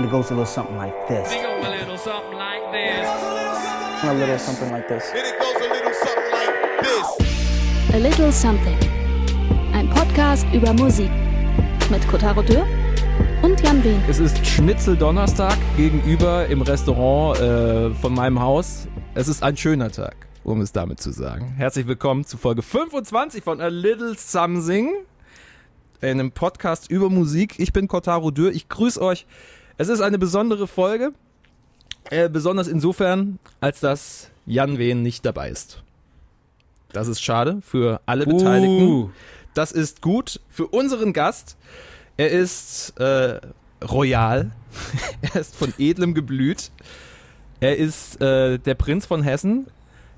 And it goes a little something like this. Think of a little something like this. A little something like this. It goes a little something like this. A Little Something. Ein Podcast über Musik. Mit Kotaro Dürr und Jan Wehn. Es ist Schnitzeldonnerstag gegenüber im Restaurant äh, von meinem Haus. Es ist ein schöner Tag, um es damit zu sagen. Herzlich willkommen zu Folge 25 von A Little Something, einem Podcast über Musik. Ich bin Kotaro Dürr. Ich grüße euch. Es ist eine besondere Folge, äh, besonders insofern, als dass Jan Wehn nicht dabei ist. Das ist schade für alle Beteiligten. Das ist gut für unseren Gast. Er ist äh, royal. er ist von edlem Geblüt. Er ist äh, der Prinz von Hessen.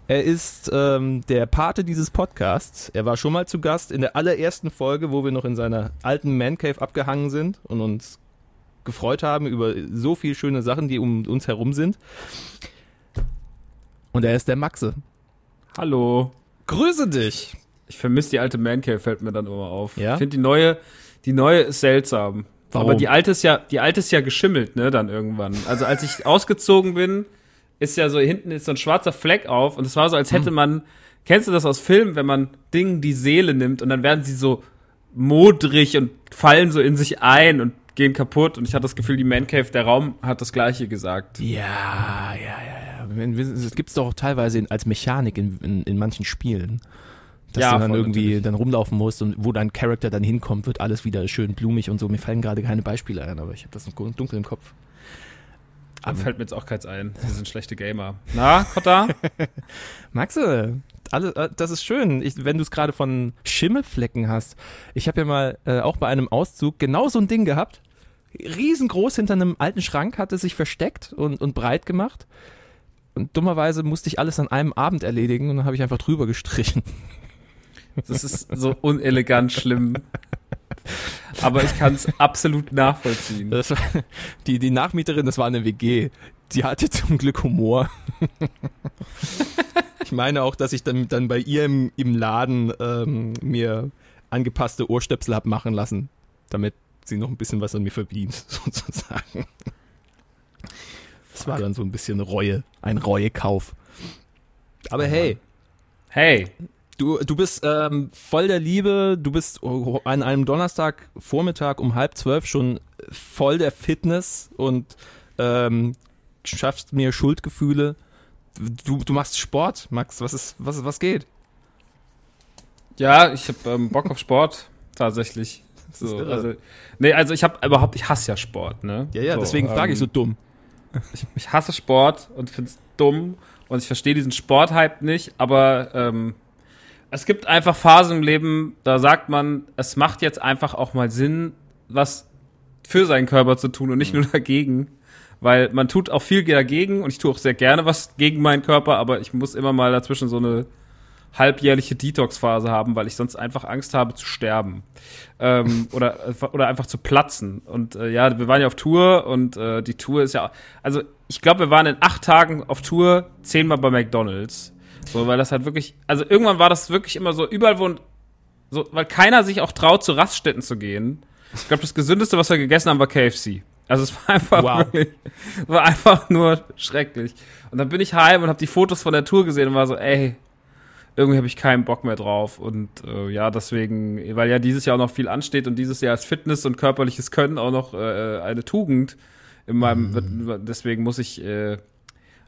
Er ist ähm, der Pate dieses Podcasts. Er war schon mal zu Gast in der allerersten Folge, wo wir noch in seiner alten Mancave abgehangen sind und uns gefreut haben über so viele schöne Sachen, die um uns herum sind. Und er ist der Maxe. Hallo. Grüße dich. Ich vermisse die alte Mancave, fällt mir dann immer auf. Ja? Ich finde die neue, die neue ist seltsam. Warum? Aber die alte ist ja, die alte ist ja geschimmelt, ne, dann irgendwann. Also als ich ausgezogen bin, ist ja so hinten ist so ein schwarzer Fleck auf und es war so, als hätte man, kennst du das aus Filmen, wenn man Dingen die Seele nimmt und dann werden sie so modrig und fallen so in sich ein und gehen kaputt und ich hatte das Gefühl, die Mancave, der Raum hat das gleiche gesagt. Ja, ja, ja, ja. Wenn- Das gibt's doch teilweise in, als Mechanik in, in, in manchen Spielen. Dass Ja, du dann irgendwie natürlich. dann rumlaufen musst und wo dein Charakter dann hinkommt, wird alles wieder schön blumig und so. Mir fallen gerade keine Beispiele ein, aber ich habe das dunkel im Kopf. Da fällt mir jetzt auch keins ein. Sie sind schlechte Gamer. Na, Kotta? Maxe, alle, äh, das ist schön, ich, wenn du es gerade von Schimmelflecken hast. Ich habe ja mal äh, auch bei einem Auszug genau so ein Ding gehabt. Riesengroß hinter einem alten Schrank hatte sich versteckt und, und breit gemacht. Und dummerweise musste ich alles an einem Abend erledigen und dann habe ich einfach drüber gestrichen. Das ist so unelegant schlimm. Aber ich kann es absolut nachvollziehen. War, die, die Nachmieterin, das war eine WG. Die hatte zum Glück Humor. ich meine auch, dass ich dann, dann bei ihr im, im Laden ähm, mir angepasste Ohrstöpsel hab machen lassen, damit sie noch ein bisschen was an mir verdient, sozusagen. Das war dann so ein bisschen Reue, ein Reuekauf. Aber hey, Hey, Du, du bist ähm, voll der Liebe, du bist an einem Donnerstagvormittag um halb zwölf schon voll der Fitness und ähm, schaffst mir Schuldgefühle. Du, du machst Sport, Max, was ist, was, was geht? ja, ich habe ähm, Bock auf Sport tatsächlich. So, also, nee, also ich habe überhaupt, ich hasse ja Sport, ne? Ja, ja, so, deswegen frage ich so ähm, dumm. Ich, ich hasse Sport und find's dumm und ich verstehe diesen Sporthype nicht, aber ähm, es gibt einfach Phasen im Leben, da sagt man, es macht jetzt einfach auch mal Sinn, was für seinen Körper zu tun und nicht nur dagegen. Weil man tut auch viel dagegen und ich tue auch sehr gerne was gegen meinen Körper, aber ich muss immer mal dazwischen so eine halbjährliche Detox-Phase haben, weil ich sonst einfach Angst habe zu sterben. Ähm, oder, oder einfach zu platzen. Und äh, ja, wir waren ja auf Tour und äh, die Tour ist ja. Also ich glaube, wir waren in acht Tagen auf Tour, zehnmal bei McDonalds. So, weil das halt wirklich. Also irgendwann war das wirklich immer so, überall wo. So, weil keiner sich auch traut, zu Raststätten zu gehen. Ich glaube, das gesündeste, was wir gegessen haben, war KFC. Also es war einfach Wow. wirklich, war einfach nur schrecklich. Und dann bin ich heim und habe die Fotos von der Tour gesehen und war so, ey, irgendwie habe ich keinen Bock mehr drauf. Und äh, ja, deswegen, weil ja dieses Jahr auch noch viel ansteht und dieses Jahr ist Fitness und körperliches Können auch noch äh, eine Tugend in meinem, wird- deswegen muss ich, äh,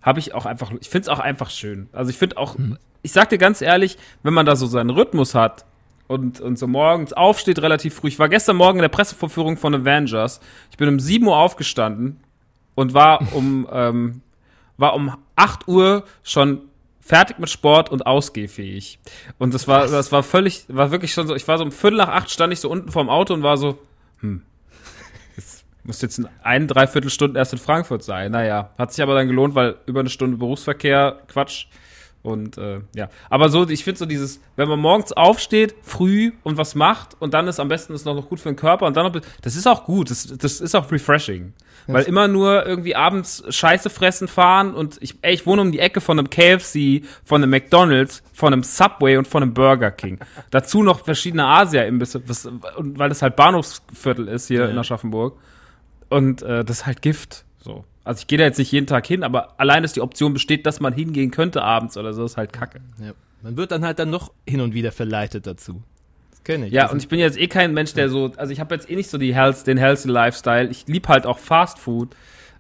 habe ich auch einfach, ich finde es auch einfach schön. Also ich finde auch, ich sag dir ganz ehrlich, wenn man da so seinen Rhythmus hat und, und so morgens aufsteht relativ früh. Ich war gestern Morgen in der Pressevorführung von Avengers. Ich bin um 7 Uhr aufgestanden und war um, ähm, war um 8 Uhr schon fertig mit Sport und ausgehfähig. Und das war, das war völlig, war wirklich schon so, ich war so um Viertel nach acht stand ich so unten vorm Auto und war so, hm, muss jetzt in ein, dreiviertel Stunden erst in Frankfurt sein. Naja, hat sich aber dann gelohnt, weil über eine Stunde Berufsverkehr, Quatsch. Und äh, ja, aber so, ich finde so dieses, wenn man morgens aufsteht, früh und was macht und dann ist am besten ist noch, noch gut für den Körper und dann noch, das ist auch gut, das, das ist auch refreshing. Weil immer nur irgendwie abends Scheiße fressen fahren und ich, ey, ich wohne um die Ecke von einem KFC, von einem McDonalds, von einem Subway und von einem Burger King. Dazu noch verschiedene Asia-Imbisse, weil das halt Bahnhofsviertel ist hier in Aschaffenburg. Und äh, das ist halt Gift. So. Also ich gehe da jetzt nicht jeden Tag hin, aber allein, dass die Option besteht, dass man hingehen könnte abends oder so, ist halt kacke. Ja. Man wird dann halt dann noch hin und wieder verleitet dazu. Das kenne ich. Ja, Das und ich bin jetzt eh kein Mensch, der so, also ich habe jetzt eh nicht so die Health, den healthy Lifestyle. Ich lieb halt auch Fast Food.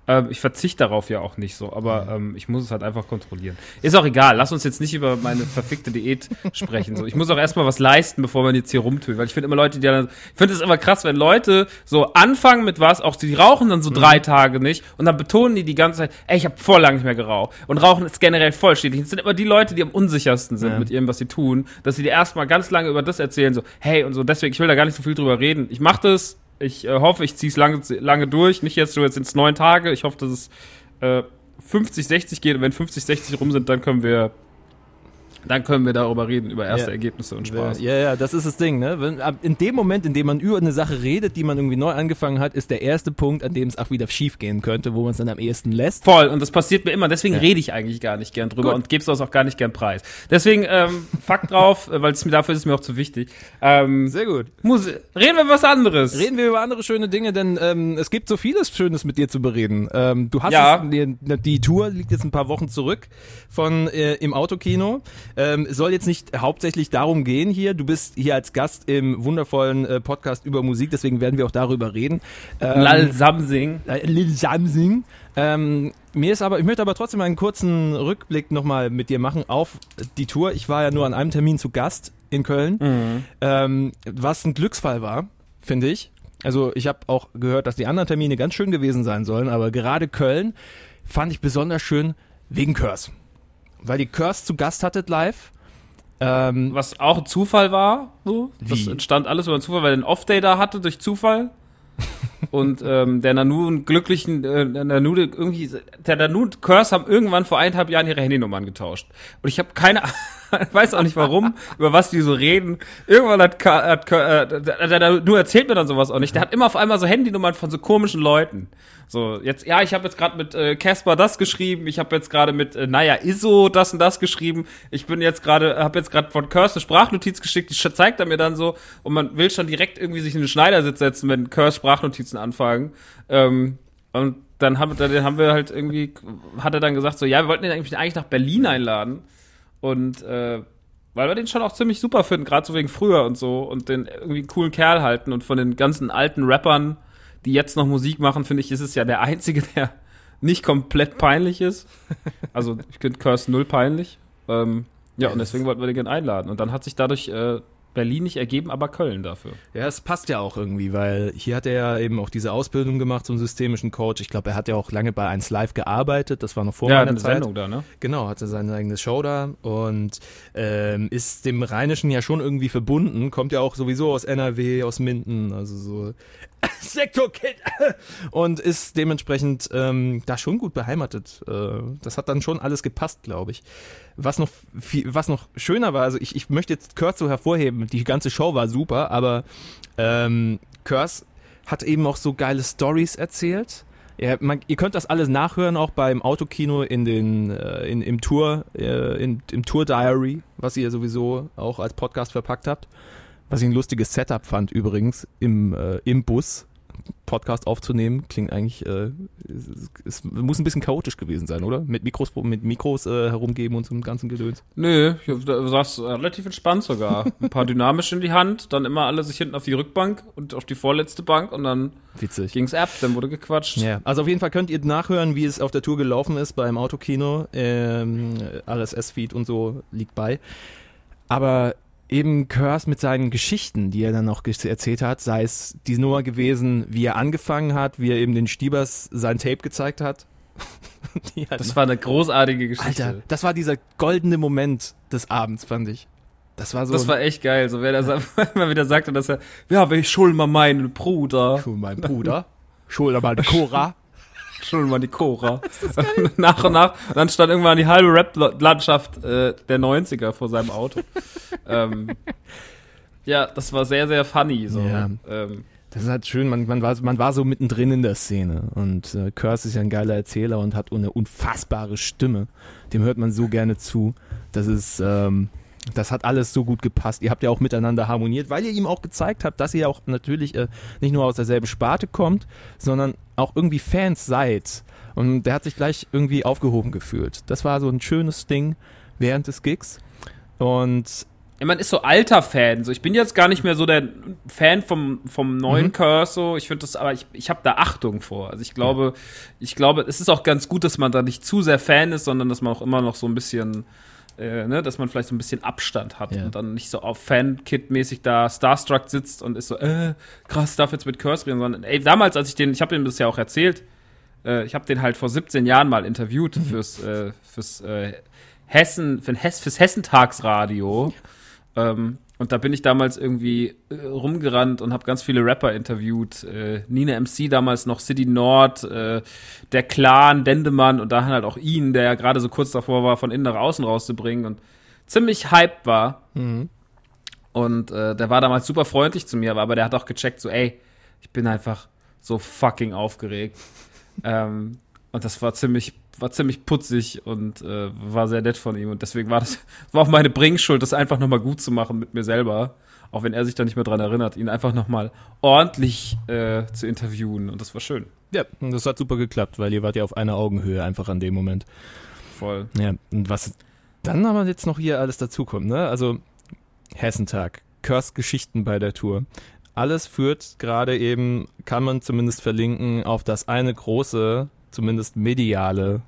Ähm, ich verzichte darauf ja auch nicht so, aber ähm, ich muss es halt einfach kontrollieren. Ist auch egal, lass uns jetzt nicht über meine verfickte Diät sprechen. So. Ich muss auch erstmal was leisten, bevor man jetzt hier rumtönt. Weil ich finde immer Leute, die dann, ich finde es immer krass, wenn Leute so anfangen mit was, auch die rauchen dann so drei Tage nicht und dann betonen die die ganze Zeit, ey, ich habe voll lang nicht mehr geraucht. Und Rauchen ist generell voll schädlich. Das sind immer die Leute, die am unsichersten sind Ja. mit ihrem, was sie tun, dass sie dir erstmal ganz lange über das erzählen, so, hey und so, deswegen, ich will da gar nicht so viel drüber reden. Ich mache das, ich äh, hoffe, ich ziehe es lange, lange durch. Nicht jetzt so, jetzt sind es neun Tage. Ich hoffe, dass es äh, 50, 60 geht. Und wenn 50, 60 rum sind, dann können wir, dann können wir darüber reden, über erste Ja. Ergebnisse und Spaß. Ja, ja, das ist das Ding, ne? Wenn, ab- in dem Moment, in dem man über eine Sache redet, die man irgendwie neu angefangen hat, ist der erste Punkt, an dem es auch wieder schief gehen könnte, wo man es dann am ehesten lässt. Voll, und das passiert mir immer, deswegen Ja. rede ich eigentlich gar nicht gern drüber Gut. und gebe es auch gar nicht gern preis. Deswegen, ähm, Fakt drauf, äh, weil es mir dafür ist es mir auch zu wichtig. Ähm, Sehr gut. muss, reden wir über was anderes. Reden wir über andere schöne Dinge, denn ähm, es gibt so vieles Schönes mit dir zu bereden. Ähm, du hast Ja. es, die, die Tour liegt jetzt ein paar Wochen zurück von äh, im Autokino. Ähm, es soll jetzt nicht hauptsächlich darum gehen hier. Du bist hier als Gast im wundervollen äh, Podcast über Musik, deswegen werden wir auch darüber reden. Ähm, Lal Samsing. äh, Lil Samsing. Ähm, mir ist aber, ich möchte aber trotzdem einen kurzen Rückblick nochmal mit dir machen auf die Tour. Ich war ja nur an einem Termin zu Gast in Köln, ähm, was ein Glücksfall war, finde ich. Also ich habe auch gehört, dass die anderen Termine ganz schön gewesen sein sollen, aber gerade Köln fand ich besonders schön wegen Curse. Weil die Curse zu Gast hattet live. Ähm, Was auch ein Zufall war, so. Das entstand alles über einen Zufall, weil er einen Off-Day da hatte durch Zufall. und ähm, der Nanu einen glücklichen, äh, der Nanu irgendwie, der Nanu und Curse haben irgendwann vor eineinhalb Jahren ihre Handynummern getauscht. Und ich habe keine weiß auch nicht warum, über was die so reden. Irgendwann hat, hat äh, der, der, der Nanu erzählt mir dann sowas auch nicht. Der hat immer auf einmal so Handynummern von so komischen Leuten. So, jetzt, ja, ich habe jetzt gerade mit äh, Casper das geschrieben, ich habe jetzt gerade mit, äh, naja, ISO das und das geschrieben, ich bin jetzt gerade, habe jetzt gerade von Curse eine Sprachnotiz geschickt, die zeigt er mir dann so und man will schon direkt irgendwie sich in den Schneidersitz setzen, wenn Curse Sprachnotizen anfangen. Ähm, und dann haben, dann haben wir halt irgendwie, hat er dann gesagt so, ja, wir wollten eigentlich, eigentlich nach Berlin einladen und äh, weil wir den schon auch ziemlich super finden, gerade so wegen früher und so und den irgendwie einen coolen Kerl halten und von den ganzen alten Rappern, die jetzt noch Musik machen, finde ich, ist es ja der einzige, der nicht komplett peinlich ist. Also ich finde Curse null peinlich. Ähm, ja, und deswegen wollten wir den gerne einladen. Und dann hat sich dadurch äh, Berlin nicht ergeben, aber Köln dafür. Ja, es passt ja auch irgendwie, weil hier hat er ja eben auch diese Ausbildung gemacht zum systemischen Coach. Ich glaube, er hat ja auch lange bei 1 Live gearbeitet. Das war noch vor ja, meiner eine Zeit. Sendung da, ne? Genau, hatte sein eigenes Show da und ähm, ist dem Rheinischen ja schon irgendwie verbunden. Kommt ja auch sowieso aus NRW, aus Minden, also so Sektorkind und ist dementsprechend ähm, da schon gut beheimatet. Äh, das hat dann schon alles gepasst, glaube ich. Was noch viel, was noch schöner war, also ich, ich möchte jetzt Kurt so hervorheben. Die ganze Show war super, aber ähm, Kurs hat eben auch so geile Stories erzählt. Ja, man, ihr könnt das alles nachhören, auch beim Autokino in den, äh, in, im Tour, äh, in, im Tour Diary, was ihr sowieso auch als Podcast verpackt habt. Was ich ein lustiges Setup fand übrigens, im, äh, im Bus Podcast aufzunehmen. Klingt eigentlich, äh, es, es muss ein bisschen chaotisch gewesen sein, oder? Mit Mikros, mit Mikros äh, herumgeben und so einem ganzen Gedöns. Nö, du sagst relativ entspannt sogar. Ein paar dynamisch in die Hand, dann immer alle sich hinten auf die Rückbank und auf die vorletzte Bank und dann Witzig. ging's ab, dann wurde gequatscht. Ja, also auf jeden Fall könnt ihr nachhören, wie es auf der Tour gelaufen ist beim Autokino. Ähm, RSS-Feed und so liegt bei. Aber eben Curse mit seinen Geschichten, die er dann ges- erzählt hat, sei es die Nummer gewesen, wie er angefangen hat, wie er eben den Stiebers sein Tape gezeigt hat. halt Das war eine großartige Geschichte. Alter, das war dieser goldene Moment des Abends, fand ich. Das war so. Das war echt geil, so wer sa- immer wieder sagte, dass er, ja, wir schulden mal meinen Bruder, schon mein Bruder. Schulter mal die Cora. Schulden mal die Cora. nach und nach, und dann stand irgendwann die halbe Rap-Landschaft äh, der 90er vor seinem Auto. ähm, ja, das war sehr, sehr funny, so. Ja. Ähm, Das ist halt schön, man, man, war, man war so mittendrin in der Szene. Und äh, Curse ist ja ein geiler Erzähler und hat eine unfassbare Stimme. Dem hört man so gerne zu. Das ist, ähm, Das hat alles so gut gepasst. Ihr habt ja auch miteinander harmoniert, weil ihr ihm auch gezeigt habt, dass ihr auch natürlich äh, nicht nur aus derselben Sparte kommt, sondern auch irgendwie Fans seid. Und der hat sich gleich irgendwie aufgehoben gefühlt. Das war so ein schönes Ding während des Gigs. Und Ja, man ist so alter Fan. So, ich bin jetzt gar nicht mehr so der Fan vom, vom neuen Mhm. Curse. So. Ich finde das, aber ich, ich habe da Achtung vor. Also ich glaube, ich glaube, es ist auch ganz gut, dass man da nicht zu sehr Fan ist, sondern dass man auch immer noch so ein bisschen, äh, ne, dass man vielleicht so ein bisschen Abstand hat Ja. und dann nicht so auf Fan-Kid-mäßig da Starstruck sitzt und ist so, äh, krass, darf jetzt mit Curse reden, sondern ey, damals, als ich den, ich habe dem das ja auch erzählt, äh, ich habe den halt vor 17 Jahren mal interviewt fürs, äh, fürs äh, Hessen, für Hess, fürs Hessentagsradio. Ähm, und da bin ich damals irgendwie äh, rumgerannt und habe ganz viele Rapper interviewt. Äh, Nina MC damals noch, City Nord, äh, der Clan, Dendemann und dann halt auch ihn, der ja gerade so kurz davor war, von innen nach außen rauszubringen und ziemlich hyped war. Und äh, der war damals super freundlich zu mir, aber der hat auch gecheckt, so, ey, ich bin einfach so fucking aufgeregt. ähm, und das war ziemlich, war ziemlich putzig und äh, war sehr nett von ihm. Und deswegen war das, war auch meine Bringschuld, das einfach nochmal gut zu machen mit mir selber. Auch wenn er sich da nicht mehr dran erinnert, ihn einfach nochmal ordentlich äh, zu interviewen. Und das war schön. ja, das hat super geklappt, weil ihr wart ja auf einer Augenhöhe einfach an dem Moment. Voll. Ja, und was dann aber jetzt noch hier alles dazukommt, ne? Also Hessentag, Curse-Geschichten bei der Tour. Alles führt gerade eben, kann man zumindest verlinken, auf das eine große, zumindest mediale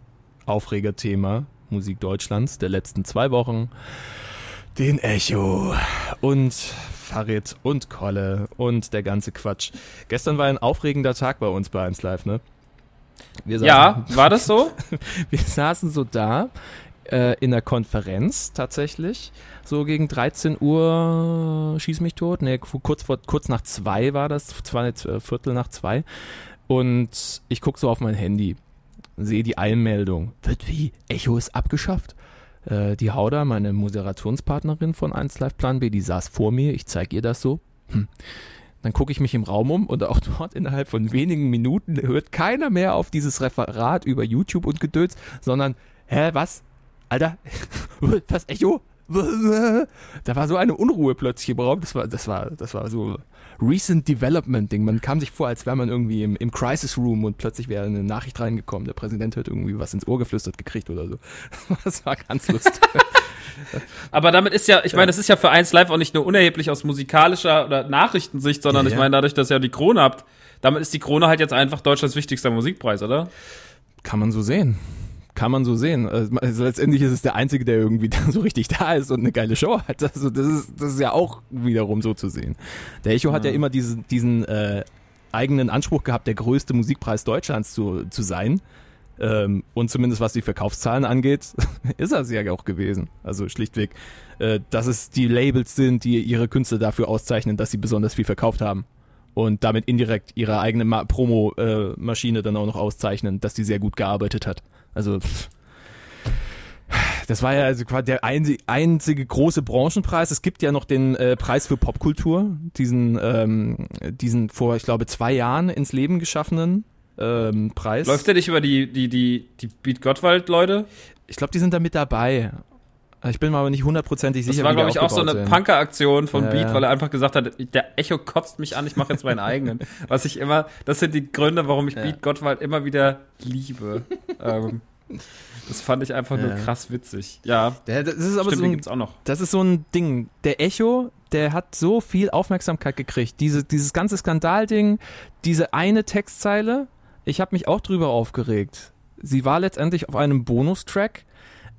Aufregerthema Musik Deutschlands der letzten zwei Wochen. Den Echo und Farid und Kolle und der ganze Quatsch. Gestern war ein aufregender Tag bei uns bei 1 Live, ne? Wir Ja, war das so? wir saßen so da äh, in der Konferenz tatsächlich. So gegen 13 Uhr schieß mich tot. Nee, kurz, vor, kurz nach zwei war das, zwei, äh, Viertel nach zwei. Und ich gucke so auf mein Handy, sehe die Eilmeldung. Wird wie? Echo ist abgeschafft. Äh, die Hauda, meine Moderationspartnerin von 1 Live Plan B, die saß vor mir. Ich zeige ihr das so. Hm. Dann gucke ich mich im Raum um und auch dort innerhalb von wenigen Minuten hört keiner mehr auf dieses Referat über YouTube und Gedöns, sondern, hä, was? Alter, was, Echo? Da war so eine Unruhe plötzlich im Raum. Das war, das war, das war so Recent Development Ding. Man kam sich vor, als wäre man irgendwie im, im Crisis Room und plötzlich wäre eine Nachricht reingekommen. Der Präsident hat irgendwie was ins Ohr geflüstert gekriegt oder so. Das war ganz lustig. Aber damit ist ja, ich meine, das ist ja für 1 Live auch nicht nur unerheblich aus musikalischer oder Nachrichtensicht, sondern Ja, ich ja. meine, dadurch, dass ihr die Krone habt, damit ist die Krone halt jetzt einfach Deutschlands wichtigster Musikpreis, oder? Kann man so sehen. Kann man so sehen. Also letztendlich ist es der Einzige, der irgendwie dann so richtig da ist und eine geile Show hat. Also das ist, das ist ja auch wiederum so zu sehen. Der Echo hat ja immer diesen, diesen äh, eigenen Anspruch gehabt, der größte Musikpreis Deutschlands zu, zu sein. Ähm, und zumindest was die Verkaufszahlen angeht, ist er es ja auch gewesen. Also schlichtweg, äh, dass es die Labels sind, die ihre Künstler dafür auszeichnen, dass sie besonders viel verkauft haben. Und damit indirekt ihre eigene Ma Promo-Maschine dann auch noch auszeichnen, dass die sehr gut gearbeitet hat. Also pff. das war ja also quasi der einzige, einzige große Branchenpreis. Es gibt ja noch den äh, Preis für Popkultur, diesen, ähm, diesen vor, ich glaube, zwei Jahren ins Leben geschaffenen ähm, Preis. Läuft der nicht über die, die, die, die Beat Gottwald-Leute? Ich glaube, die sind da mit dabei. Ich bin mir aber nicht hundertprozentig Das sicher, war, wie die glaube ich, auch so eine. Punker-Aktion von Ja, Beat, ja. weil er einfach gesagt hat, der Echo kotzt mich an, ich mache jetzt meinen eigenen. Was ich immer, das sind die Gründe, warum ich Beat Gottwald immer wieder liebe. ähm, das fand ich einfach nur Ja. krass witzig. Ja, Der, das ist aber stimmt, so ein, gibt's auch noch. Das ist so ein Ding. Der Echo, der hat so viel Aufmerksamkeit gekriegt. Diese, dieses ganze Skandalding, diese eine Textzeile, ich habe mich auch drüber aufgeregt. Sie war letztendlich auf einem Bonustrack,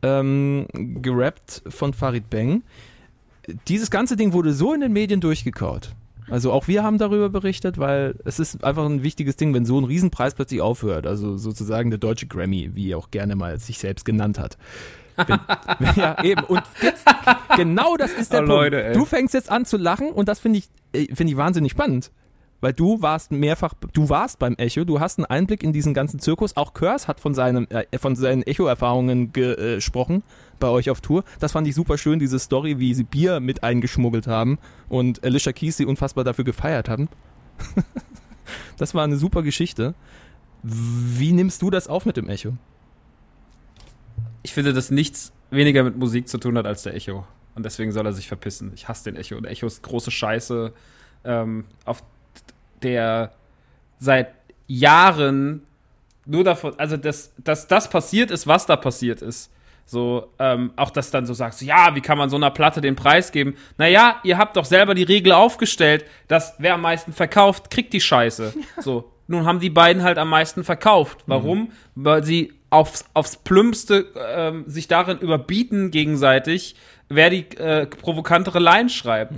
ähm, gerappt von Farid Bang. Dieses ganze Ding wurde so in den Medien durchgekaut. Also auch wir haben darüber berichtet, weil es ist einfach ein wichtiges Ding, wenn so ein Riesenpreis plötzlich aufhört. Also sozusagen der deutsche Grammy, wie er auch gerne mal sich selbst genannt hat. Wenn, ja, eben. Und jetzt, genau das ist der Oh, Punkt. Leute, du fängst jetzt an zu lachen und das finde ich, äh, finde ich wahnsinnig spannend. Weil du warst mehrfach, du warst beim Echo, du hast einen Einblick in diesen ganzen Zirkus. Auch Curse hat von, seinem, äh, von seinen Echo-Erfahrungen ge- gesprochen bei euch auf Tour. Das fand ich super schön, diese Story, wie sie Bier mit eingeschmuggelt haben und Alicia Keys sie unfassbar dafür gefeiert haben. das war eine super Geschichte. Wie nimmst du das auf mit dem Echo? Ich finde, dass nichts weniger mit Musik zu tun hat als der Echo. Und deswegen soll er sich verpissen. Ich hasse den Echo. Und Echo ist große Scheiße, ähm, auf der seit Jahren nur davon, also dass, dass das passiert ist, was da passiert ist. So, ähm, auch dass dann so sagst, ja, wie kann man so einer Platte den Preis geben? Naja, ihr habt doch selber die Regel aufgestellt, dass wer am meisten verkauft, kriegt die Scheiße. So, nun haben die beiden halt am meisten verkauft. Warum? Weil sie aufs, aufs Plümpste ähm, sich darin überbieten gegenseitig, wer die äh, provokantere Line schreibt.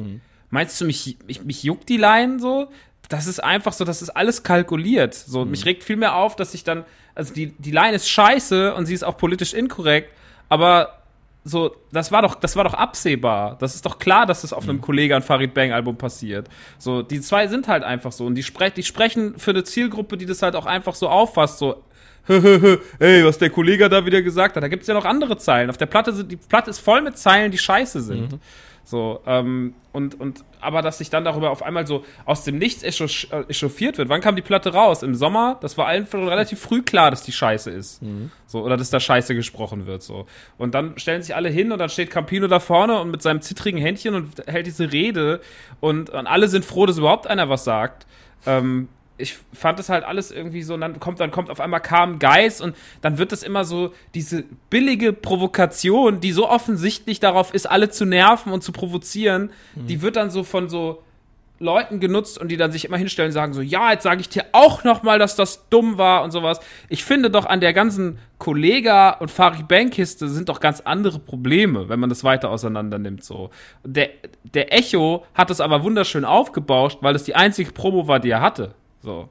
Meinst du, mich, mich, mich juckt die Line so? Das ist einfach so, das ist alles kalkuliert. So, mich regt viel mehr auf, dass ich dann, also die, die Line ist scheiße und sie ist auch politisch inkorrekt, aber so, das war doch, das war doch absehbar. Das ist doch klar, dass das auf einem Kollege an Farid Bang Album passiert. So, die zwei sind halt einfach so und die, sprech, die sprechen für eine Zielgruppe, die das halt auch einfach so auffasst, so, ey, was der Kollege da wieder gesagt hat. Da gibt's ja noch andere Zeilen. Auf der Platte sind, die Platte ist voll mit Zeilen, die scheiße sind. So, ähm, und, und, aber dass sich dann darüber auf einmal so aus dem Nichts echauffiert äh, echauffiert wird. Wann kam die Platte raus? Im Sommer? Das war allen relativ früh klar, dass die scheiße ist. So, oder dass da scheiße gesprochen wird, so. Und dann stellen sich alle hin und dann steht Campino da vorne und mit seinem zittrigen Händchen und hält diese Rede und, und alle sind froh, dass überhaupt einer was sagt. Ähm, ich fand das halt alles irgendwie so, und dann kommt, dann kommt auf einmal Carmen Geis und dann wird das immer so, diese billige Provokation, die so offensichtlich darauf ist, alle zu nerven und zu provozieren, die wird dann so von so Leuten genutzt und die dann sich immer hinstellen und sagen so, ja, jetzt sage ich dir auch noch mal, dass das dumm war und sowas. Ich finde doch an der ganzen Kollega und Farid Bang Kiste sind doch ganz andere Probleme, wenn man das weiter auseinander nimmt so. Der der Echo hat es aber wunderschön aufgebauscht, weil es die einzige Promo war, die er hatte. So.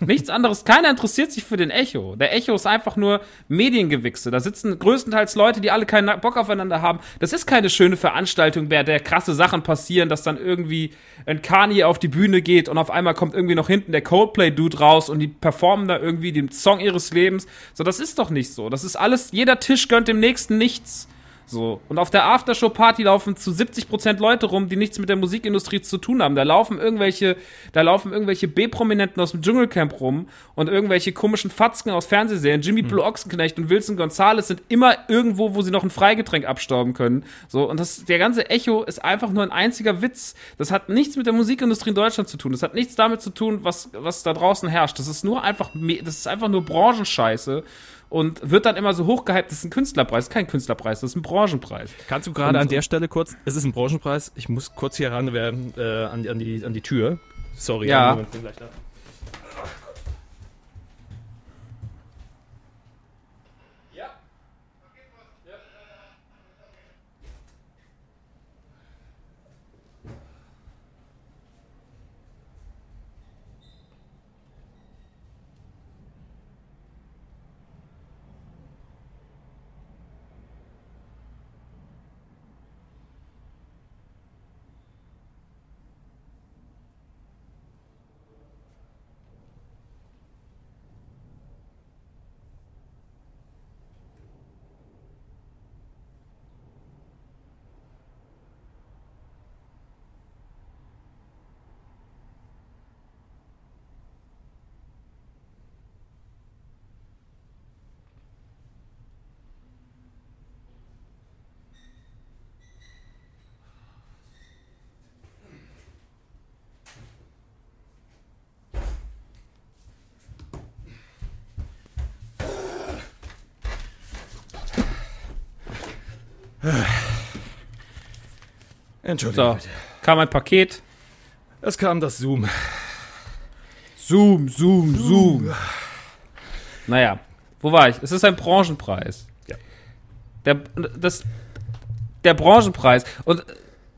Nichts anderes. Keiner interessiert sich für den Echo. Der Echo ist einfach nur Mediengewichse. Da sitzen größtenteils Leute, die alle keinen Bock aufeinander haben. Das ist keine schöne Veranstaltung, bei der krasse Sachen passieren, dass dann irgendwie ein Kanye auf die Bühne geht und auf einmal kommt irgendwie noch hinten der Coldplay-Dude raus und die performen da irgendwie den Song ihres Lebens. So, das ist doch nicht so. Das ist alles, jeder Tisch gönnt dem nächsten nichts. So. Und auf der Aftershow-Party laufen zu 70% Leute rum, die nichts mit der Musikindustrie zu tun haben. Da laufen irgendwelche, da laufen irgendwelche B-Prominenten aus dem Dschungelcamp rum und irgendwelche komischen Fatzken aus Fernsehserien. Jimmy Blue Ochsenknecht und Wilson Gonzalez sind immer irgendwo, wo sie noch ein Freigetränk abstauben können. So. Und das, der ganze Echo ist einfach nur ein einziger Witz. Das hat nichts mit der Musikindustrie in Deutschland zu tun. Das hat nichts damit zu tun, was, was da draußen herrscht. Das ist nur einfach, das ist einfach nur Branchenscheiße. Und wird dann immer so hochgehypt, das ist ein Künstlerpreis, das ist kein Künstlerpreis, das ist ein Branchenpreis. Kannst du gerade an der Stelle kurz, es ist ein Branchenpreis, ich muss kurz hier ran werden äh, an, die- an, die, an die Tür. Sorry, Ja. Moment, bin gleich da. Entschuldigung. So, bitte. kam ein Paket. Es kam das Zoom. Zoom, Zoom, Zoom. Naja, wo war ich? Es ist ein Branchenpreis. Ja. Der, das, der Branchenpreis. Und äh,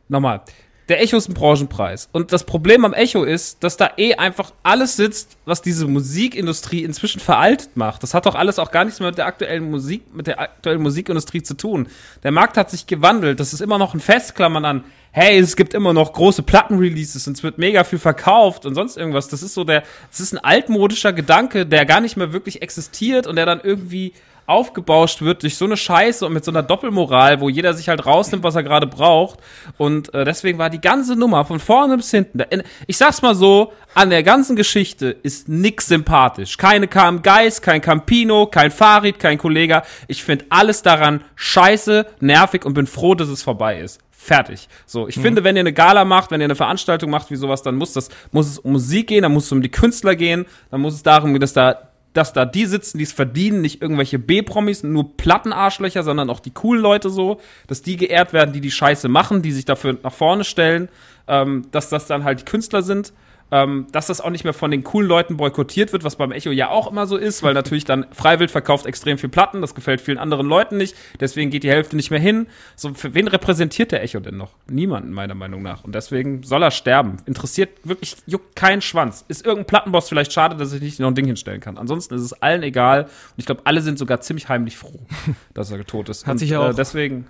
nochmal, der Echo ist ein Branchenpreis. Und das Problem am Echo ist, dass da eh einfach alles sitzt, was diese Musikindustrie inzwischen veraltet macht. Das hat doch alles auch gar nichts mehr mit der aktuellen Musik, mit der aktuellen Musikindustrie zu tun. Der Markt hat sich gewandelt. Das ist immer noch ein Festklammern an, hey, es gibt immer noch große Plattenreleases und es wird mega viel verkauft und sonst irgendwas. Das ist so der, das ist ein altmodischer Gedanke, der gar nicht mehr wirklich existiert und der dann irgendwie aufgebauscht wird durch so eine Scheiße und mit so einer Doppelmoral, wo jeder sich halt rausnimmt, was er gerade braucht. Und äh, deswegen war die ganze Nummer von vorne bis hinten. Ich sag's mal so, an der ganzen Geschichte ist nix sympathisch. Keine Kam Geist, kein Campino, kein Farid, kein Kollega. Ich find alles daran scheiße, nervig und bin froh, dass es vorbei ist. Fertig. So, ich finde, wenn ihr eine Gala macht, wenn ihr eine Veranstaltung macht wie sowas, dann muss das, muss es um Musik gehen, dann muss es um die Künstler gehen, dann muss es darum gehen, dass da, dass da die sitzen, die es verdienen, nicht irgendwelche B-Promis, nur Plattenarschlöcher, sondern auch die coolen Leute so, dass die geehrt werden, die die Scheiße machen, die sich dafür nach vorne stellen, ähm, dass das dann halt die Künstler sind ähm, dass das auch nicht mehr von den coolen Leuten boykottiert wird, was beim Echo ja auch immer so ist, weil natürlich dann Freiwild verkauft extrem viel Platten, das gefällt vielen anderen Leuten nicht, deswegen geht die Hälfte nicht mehr hin. So, für wen repräsentiert der Echo denn noch? Niemanden, meiner Meinung nach. Und deswegen soll er sterben. Interessiert wirklich, juckt keinen Schwanz. Ist irgendein Plattenboss vielleicht schade, dass ich nicht noch ein Ding hinstellen kann. Ansonsten ist es allen egal. Und ich glaube, alle sind sogar ziemlich heimlich froh, dass er tot ist. Hat Und, sich ja auch- Äh, deswegen.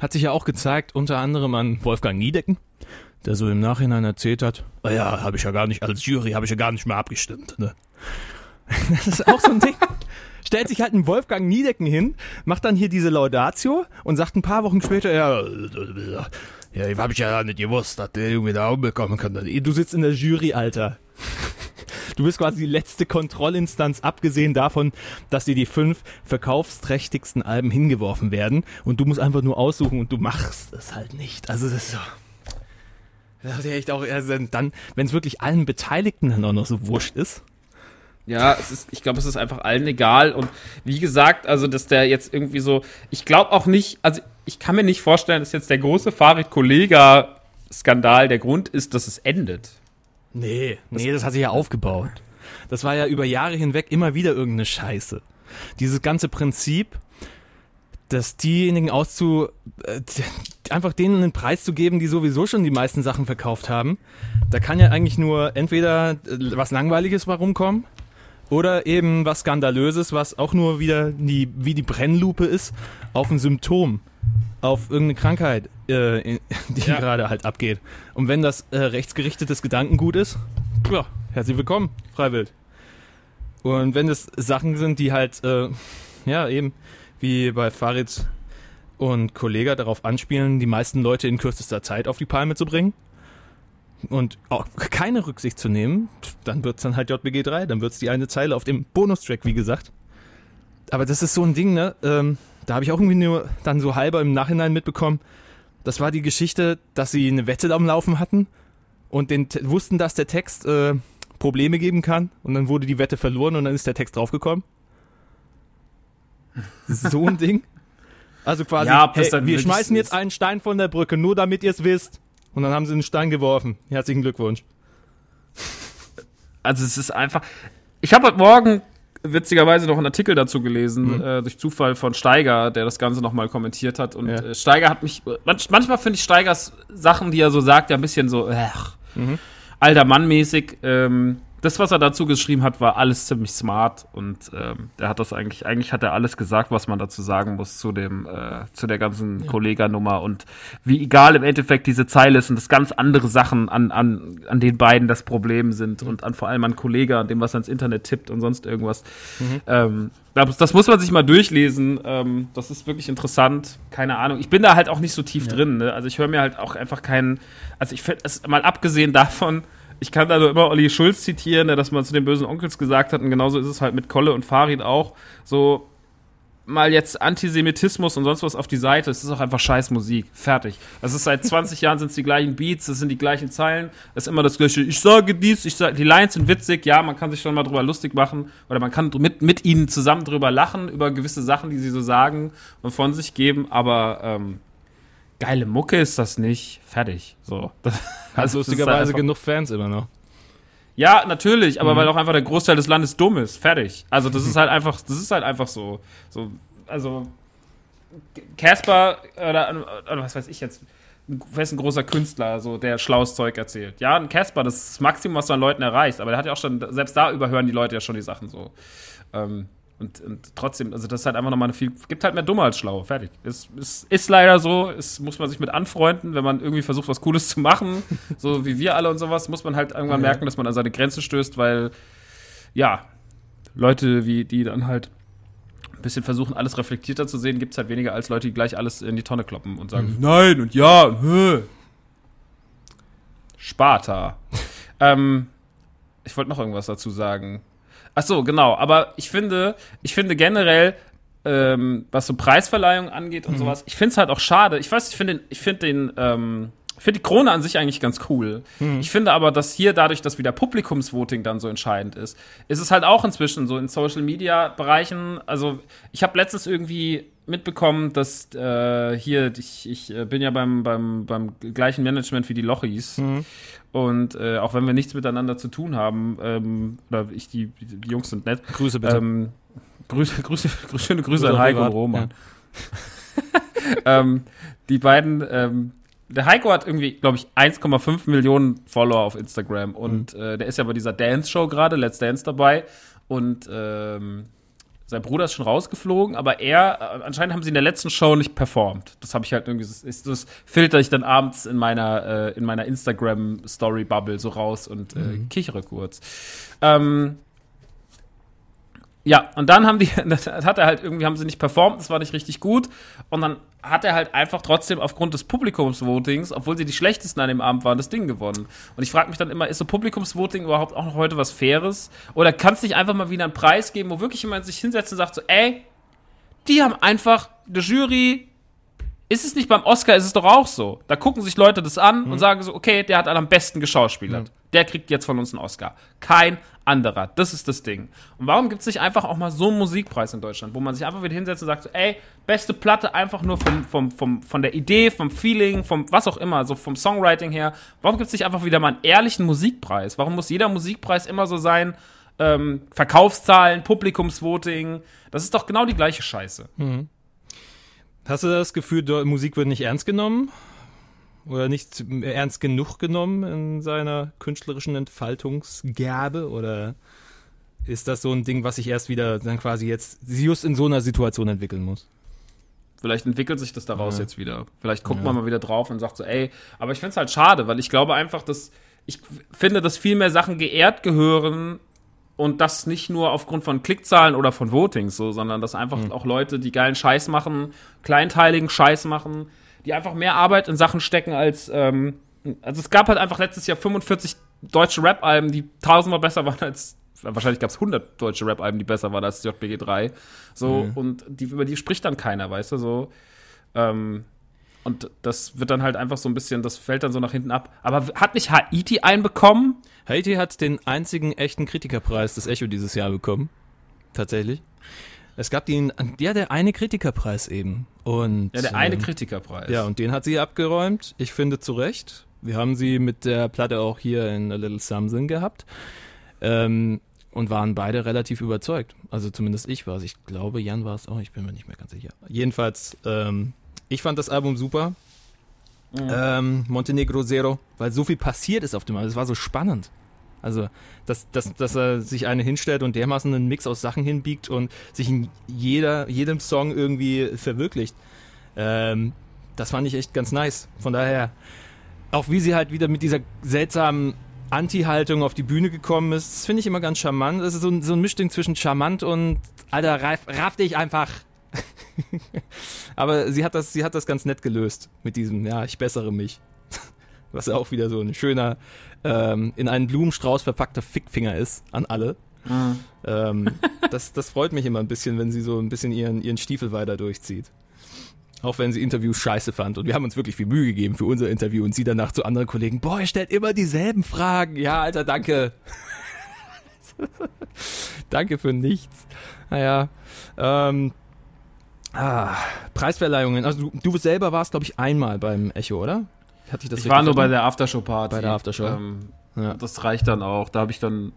Hat sich ja auch gezeigt, unter anderem an Wolfgang Niedecken, der so im Nachhinein erzählt hat, "Ah ja, habe ich ja gar nicht, als Jury habe ich ja gar nicht mehr abgestimmt. Ne? Das ist auch so ein Ding. Stellt sich halt ein Wolfgang Niedecken hin, macht dann hier diese Laudatio und sagt ein paar Wochen später, ja, ja, habe ich ja nicht gewusst, dass der irgendwie da bekommen kann. Du sitzt in der Jury, Alter. Du bist quasi die letzte Kontrollinstanz, abgesehen davon, dass dir die fünf verkaufsträchtigsten Alben hingeworfen werden und du musst einfach nur aussuchen und du machst es halt nicht. Also das ist so. Das ist ja echt auch, also dann, wenn es wirklich allen Beteiligten dann auch noch so wurscht ist. Ja, es ist, ich glaube, es ist einfach allen egal. Und wie gesagt, also, dass der jetzt irgendwie so, ich glaube auch nicht, also ich kann mir nicht vorstellen, dass jetzt der große Farid-Kollega-Skandal der Grund ist, dass es endet. Nee, nee, das hat sich ja aufgebaut. Das war ja über Jahre hinweg immer wieder irgendeine Scheiße. Dieses ganze Prinzip, dass diejenigen auszu, äh, einfach denen einen Preis zu geben, die sowieso schon die meisten Sachen verkauft haben, da kann ja eigentlich nur entweder äh, was Langweiliges rumkommen oder eben was Skandalöses, was auch nur wieder die, wie die Brennlupe ist, auf ein Symptom, auf irgendeine Krankheit, äh, die Ja. gerade halt abgeht. Und wenn das äh, rechtsgerichtetes Gedankengut ist, ja, herzlich willkommen, Freiwild. Und wenn es Sachen sind, die halt, äh, ja, eben wie bei Farid und Kollega darauf anspielen, die meisten Leute in kürzester Zeit auf die Palme zu bringen und auch keine Rücksicht zu nehmen, dann wird's dann halt JBG 3, dann wird's die eine Zeile auf dem Bonustrack, wie gesagt. Aber das ist so ein Ding, ne? Ähm, da habe ich auch irgendwie nur dann so halber im Nachhinein mitbekommen. Das war die Geschichte, dass sie eine Wette am Laufen hatten und den, Te- wussten, dass der Text äh, Probleme geben kann und dann wurde die Wette verloren und dann ist der Text draufgekommen. So ein Ding. Also quasi, Ja, hey, wir schmeißen jetzt einen Stein von der Brücke, nur damit ihr es wisst. Und dann haben sie einen Stein geworfen. Herzlichen Glückwunsch. Also es ist einfach. Ich habe heute Morgen witzigerweise noch einen Artikel dazu gelesen, äh, durch Zufall von Steiger, der das Ganze nochmal kommentiert hat. Und Ja. äh, Steiger hat mich. Manch, manchmal finde ich Steigers Sachen, die er so sagt, ja ein bisschen so, ach, alter Mann mäßig. Ähm, das, was er dazu geschrieben hat, war alles ziemlich smart und ähm, der hat das eigentlich, eigentlich hat er alles gesagt, was man dazu sagen muss zu dem, äh, zu der ganzen Kolleganummer und wie egal im Endeffekt diese Zeile ist und das ganz andere Sachen an, an, an den beiden das Problem sind und an vor allem an Kollega, an dem, was er ins Internet tippt und sonst irgendwas. Ähm, das, das muss man sich mal durchlesen. Ähm, das ist wirklich interessant. Keine Ahnung. Ich bin da halt auch nicht so tief drin. Ne? Also ich höre mir halt auch einfach keinen. Also ich finde es mal abgesehen davon, ich kann da nur immer Olli Schulz zitieren, der das mal zu den bösen Onkels gesagt hat. Und genauso ist es halt mit Kolle und Farid auch. So mal jetzt Antisemitismus und sonst was auf die Seite. Es ist auch einfach scheiß Musik. Fertig. Das ist seit 20 Jahren sind es die gleichen Beats, es sind die gleichen Zeilen. Es ist immer das gleiche. Ich sage dies, ich sage, die Lines sind witzig. Ja, man kann sich schon mal drüber lustig machen oder man kann mit, mit ihnen zusammen drüber lachen über gewisse Sachen, die sie so sagen und von sich geben. Aber ähm, geile Mucke ist das nicht. Fertig. So. Das, also lustigerweise einfach- genug Fans immer noch. ja, natürlich, aber weil auch einfach der Großteil des Landes dumm ist. Fertig. Also das ist halt einfach, das ist halt einfach so. so also Casper oder, oder was weiß ich jetzt, wer ist ein großer Künstler, so der schlaues Zeug erzählt. Ja, ein Casper, das ist das Maximum, was du an Leuten erreichst, aber der hat ja auch schon, selbst da überhören die Leute ja schon die Sachen so. Ähm, und, und trotzdem, also das ist halt einfach nochmal eine viel, gibt halt mehr Dumme als Schlau, fertig. Es, es ist leider so, es muss man sich mit anfreunden, wenn man irgendwie versucht, was Cooles zu machen, so wie wir alle und sowas, muss man halt irgendwann merken, dass man an seine Grenze stößt, weil, ja, Leute wie die dann halt ein bisschen versuchen, alles reflektierter zu sehen, gibt es halt weniger als Leute, die gleich alles in die Tonne kloppen und sagen, nein und ja und hö. Sparta. ähm, ich wollte noch irgendwas dazu sagen. Ach so, genau. Aber ich finde, ich finde generell, ähm, was so Preisverleihungen angeht und Mhm. sowas. Ich finde es halt auch schade. Ich weiß, ich finde den, ich finde den, ähm, ich finde die Krone an sich eigentlich ganz cool. Mhm. Ich finde aber, dass hier dadurch, dass wieder Publikumsvoting dann so entscheidend ist, ist es halt auch inzwischen so in Social Media Bereichen. Also ich habe letztens irgendwie mitbekommen, dass äh, hier ich, ich äh, bin ja beim, beim, beim gleichen Management wie die Lochis und äh, auch wenn wir nichts miteinander zu tun haben ähm, oder ich die, die Jungs sind nett. Grüße bitte. Ähm, Grüße, Grüße, schöne Grüße Grüße an Heiko und Roman. ähm, die beiden, ähm, der Heiko hat irgendwie, glaube ich, 1,5 Millionen Follower auf Instagram und Mhm. äh, der ist ja bei dieser Dance-Show gerade, Let's Dance dabei und ähm, sein Bruder ist schon rausgeflogen, aber er, äh, anscheinend haben sie in der letzten Show nicht performt. Das habe ich halt irgendwie, das, das filter ich dann abends in meiner, äh, in meiner Instagram-Story-Bubble so raus und äh, Mhm. kichere kurz. Ähm, ja, und dann haben die, das hat er halt irgendwie, haben sie nicht performt, das war nicht richtig gut. Und dann hat er halt einfach trotzdem aufgrund des Publikumsvotings, obwohl sie die schlechtesten an dem Abend waren, das Ding gewonnen. Und ich frage mich dann immer, ist so Publikumsvoting überhaupt auch noch heute was Faires? Oder kann es nicht einfach mal wieder einen Preis geben, wo wirklich jemand sich hinsetzt und sagt so, ey, die haben einfach, eine Jury, ist es nicht beim Oscar, ist es doch auch so. Da gucken sich Leute das an und sagen so, okay, der hat am besten geschauspielert. Der kriegt jetzt von uns einen Oscar. Kein anderer. Das ist das Ding. Und warum gibt es nicht einfach auch mal so einen Musikpreis in Deutschland, wo man sich einfach wieder hinsetzt und sagt so, ey, beste Platte einfach nur vom, vom, vom, von der Idee, vom Feeling, vom was auch immer, so vom Songwriting her. Warum gibt es nicht einfach wieder mal einen ehrlichen Musikpreis? Warum muss jeder Musikpreis immer so sein, ähm, Verkaufszahlen, Publikumsvoting? Das ist doch genau die gleiche Scheiße. Hast du das Gefühl, Musik wird nicht ernst genommen? Oder nicht ernst genug genommen in seiner künstlerischen Entfaltungsgabe? Oder ist das so ein Ding, was sich erst wieder dann quasi jetzt just in so einer Situation entwickeln muss? Vielleicht entwickelt sich das daraus Ja. jetzt wieder. Vielleicht guckt man mal wieder drauf und sagt so, ey, aber ich finde es halt schade, weil ich glaube einfach, dass ich finde, dass viel mehr Sachen geehrt gehören und das nicht nur aufgrund von Klickzahlen oder von Votings so, sondern dass einfach auch Leute, die geilen Scheiß machen, kleinteiligen Scheiß machen, die einfach mehr Arbeit in Sachen stecken als, ähm, also es gab halt einfach letztes Jahr 45 deutsche Rap-Alben, die tausendmal besser waren als, wahrscheinlich gab es 100 deutsche Rap-Alben, die besser waren als JBG 3. So, und die, über die spricht dann keiner, weißt du, so. Ähm, und das wird dann halt einfach so ein bisschen, das fällt dann so nach hinten ab. Aber hat nicht Haiti einen bekommen? Haiti hat den einzigen echten Kritikerpreis des Echo dieses Jahr bekommen. Tatsächlich. Es gab den, ja, der eine Kritikerpreis eben. Und, Ja, der eine ähm, Kritikerpreis. Ja, und den hat sie abgeräumt. Ich finde zu Recht. Wir haben sie mit der Platte auch hier in A Little Something gehabt. Ähm, und waren beide relativ überzeugt. Also zumindest ich war es. Ich glaube, Jan war es auch. Ich bin mir nicht mehr ganz sicher. Jedenfalls, ähm, ich fand das Album super. Ähm, Montenegro Zero, weil so viel passiert ist auf dem Album. Es war so spannend. Also, dass, dass, dass er sich eine hinstellt und dermaßen einen Mix aus Sachen hinbiegt und sich in jeder, jedem Song irgendwie verwirklicht. Ähm, das fand ich echt ganz nice. Von daher, auch wie sie halt wieder mit dieser seltsamen Anti-Haltung auf die Bühne gekommen ist, das finde ich immer ganz charmant. Das ist so ein, so ein Mischding zwischen charmant und, Alter, raff, raff dich einfach. Aber sie hat, das, sie hat das ganz nett gelöst mit diesem, ja, ich bessere mich. Was ja auch wieder so ein schöner, ähm, in einen Blumenstrauß verpackter Fickfinger ist an alle. Ähm, das, das freut mich immer ein bisschen, wenn sie so ein bisschen ihren, ihren Stiefel weiter durchzieht. Auch wenn sie Interviews scheiße fand. Und wir haben uns wirklich viel Mühe gegeben für unser Interview und sie danach zu anderen Kollegen, boah, ihr stellt immer dieselben Fragen. Ja, Alter, danke. danke für nichts. Naja, ähm, ah, Preisverleihungen. Also du, du selber warst, glaube ich, einmal beim Echo, oder? Hatte ich das Ich war nur bei der Aftershow-Party. Bei der Aftershow. Ähm, Ja. Das reicht dann auch. Da habe ich dann.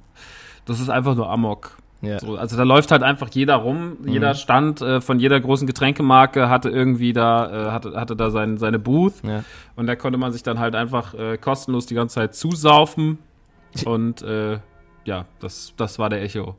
Das ist einfach nur Amok. Ja. So, also da läuft halt einfach jeder rum. Mhm. Jeder Stand äh, von jeder großen Getränkemarke hatte irgendwie da, äh, hatte, hatte da sein, seine Booth. Ja. Und da konnte man sich dann halt einfach äh, kostenlos die ganze Zeit zusaufen. Und äh, ja, das, das war der Echo.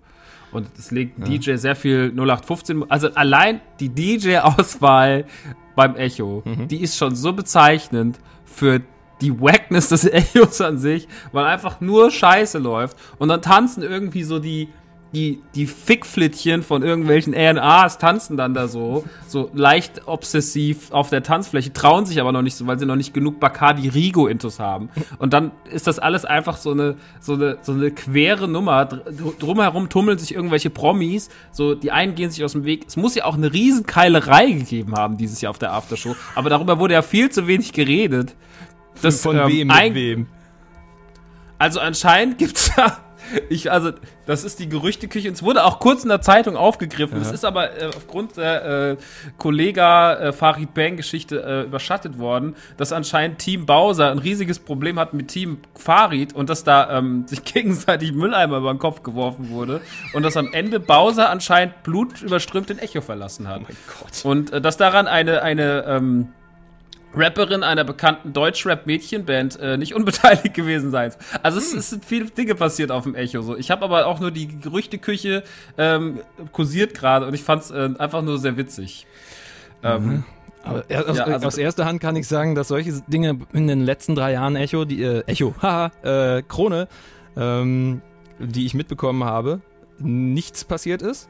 Und es legt DJ sehr viel 0815. Also allein die DJ-Auswahl beim Echo, Mhm. die ist schon so bezeichnend für die Wackness des Echos an sich, weil einfach nur Scheiße läuft. Und dann tanzen irgendwie so die die, die Fickflittchen von irgendwelchen A&Rs tanzen dann da so, so leicht obsessiv auf der Tanzfläche, trauen sich aber noch nicht so, weil sie noch nicht genug Bacardi Rigo Intus haben. Und dann ist das alles einfach so eine, so eine, so eine quere Nummer. Dr- Drumherum tummeln sich irgendwelche Promis, so, die einen gehen sich aus dem Weg. Es muss ja auch eine Riesenkeilerei gegeben haben dieses Jahr auf der Aftershow, aber darüber wurde ja viel zu wenig geredet. Das, Von ähm, wem mit wem? also anscheinend gibt's da. Ich, also, das ist die Gerüchteküche. Und es wurde auch kurz in der Zeitung aufgegriffen. Es ist aber äh, aufgrund der äh, Kollega äh, Farid Bang-Geschichte äh, überschattet worden, dass anscheinend Team Bowser ein riesiges Problem hat mit Team Farid und dass da ähm, sich gegenseitig Mülleimer über den Kopf geworfen wurde und dass am Ende Bowser anscheinend blutüberströmt den Echo verlassen hat. Und äh, dass daran eine, eine ähm, Rapperin einer bekannten Deutschrap-Mädchenband äh, nicht unbeteiligt gewesen sein. Also es, es sind viele Dinge passiert auf dem Echo. So. Ich habe aber auch nur die Gerüchteküche ähm, kursiert gerade und ich fand es äh, einfach nur sehr witzig. Ähm, Aber er, aus, Ja, also- aus erster Hand kann ich sagen, dass solche Dinge in den letzten drei Jahren Echo, die äh, Echo, haha, äh, Krone, ähm, die ich mitbekommen habe, nichts passiert ist.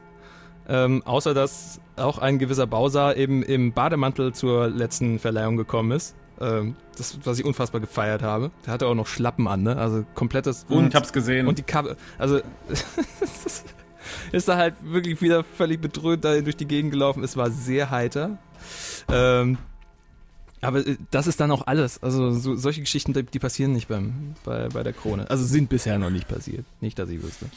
Ähm, außer dass auch ein gewisser Bowser eben im Bademantel zur letzten Verleihung gekommen ist. Ähm, das, was ich unfassbar gefeiert habe. Der hatte auch noch Schlappen an, ne? Also komplettes und ich hab's gesehen. und die Kappe, also ist da halt wirklich wieder völlig bedröhnt da durch die Gegend gelaufen. Es war sehr heiter. Ähm, aber äh, das ist dann auch alles. Also so, solche Geschichten, die, die passieren nicht beim, bei, bei der Krone. Also sind bisher noch nicht passiert. Nicht, dass ich wüsste.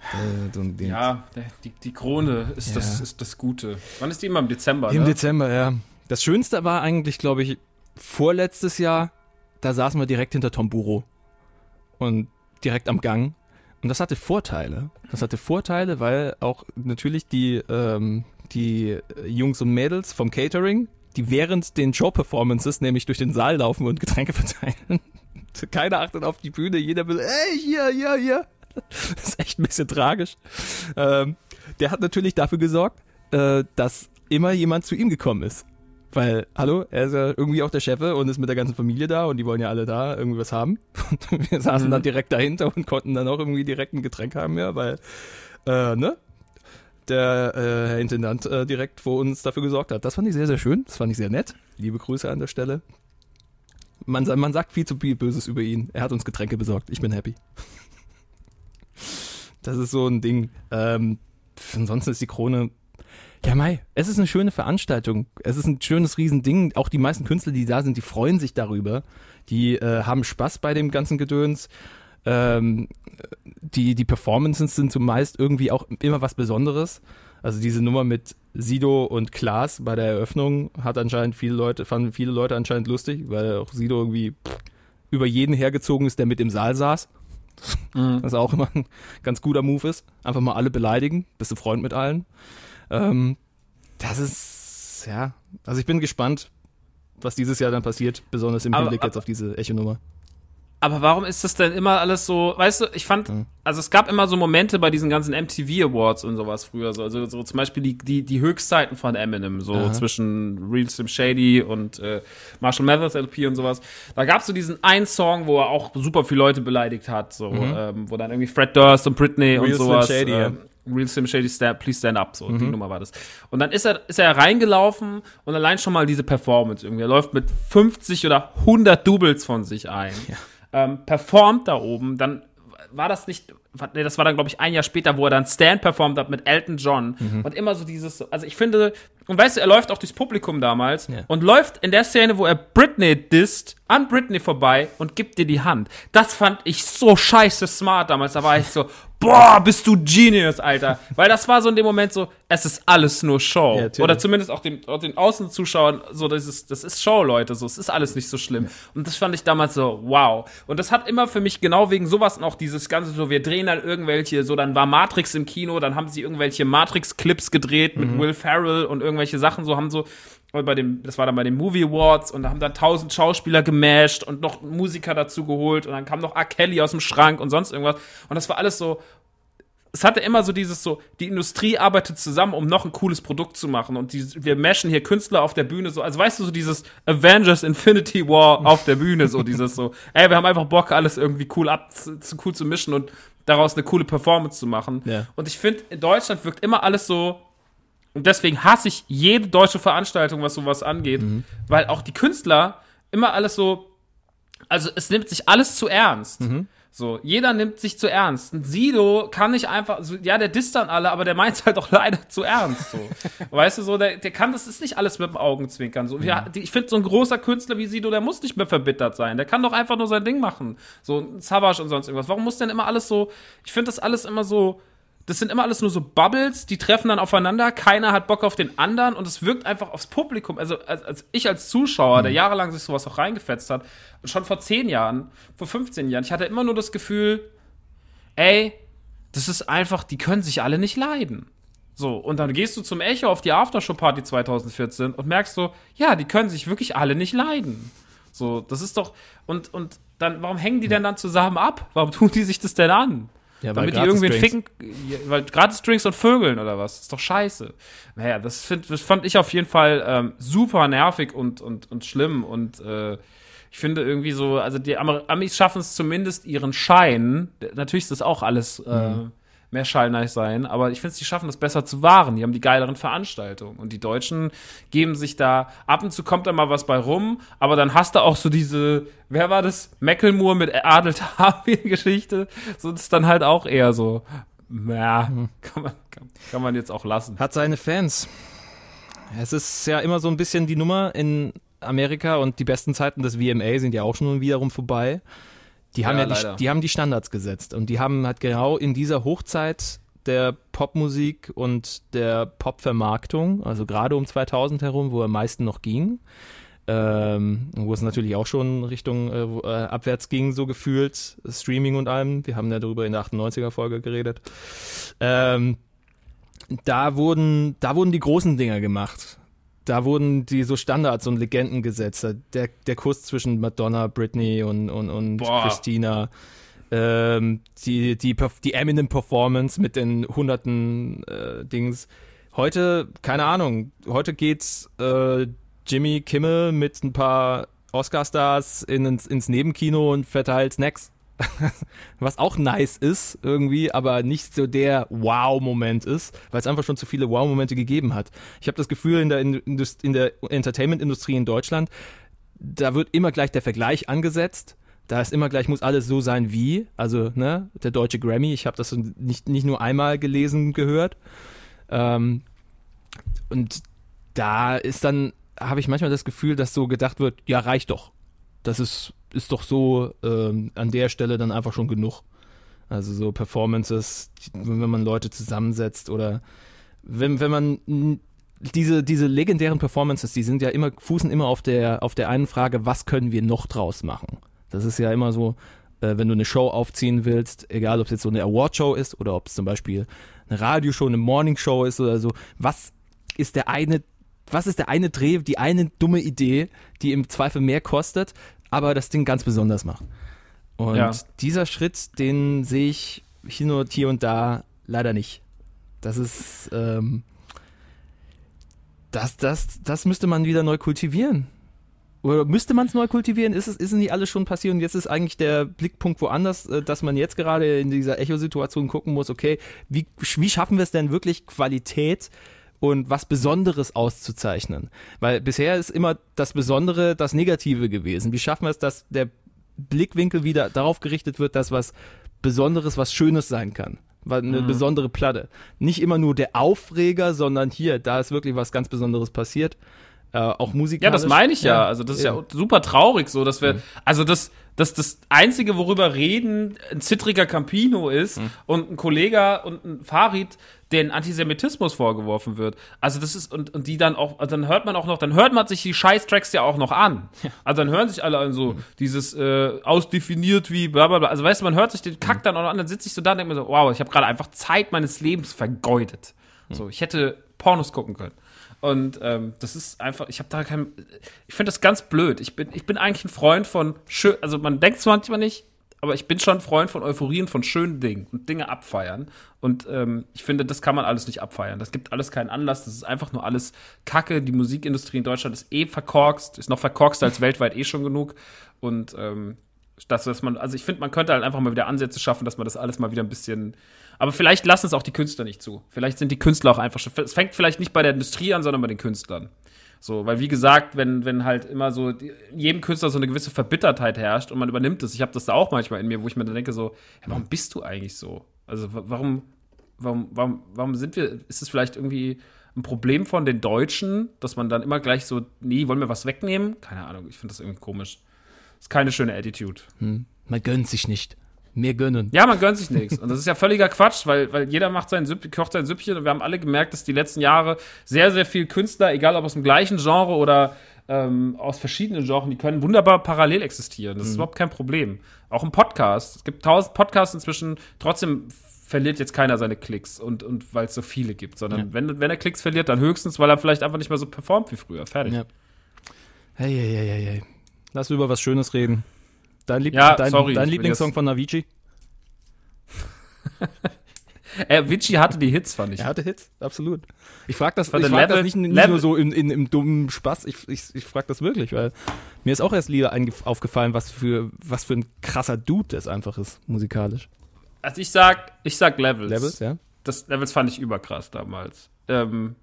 Äh, so ein Ding. ja, die, die Krone ist, das, Ja. ist das Gute. Wann ist die immer? Im Dezember, Im ne? Dezember, ja. Das Schönste war eigentlich, glaube ich, vorletztes Jahr, da saßen wir direkt hinter Tomburo. Und direkt am Gang. Und das hatte Vorteile. Das hatte Vorteile, weil auch natürlich die, ähm, die Jungs und Mädels vom Catering, die während den Show-Performances nämlich durch den Saal laufen und Getränke verteilen. Keiner achtet auf die Bühne, jeder will, ey, hier, hier, hier. Das ist echt ein bisschen tragisch. Ähm, der hat natürlich dafür gesorgt, äh, dass immer jemand zu ihm gekommen ist. Weil, hallo, er ist ja irgendwie auch der Chef und ist mit der ganzen Familie da und die wollen ja alle da irgendwie was haben. Und wir saßen dann direkt dahinter und konnten dann auch irgendwie direkt ein Getränk haben, ja, weil, äh, ne? Der äh, Herr Intendant äh, direkt vor uns dafür gesorgt hat. Das fand ich sehr, sehr schön. Das fand ich sehr nett. Liebe Grüße an der Stelle. Man, man sagt viel zu viel Böses über ihn. Er hat uns Getränke besorgt. Ich bin happy. Das ist so ein Ding. Ähm, ansonsten ist die Krone. Ja, Mai, es ist eine schöne Veranstaltung. Es ist ein schönes Riesending. Auch die meisten Künstler, die da sind, die freuen sich darüber. Die äh, haben Spaß bei dem ganzen Gedöns. Ähm, die, die Performances sind zumeist irgendwie auch immer was Besonderes. Also diese Nummer mit Sido und Klaas bei der Eröffnung hat anscheinend viele Leute, fanden viele Leute anscheinend lustig, weil auch Sido irgendwie pff, über jeden hergezogen ist, der mit im Saal saß. Was auch immer ein ganz guter Move ist. Einfach mal alle beleidigen, bist du Freund mit allen. Ähm, das ist, ja, also ich bin gespannt, was dieses Jahr dann passiert, besonders im Aber- Hinblick jetzt auf diese Echo-Nummer. Aber warum ist das denn immer alles so, weißt du, ich fand, also es gab immer so Momente bei diesen ganzen MTV Awards und sowas früher, so, also so zum Beispiel die, die, die Höchstzeiten von Eminem, so Aha. zwischen Real Slim Shady und äh, Marshall Mathers LP und sowas. Da gab es so diesen einen Song, wo er auch super viele Leute beleidigt hat, so, ähm, wo dann irgendwie Fred Durst und Britney und Real Slim sowas. Shady, ja. ähm, Real Slim Shady stand, Please Stand Up, so, die Nummer war das. Und dann ist er, ist er reingelaufen und allein schon mal diese Performance irgendwie. Er läuft mit 50 oder 100 Doubles von sich ein. Ähm, performt da oben, dann war das nicht, nee, das war dann, glaube ich, ein Jahr später, wo er dann Stand performt hat mit Elton John. Und immer so dieses, also ich finde, und weißt du, er läuft auch durchs Publikum damals Ja. und läuft in der Szene, wo er Britney disst, an Britney vorbei und gibt dir die Hand. Das fand ich so scheiße smart damals. Da war ich so, boah, bist du Genius, Alter. Weil das war so in dem Moment so, es ist alles nur Show. Ja. Oder zumindest auch den, auch den Außenzuschauern, so, das ist, das ist Show, Leute, so, es ist alles nicht so schlimm. Und das fand ich damals so, wow. Und das hat immer für mich genau wegen sowas noch dieses ganze, so, wir drehen dann irgendwelche, so, dann war Matrix im Kino, dann haben sie irgendwelche Matrix-Clips gedreht mit Mhm. Will Ferrell und irgendwelche Sachen, so haben so, bei dem, das war dann bei den Movie Awards und da haben dann tausend Schauspieler gemasht und noch Musiker dazu geholt und dann kam noch R. Kelly aus dem Schrank und sonst irgendwas. Und das war alles so, es hatte immer so dieses so, die Industrie arbeitet zusammen, um noch ein cooles Produkt zu machen und die, wir meshen hier Künstler auf der Bühne so, also weißt du, so dieses Avengers Infinity War auf der Bühne, so dieses so, ey, wir haben einfach Bock, alles irgendwie cool ab, zu, zu cool zu mischen und daraus eine coole Performance zu machen. Ja. Und ich finde, in Deutschland wirkt immer alles so, und deswegen hasse ich jede deutsche Veranstaltung, was sowas angeht, weil auch die Künstler immer alles so, also es nimmt sich alles zu ernst. So, jeder nimmt sich zu ernst. Ein Sido kann nicht einfach, so, ja, der disst dann alle, aber der meint halt auch leider zu ernst. So. weißt du, so, der, der kann, das ist nicht alles mit dem Augenzwinkern. So, wir, die, ich finde, so ein großer Künstler wie Sido, der muss nicht mehr verbittert sein. Der kann doch einfach nur sein Ding machen. So, ein Savage und sonst irgendwas. Warum muss denn immer alles so, ich finde das alles immer so, das sind immer alles nur so Bubbles, die treffen dann aufeinander, keiner hat Bock auf den anderen und es wirkt einfach aufs Publikum. Also als, als ich als Zuschauer, der jahrelang sich sowas auch reingefetzt hat, schon vor 10 Jahren, vor 15 Jahren, ich hatte immer nur das Gefühl, ey, das ist einfach, die können sich alle nicht leiden. So, und dann gehst du zum Echo auf die Aftershow-Party 2014 und merkst so, ja, die können sich wirklich alle nicht leiden. So, das ist doch, und, und dann, warum hängen die denn dann zusammen ab? Warum tun die sich das denn an? Ja, weil Damit die irgendwen ficken, weil gratis Drinks und Vögeln oder was? ist doch scheiße. Naja, das, find, das fand ich auf jeden Fall ähm, super nervig und, und, und schlimm und äh, ich finde irgendwie so, also die Amis schaffen es zumindest ihren Schein. Natürlich ist das auch alles äh, mehr Schallneich sein, aber ich finde, die schaffen das besser zu wahren. Die haben die geileren Veranstaltungen und die Deutschen geben sich da ab und zu kommt da mal was bei rum, aber dann hast du auch so diese, wer war das? Mecklenmoor mit Adel Tawil-Geschichte. So ist dann halt auch eher so, ja, kann man, kann, kann man jetzt auch lassen. Hat seine Fans. Es ist ja immer so ein bisschen die Nummer in Amerika und die besten Zeiten des VMA sind ja auch schon wiederum vorbei. Die haben Ja, ja, die, die haben die Standards gesetzt und die haben halt genau in dieser Hochzeit der Popmusik und der Popvermarktung, also gerade um 2000 herum, wo am meisten noch ging, ähm, wo es natürlich auch schon Richtung äh, äh, abwärts ging, so gefühlt, Streaming und allem. Wir haben ja darüber in der 98er Folge geredet. Ähm, da wurden, da wurden die großen Dinger gemacht. Da wurden die so Standards und Legenden gesetzt. Der, der Kuss zwischen Madonna, Britney und, und, und Boah. Christina. Ähm, die, die, die Eminem-Performance mit den hunderten äh, Dings. Heute, keine Ahnung, heute geht's äh, Jimmy Kimmel mit ein paar Oscar-Stars in, ins, ins Nebenkino und verteilt Snacks. Was auch nice ist irgendwie, aber nicht so der Wow-Moment ist, weil es einfach schon zu viele Wow-Momente gegeben hat. Ich habe das Gefühl, in der, Indust in der Entertainment-Industrie in Deutschland, da wird immer gleich der Vergleich angesetzt. Da ist immer gleich, muss alles so sein wie, also ne, der deutsche Grammy, ich habe das nicht, nicht nur einmal gelesen, gehört. Ähm, und da ist dann, habe ich manchmal das Gefühl, dass so gedacht wird, ja, reicht doch. Das ist, ist doch so ähm, an der Stelle dann einfach schon genug. Also so Performances, wenn man Leute zusammensetzt oder wenn, wenn man diese, diese legendären Performances, die sind ja immer, fußen immer auf der, auf der einen Frage, was können wir noch draus machen? Das ist ja immer so, äh, wenn du eine Show aufziehen willst, egal ob es jetzt so eine Awardshow ist oder ob es zum Beispiel eine Radioshow, eine Morningshow ist oder so, was ist der eine, was ist der eine Dreh, die eine dumme Idee, die im Zweifel mehr kostet, aber das Ding ganz besonders macht. Und Ja. dieser Schritt, den sehe ich hier und hier und da leider nicht. Das ist, ähm, das, das, das müsste man wieder neu kultivieren. Oder müsste man es neu kultivieren? Ist es, ist nicht alles schon passiert und jetzt ist eigentlich der Blickpunkt woanders, äh, dass man jetzt gerade in dieser Echo-Situation gucken muss, okay, wie, wie schaffen wir es denn wirklich Qualität und was Besonderes auszuzeichnen? Weil bisher ist immer das Besondere das Negative gewesen. Wie schaffen wir es, dass der Blickwinkel wieder darauf gerichtet wird, dass was Besonderes, was Schönes sein kann? Eine besondere Platte. Nicht immer nur der Aufreger, sondern hier, da ist wirklich was ganz Besonderes passiert. Äh, auch musikalisch. Ja, das meine ich ja. Also das ist ja super traurig so, dass wir, also das, dass das Einzige, worüber reden, ein zittriger Campino ist und ein Kollege und ein Farid, den Antisemitismus vorgeworfen wird. Also das ist, und, und die dann auch, also dann hört man auch noch, dann hört man sich die Scheiß-Tracks ja auch noch an. Also dann hören sich alle an so, dieses äh, ausdefiniert wie bla bla bla. Also weißt du, man hört sich den Kack dann auch noch an, dann sitze ich so da und denke mir so, wow, ich habe gerade einfach Zeit meines Lebens vergeudet. So, ich hätte Pornos gucken können. Und ähm, das ist einfach, ich habe da kein, ich finde das ganz blöd. Ich bin, ich bin eigentlich ein Freund von schön, also man denkt es manchmal nicht, aber ich bin schon Freund von Euphorie und von schönen Dingen und Dinge abfeiern. Und ähm, ich finde, das kann man alles nicht abfeiern. Das gibt alles keinen Anlass. Das ist einfach nur alles Kacke. Die Musikindustrie in Deutschland ist eh verkorkst, ist noch verkorkster als weltweit eh schon genug. Und ähm, das, dass man, also ich finde, man könnte halt einfach mal wieder Ansätze schaffen, dass man das alles mal wieder ein bisschen. Aber vielleicht lassen es auch die Künstler nicht zu. Vielleicht sind die Künstler auch einfach schon. Es fängt vielleicht nicht bei der Industrie an, sondern bei den Künstlern. So, weil wie gesagt, wenn, wenn halt immer so jedem Künstler so eine gewisse Verbittertheit herrscht und man übernimmt es, ich habe das da auch manchmal in mir, wo ich mir dann denke so, hey, warum bist du eigentlich so? Also wa- warum, warum, warum, warum sind wir, ist es vielleicht irgendwie ein Problem von den Deutschen, dass man dann immer gleich so, nee, wollen wir was wegnehmen? Keine Ahnung, ich finde das irgendwie komisch. Ist keine schöne Attitude. Man gönnt sich nicht. Mehr gönnen. Ja, man gönnt sich nichts. Und das ist ja völliger Quatsch, weil, weil jeder macht sein Süpp, kocht sein Süppchen und wir haben alle gemerkt, dass die letzten Jahre sehr, sehr viel Künstler, egal ob aus dem gleichen Genre oder ähm, aus verschiedenen Genres, die können wunderbar parallel existieren. Das ist überhaupt kein Problem. Auch im Podcast. Es gibt tausend Podcasts inzwischen, trotzdem verliert jetzt keiner seine Klicks und, und weil es so viele gibt, sondern wenn, wenn er Klicks verliert, dann höchstens, weil er vielleicht einfach nicht mehr so performt wie früher. Fertig. Ja. Hey, hey, hey, hey, hey. Lass über was Schönes reden. Dein, Lieb Ja, dein, sorry, dein Lieblingssong von Avicii? Äh, Vici hatte die Hits, fand ich. Er hatte Hits, absolut. Ich frage das, ich frag das nicht, nicht nur so in, in, im dummen Spaß, ich, ich, ich frage das wirklich, weil mir ist auch erst Lieder aufgefallen, was für, was für ein krasser Dude das einfach ist, musikalisch. Also ich sag, ich sag Levels. Levels, ja? Das Levels fand ich überkrass damals. Ähm,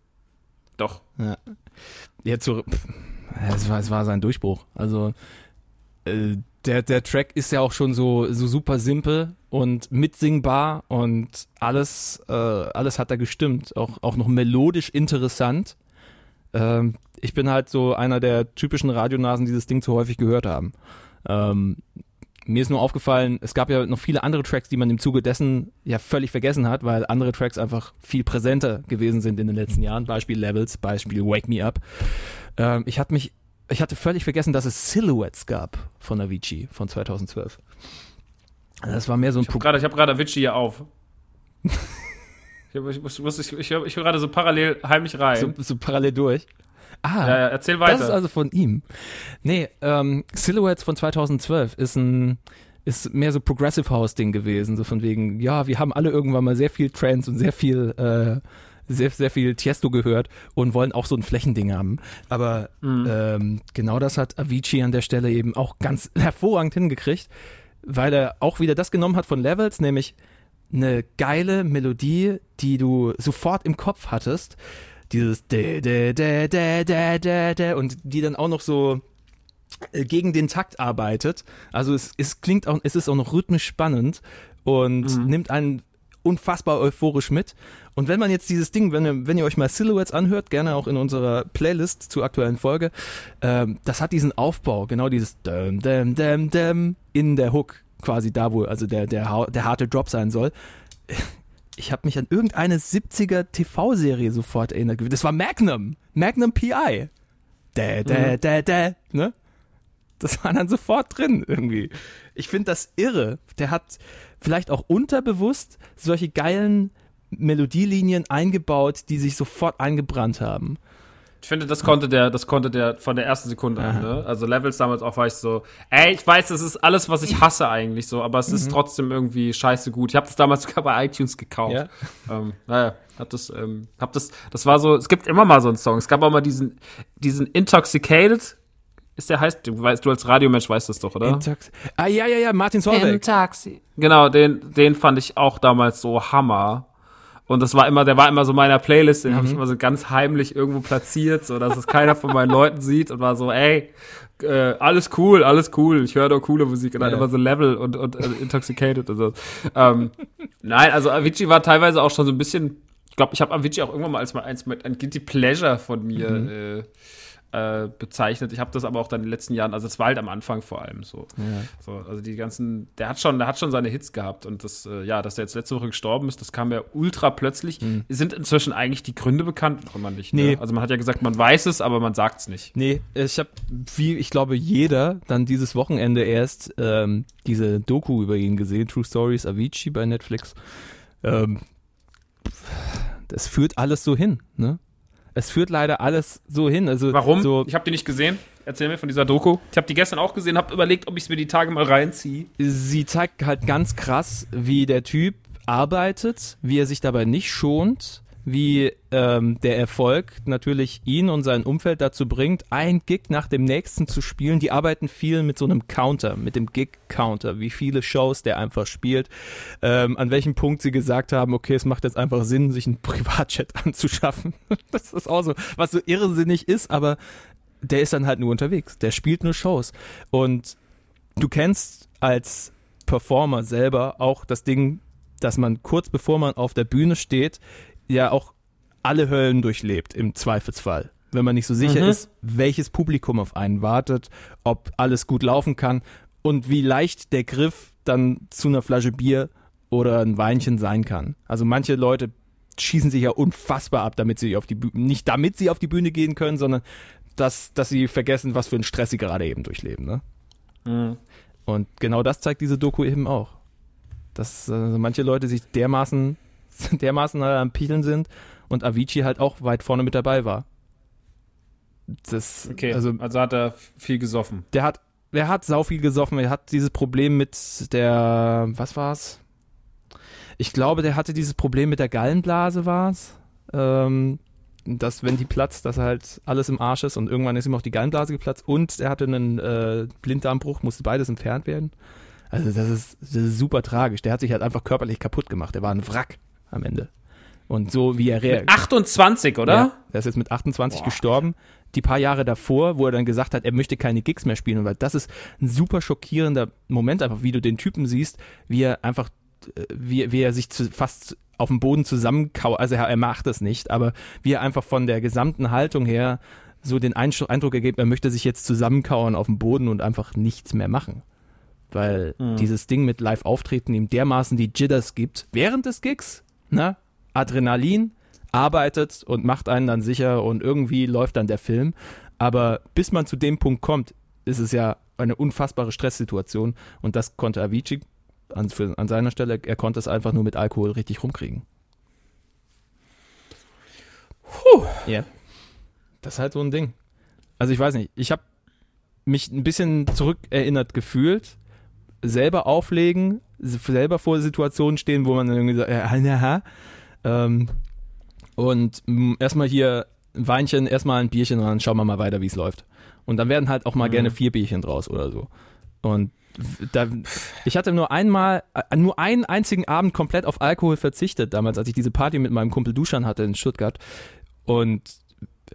doch. Jetzt so, pff, es war, es war sein Durchbruch. Also, äh, der, der Track ist ja auch schon so, so super simpel und mitsingbar und alles, äh, alles hat da gestimmt. Auch, auch noch melodisch interessant. Ähm, ich bin halt so einer der typischen Radionasen, die das Ding zu häufig gehört haben. Ähm, mir ist nur aufgefallen, es gab ja noch viele andere Tracks, die man im Zuge dessen ja völlig vergessen hat, weil andere Tracks einfach viel präsenter gewesen sind in den letzten Jahren. Beispiel Levels, Beispiel Wake Me Up. Ähm, ich hatte mich, ich hatte völlig vergessen, dass es Silhouettes gab von Avicii von 2012. Das war mehr so ein Ich habe gerade hab Avicii hier auf. ich, hab- ich, muss, muss, ich, ich, hör- ich höre gerade so parallel heimlich rein. so, so parallel durch. Ah, ja, ja, erzähl weiter. Das ist also von ihm. Nee, ähm, Silhouettes von 2012 ist ein ist mehr so Progressive House Ding gewesen, so von wegen, ja, wir haben alle irgendwann mal sehr viel Trance und sehr viel äh, sehr, sehr viel Tiesto gehört und wollen auch so ein Flächending haben. Aber ähm, genau das hat Avicii an der Stelle eben auch ganz hervorragend hingekriegt, weil er auch wieder das genommen hat von Levels, nämlich eine geile Melodie, die du sofort im Kopf hattest. Dieses de, de, de, de, de, de, de, und die dann auch noch so äh, gegen den Takt arbeitet. Also es, es klingt auch, es ist auch noch rhythmisch spannend und nimmt einen unfassbar euphorisch mit. Und wenn man jetzt dieses Ding, wenn ihr, wenn ihr euch mal Silhouettes anhört, gerne auch in unserer Playlist zur aktuellen Folge, ähm, das hat diesen Aufbau, genau dieses däm, däm, däm, däm in der Hook, quasi da, wo also der, der, der harte Drop sein soll. Ich habe mich an irgendeine 70er TV-Serie sofort erinnert. Das war Magnum. Magnum PI. Dä, dä, dä, dä, ne? Das war dann sofort drin irgendwie. Ich finde das irre. Der hat vielleicht auch unterbewusst solche geilen Melodielinien eingebaut, die sich sofort eingebrannt haben. Ich finde, das konnte der, das konnte der von der ersten Sekunde an, ne? Also Levels damals auch war ich so, ey, ich weiß, das ist alles, was ich hasse eigentlich so, aber es Mhm. ist trotzdem irgendwie scheiße gut. Ich habe das damals sogar bei iTunes gekauft. Ja. Ähm, naja, hab das, ähm, hab das, das war so, es gibt immer mal so einen Song. Es gab auch mal diesen, diesen Intoxicated, ist der heißt, du weißt, du als Radiomensch weißt das doch, oder? Intox ah, ja, ja, ja, Martin Solveig. Taxi. Genau, den, den fand ich auch damals so Hammer. Und das war immer, der war immer so meiner Playlist, den habe ich immer so ganz heimlich irgendwo platziert, so dass es keiner von meinen Leuten sieht und war so, ey, äh, alles cool, alles cool, ich höre doch coole Musik und dann Ja. immer so Level und, und äh, Intoxicated und so. Ähm, nein, also Avicii war teilweise auch schon so ein bisschen, ich glaube, ich habe Avicii auch irgendwann mal als mal eins mit ein Guilty Pleasure von mir äh, äh, bezeichnet. Ich habe das aber auch dann in den letzten Jahren, also es war halt am Anfang vor allem so. so. Also die ganzen, der hat schon, der hat schon seine Hits gehabt und das, äh, ja, dass der jetzt letzte Woche gestorben ist, das kam ja ultra plötzlich. Sind inzwischen eigentlich die Gründe bekannt? Noch immer nicht. Nee. Ne? Also man hat ja gesagt, man weiß es, aber man sagt es nicht. Nee, ich habe, wie ich glaube, jeder dann dieses Wochenende erst ähm, diese Doku über ihn gesehen, True Stories Avicii bei Netflix. Ähm, das führt alles so hin, ne? Es führt leider alles so hin. Also Warum? So, ich habe die nicht gesehen. Erzähl mir von dieser Doku. Ich habe die gestern auch gesehen, habe überlegt, ob ich es mir die Tage mal reinziehe. Sie zeigt halt ganz krass, wie der Typ arbeitet, wie er sich dabei nicht schont, wie ähm, der Erfolg natürlich ihn und sein Umfeld dazu bringt, ein Gig nach dem nächsten zu spielen. Die arbeiten viel mit so einem Counter, mit dem Gig-Counter, wie viele Shows der einfach spielt, ähm, an welchem Punkt sie gesagt haben, okay, es macht jetzt einfach Sinn, sich einen Privatjet anzuschaffen. das ist auch so, was so irrsinnig ist, aber der ist dann halt nur unterwegs, der spielt nur Shows. Und du kennst als Performer selber auch das Ding, dass man kurz bevor man auf der Bühne steht, ja auch alle Höllen durchlebt, im Zweifelsfall. Wenn man nicht so sicher Mhm. ist, welches Publikum auf einen wartet, ob alles gut laufen kann und wie leicht der Griff dann zu einer Flasche Bier oder ein Weinchen sein kann. Also manche Leute schießen sich ja unfassbar ab, damit sie auf die Bühne, nicht damit sie auf die Bühne gehen können, sondern dass, dass sie vergessen, was für einen Stress sie gerade eben durchleben. Ne? Mhm. Und genau das zeigt diese Doku eben auch. Dass äh, manche Leute sich dermaßen, dermaßen am Pieseln sind und Avicii halt auch weit vorne mit dabei war. Das, Okay, also also, hat er viel gesoffen. der hat, der hat sau viel gesoffen. Er hat dieses Problem mit der, was war's? Ich glaube, der hatte dieses Problem mit der Gallenblase, war's. Ähm, dass wenn die platzt, dass halt alles im Arsch ist und irgendwann ist ihm auch die Gallenblase geplatzt und er hatte einen äh, Blinddarmbruch, musste beides entfernt werden. Also das ist, das ist super tragisch. Der hat sich halt einfach körperlich kaputt gemacht. Der war ein Wrack am Ende. Und so wie er reagiert. 28, oder? Ja, er ist jetzt mit 28 gestorben. Die paar Jahre davor, wo er dann gesagt hat, er möchte keine Gigs mehr spielen, weil das ist ein super schockierender Moment, einfach wie du den Typen siehst, wie er einfach, äh, wie, wie er sich zu, fast auf dem Boden zusammenkau, also er, er macht es nicht, aber wie er einfach von der gesamten Haltung her so den Eindruck ergibt, er möchte sich jetzt zusammenkauern auf dem Boden und einfach nichts mehr machen. Weil dieses Ding mit Live-Auftreten ihm dermaßen die Jitters gibt, während des Gigs, ne? Adrenalin, arbeitet und macht einen dann sicher und irgendwie läuft dann der Film. Aber bis man zu dem Punkt kommt, ist es ja eine unfassbare Stresssituation und das konnte Avicii an, für, an seiner Stelle, er konnte es einfach nur mit Alkohol richtig rumkriegen. Puh. Ja. Das ist halt so ein Ding. Also ich weiß nicht, ich habe mich ein bisschen zurückerinnert gefühlt, selber auflegen, selber vor Situationen stehen, wo man dann irgendwie sagt, ja, na, ha. Ähm, und erstmal hier ein Weinchen, erstmal ein Bierchen und dann schauen wir mal weiter, wie es läuft. Und dann werden halt auch mal gerne vier Bierchen draus oder so. Und da, ich hatte nur einmal, äh, nur einen einzigen Abend komplett auf Alkohol verzichtet, damals, als ich diese Party mit meinem Kumpel Duschan hatte in Stuttgart. Und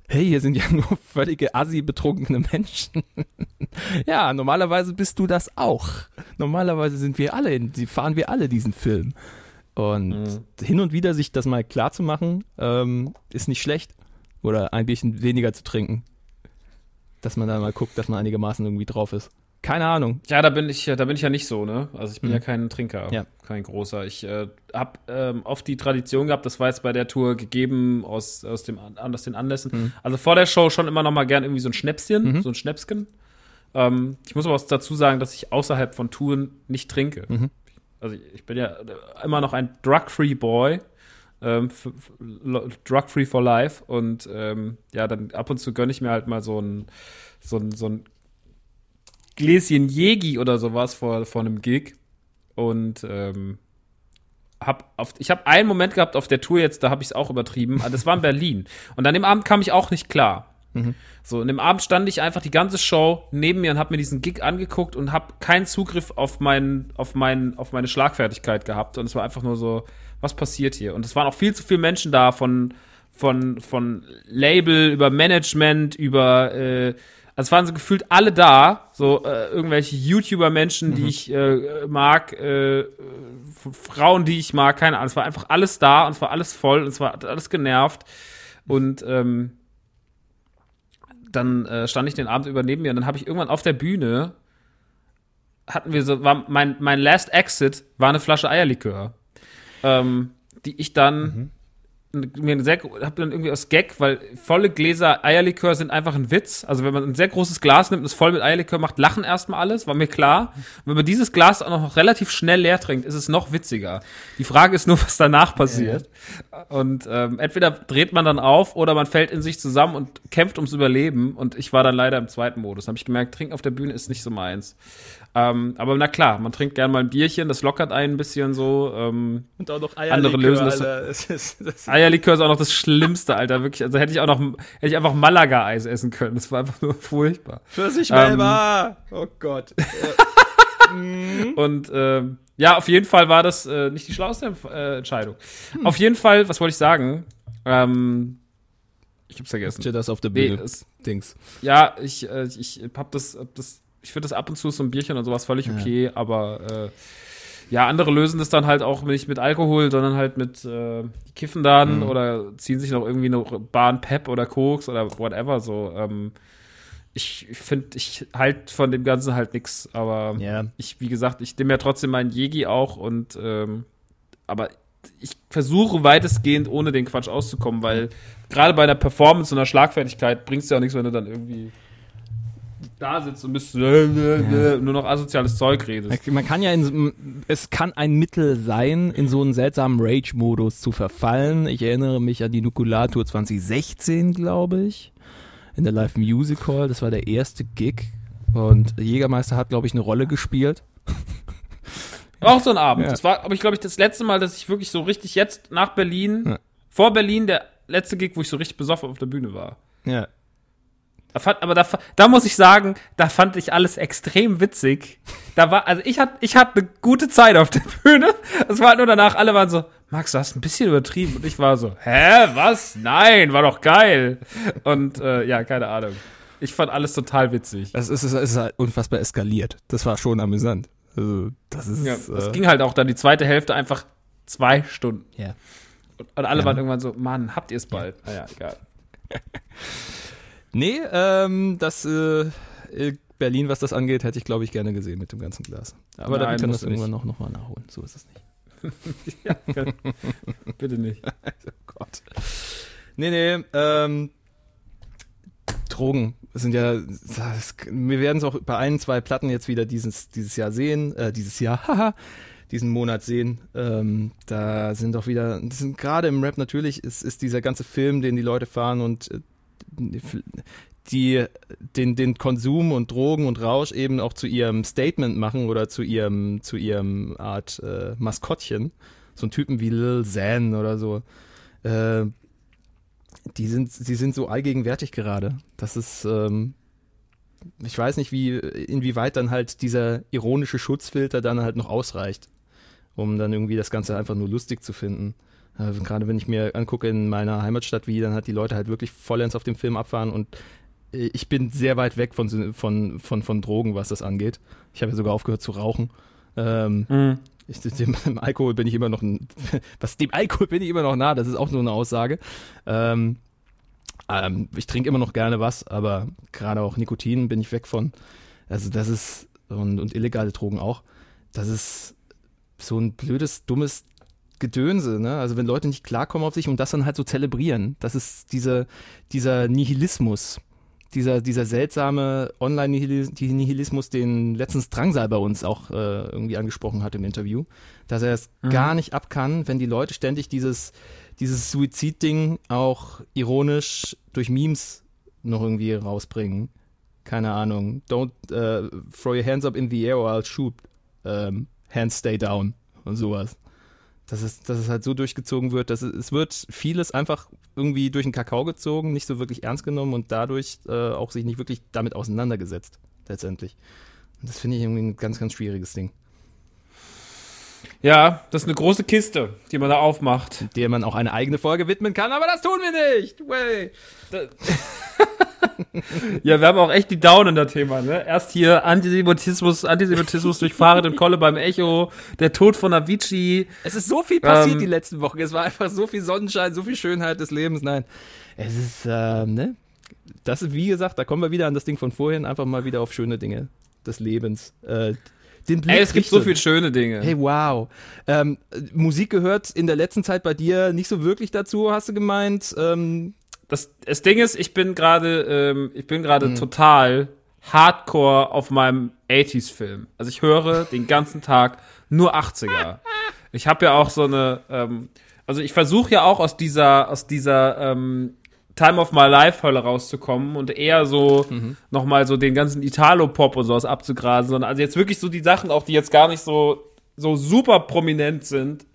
hey, hier sind ja nur völlige assi betrunkene Menschen. ja, normalerweise bist du das auch. Normalerweise sind wir alle, fahren wir alle diesen Film. Und hin und wieder sich das mal klar zu machen, ähm, ist nicht schlecht. Oder ein Bierchen weniger zu trinken. Dass man da mal guckt, dass man einigermaßen irgendwie drauf ist. Keine Ahnung. Ja, da bin ich, da bin ich ja nicht so, ne? Also ich bin Mhm. ja kein Trinker, Ja. kein großer. Ich äh, habe ähm, oft die Tradition gehabt, das war jetzt bei der Tour gegeben aus, aus, dem, aus den Anlässen. Mhm. Also vor der Show schon immer noch mal gern irgendwie so ein Schnäpschen, Mhm. so ein Schnäpsken. Ähm, ich muss aber auch dazu sagen, dass ich außerhalb von Touren nicht trinke. Mhm. Also ich bin ja immer noch ein Drug-Free Boy. Ähm, Drug-Free for life. Und ähm, ja, dann ab und zu gönne ich mir halt mal so ein, so ein, so ein Gläschen Jegi oder sowas vor, vor einem Gig. Und ähm, hab auf, ich habe einen Moment gehabt auf der Tour jetzt, da habe ich es auch übertrieben. Das war in Berlin. Und an dem Abend kam ich auch nicht klar. So, und im Abend stand ich einfach die ganze Show neben mir und habe mir diesen Gig angeguckt und habe keinen Zugriff auf, mein, auf, mein, auf meine Schlagfertigkeit gehabt. Und es war einfach nur so, was passiert hier? Und es waren auch viel zu viele Menschen da von, von, von Label über Management, über, äh, also es waren so gefühlt alle da, so äh, irgendwelche YouTuber-Menschen, die ich äh, mag, äh, Frauen, die ich mag, keine Ahnung. Es war einfach alles da und es war alles voll und es war alles genervt. Und ähm, dann äh, stand ich den Abend über neben mir und dann habe ich irgendwann auf der Bühne hatten wir so, war mein, mein Last Exit war eine Flasche Eierlikör, ähm, die ich dann mir ein sehr, hab dann irgendwie aus Gag, weil volle Gläser Eierlikör sind einfach ein Witz. Also wenn man ein sehr großes Glas nimmt und es voll mit Eierlikör macht, lachen erstmal alles, war mir klar. Und wenn man dieses Glas auch noch relativ schnell leer trinkt, ist es noch witziger. Die Frage ist nur, was danach passiert. Und ähm, entweder dreht man dann auf oder man fällt in sich zusammen und kämpft ums Überleben. Und ich war dann leider im zweiten Modus. Habe ich gemerkt, trinken auf der Bühne ist nicht so meins. Ähm, aber na klar, man trinkt gern mal ein Bierchen, das lockert einen ein bisschen so. Ähm, Und auch noch Andere lösen das- das. Ist, das Eierlikör ist auch noch das Schlimmste, Alter. Wirklich, also hätte ich auch noch, hätte ich einfach Malaga-Eis essen können. Das war einfach nur furchtbar. für sich Ähm, selber. oh Gott. Und ähm, ja, auf jeden Fall war das äh, nicht die schlauste äh, Entscheidung. Auf jeden Fall, was wollte ich sagen? Ähm, ich hab's vergessen. Das auf der Nee, Bühne. es, Dings. ja, ich, äh, ich hab das, hab das, ich finde das ab und zu so ein Bierchen und sowas völlig okay, aber äh, ja, andere lösen das dann halt auch nicht mit Alkohol, sondern halt mit, äh, kiffen dann oder ziehen sich noch irgendwie eine Bahn Pep oder Koks oder whatever so. Ähm, ich finde, ich halt von dem Ganzen halt nix, aber Ja. ich, wie gesagt, ich nehme ja trotzdem meinen Jegi auch und ähm, aber ich versuche weitestgehend ohne den Quatsch auszukommen, weil gerade bei einer Performance und einer Schlagfertigkeit bringst du ja auch nichts, wenn du dann irgendwie da sitzt und bist äh, äh, äh, nur noch asoziales Zeug redest. Man kann ja in, es kann ein Mittel sein, in so einen seltsamen Rage-Modus zu verfallen. Ich erinnere mich an die Nukulatur 2016, glaube ich, in der Live Music Hall. Das war der erste Gig und Jägermeister hat, glaube ich, eine Rolle gespielt. Auch so ein Abend. Ja. Das war, aber ich glaube, ich das letzte Mal, dass ich wirklich so richtig jetzt nach Berlin, Ja. vor Berlin, der letzte Gig, wo ich so richtig besoffen auf der Bühne war. Ja. Da fand, aber da, da muss ich sagen, da fand ich alles extrem witzig. Da war, also ich hatte, ich hatte eine gute Zeit auf der Bühne. Es war halt nur danach, alle waren so, Max, du hast ein bisschen übertrieben. Und ich war so, hä, was? Nein, war doch geil. Und äh, ja, keine Ahnung. Ich fand alles total witzig. Es ist, es ist halt unfassbar eskaliert. Das war schon amüsant. Also, das ist. Ja, es äh, ging halt auch dann die zweite Hälfte einfach zwei Stunden. ja. Und alle waren irgendwann so, Mann, habt ihr es bald? Naja, egal. Nee, ähm, das äh, Berlin, was das angeht, hätte ich, glaube ich, gerne gesehen mit dem ganzen Glas. Aber da Nein, wir können musst das irgendwann noch, noch mal nachholen. So ist es nicht. Bitte nicht. Oh Gott. Nee, nee, ähm, Drogen sind ja, das, wir werden es auch bei ein, zwei Platten jetzt wieder dieses, dieses Jahr sehen, äh, dieses Jahr, haha, diesen Monat sehen. Ähm, da sind auch wieder, das sind gerade im Rap natürlich, ist, ist dieser ganze Film, den die Leute fahren und äh, die den, den Konsum und Drogen und Rausch eben auch zu ihrem Statement machen oder zu ihrem, zu ihrem Art äh, Maskottchen. So ein Typen wie Lil Xan oder so. Äh, die sind, sie sind so allgegenwärtig gerade. Das ist, ähm, ich weiß nicht, wie, inwieweit dann halt dieser ironische Schutzfilter dann halt noch ausreicht, um dann irgendwie das Ganze einfach nur lustig zu finden. Äh, gerade wenn ich mir angucke in meiner Heimatstadt, wie dann halt die Leute halt wirklich vollends auf dem Film abfahren und äh, ich bin sehr weit weg von, von, von, von Drogen, was das angeht. Ich habe ja sogar aufgehört zu rauchen. Ähm, Mhm. ich, dem, dem Alkohol bin ich immer noch, ein- was dem Alkohol bin ich immer noch nah, das ist auch nur eine Aussage. Ähm, ähm, ich trinke immer noch gerne was, aber gerade auch Nikotin bin ich weg von. Also das ist, und, und illegale Drogen auch, das ist so ein blödes, dummes Gedönse, ne? Also wenn Leute nicht klarkommen auf sich und das dann halt so zelebrieren, das ist diese, dieser Nihilismus, dieser, dieser seltsame Online-Nihilismus, den letztens Drangsal bei uns auch äh, irgendwie angesprochen hat im Interview, dass er es gar nicht ab kann, wenn die Leute ständig dieses, dieses Suizidding auch ironisch durch Memes noch irgendwie rausbringen. Keine Ahnung. Don't äh, throw your hands up in the air or I'll shoot. Ähm, hands stay down und sowas. Dass es, dass es halt so durchgezogen wird, dass es, es wird vieles einfach irgendwie durch den Kakao gezogen, nicht so wirklich ernst genommen und dadurch äh, auch sich nicht wirklich damit auseinandergesetzt, letztendlich. Und das finde ich irgendwie ein ganz, ganz schwieriges Ding, Ja, das ist eine große Kiste, die man da aufmacht. der man auch eine eigene Folge widmen kann, aber das tun wir nicht. Way. Ja, wir haben auch echt die Down in der Thema, ne? Erst hier Antisemitismus, Antisemitismus durch Fahrrad und Kolle beim Echo, der Tod von Avicii. Es ist so viel passiert Ähm, die letzten Wochen. Es war einfach so viel Sonnenschein, so viel Schönheit des Lebens. Nein, es ist, ähm, ne? Das ist, wie gesagt, da kommen wir wieder an das Ding von vorhin, einfach mal wieder auf schöne Dinge des Lebens. Äh, den Blick Ey, es gibt so richtet. viele schöne Dinge. Hey, wow. Ähm, äh, Musik gehört in der letzten Zeit bei dir nicht so wirklich dazu, hast du gemeint. Ähm, das, das Ding ist, ich bin gerade, ähm, ich bin gerade Mhm. total hardcore auf meinem 80s-Film. Also ich höre den ganzen Tag nur 80er. Ich habe ja auch so eine, ähm, also ich versuche ja auch aus dieser, aus dieser ähm, Time of My Life Hölle rauszukommen und eher so Mhm. nochmal so den ganzen Italo-Pop und sowas abzugrasen, sondern also jetzt wirklich so die Sachen auch, die jetzt gar nicht so, so super prominent sind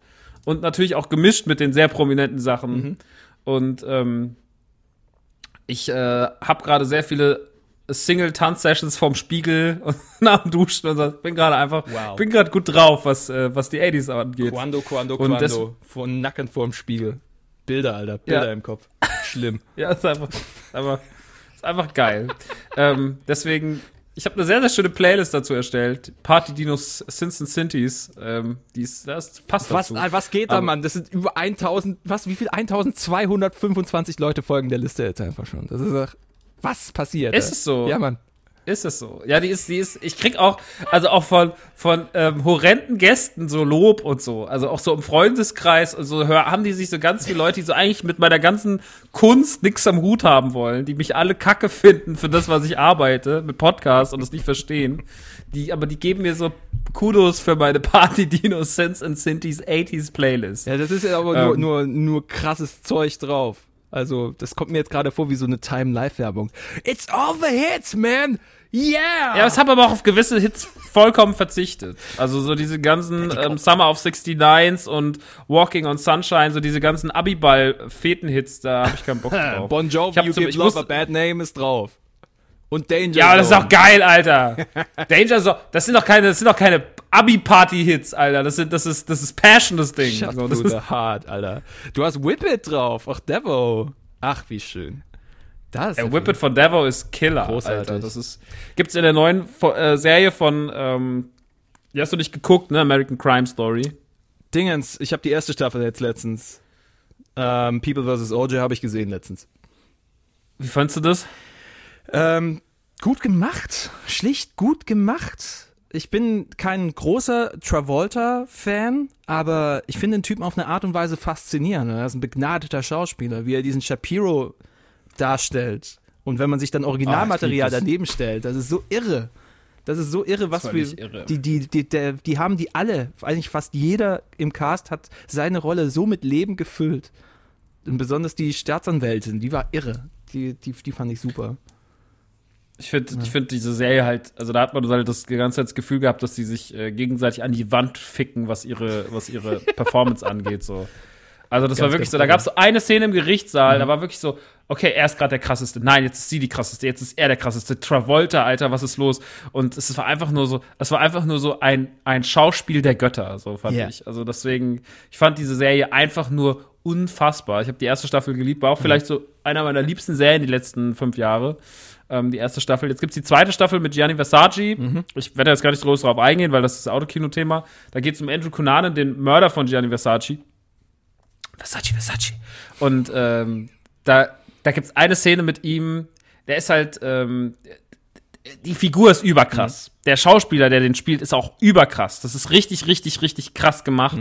und natürlich auch gemischt mit den sehr prominenten Sachen. Mhm. Und ähm, ich äh, habe gerade sehr viele Single-Tanz-Sessions vorm Spiegel und nach dem Duschen und so. bin gerade einfach, Wow. bin gerade gut drauf, was, äh, was die 80s angeht. Quando, Quando, Quando. Vor Nacken vorm Spiegel. Bilder, Alter. Bilder Ja. im Kopf. Schlimm. Ja, ist einfach, ist einfach, ist einfach geil. ähm, deswegen, ich habe eine sehr, sehr schöne Playlist dazu erstellt. Party Dinos Sins and Sintis. Ähm, die ist, das passt Was, dazu. was geht da, Aber- Mann? Das sind über 1000, was, wie viel? 1225 Leute folgen der Liste jetzt einfach schon. Das ist doch, was passiert? Ist es so? Ja, Mann. Ist es so? Ja, die ist, die ist, ich krieg auch, also auch von, von ähm, horrenden Gästen so Lob und so. Also auch so im Freundeskreis und so hör, haben die sich so ganz viele Leute, die so eigentlich mit meiner ganzen Kunst nix am Hut haben wollen, die mich alle kacke finden für das, was ich arbeite, mit Podcasts und das nicht verstehen. Die, aber die geben mir so Kudos für meine Party Dino Sense and Sintis 80s Playlist. Ja, das ist ja aber nur, Ähm. nur, nur krasses Zeug drauf. Also, das kommt mir jetzt gerade vor wie so eine Time-Live-Werbung. It's all the hits, man! Yeah! Ja, es habe aber auch auf gewisse Hits vollkommen verzichtet. Also so diese ganzen ähm, Summer of 69s und Walking on Sunshine, so diese ganzen Abiball-Feten-Hits, da habe ich keinen Bock drauf. bon Ich Jovi, hab You zum- Give ich Love a Bad Name ist drauf. Und Danger ja, aber das ist Zone. doch geil, Alter. Danger Zone, das sind doch keine, das sind doch keine Abi-Party-Hits, Alter. Das sind, das ist, das ist Passion, das Ding. Shut So, das ist, the heart, Alter. Du hast Whip It drauf. Ach, Devo. Ach, wie schön. Das der Whip It von Devo ist Killer, Großartig. Alter. Das ist, gibt's in der neuen äh, Serie von, ähm, die hast du nicht geguckt, ne? American Crime Story. Dingens, ich habe die erste Staffel jetzt letztens. Ähm, People vs. OJ habe ich gesehen letztens. Wie fandst du das? Ähm, gut gemacht. Schlicht gut gemacht. Ich bin kein großer Travolta-Fan, aber ich finde den Typen auf eine Art und Weise faszinierend. Er ist ein begnadeter Schauspieler, wie er diesen Shapiro darstellt. Und wenn man sich dann Originalmaterial das. daneben stellt, das ist so irre. Das ist so irre, was wir. irre. Die, die, die, der, die haben die alle, eigentlich fast jeder im Cast hat seine Rolle so mit Leben gefüllt. Und besonders die Staatsanwältin, die war irre. Die, die, die fand ich super. Ich finde, ich finde diese Serie halt, also da hat man halt das ganze Zeit das Gefühl gehabt, dass die sich äh, gegenseitig an die Wand ficken, was ihre, was ihre Performance angeht, so. Also das Ganz, war wirklich so, da gab es so eine Szene im Gerichtssaal, da war wirklich so, okay, er ist gerade der krasseste. Nein, jetzt ist sie die krasseste, jetzt ist er der krasseste. Travolta, Alter, was ist los? Und es war einfach nur so, es war einfach nur so ein, ein Schauspiel der Götter, so fand Ja. ich. Also deswegen, ich fand diese Serie einfach nur unfassbar. Ich habe die erste Staffel geliebt, war auch vielleicht so einer meiner liebsten Serien die letzten fünf Jahre. Ähm, die erste Staffel. Jetzt gibt's die zweite Staffel mit Gianni Versace. Ich werde jetzt gar nicht groß drauf eingehen, weil das ist das Autokino-Thema. Da geht's um Andrew Cunanan, den Mörder von Gianni Versace. Versace, Versace. Und ähm, da, da gibt's eine Szene mit ihm, der ist halt, ähm, die Figur ist überkrass. Der Schauspieler, der den spielt, ist auch überkrass. Das ist richtig, richtig, richtig krass gemacht.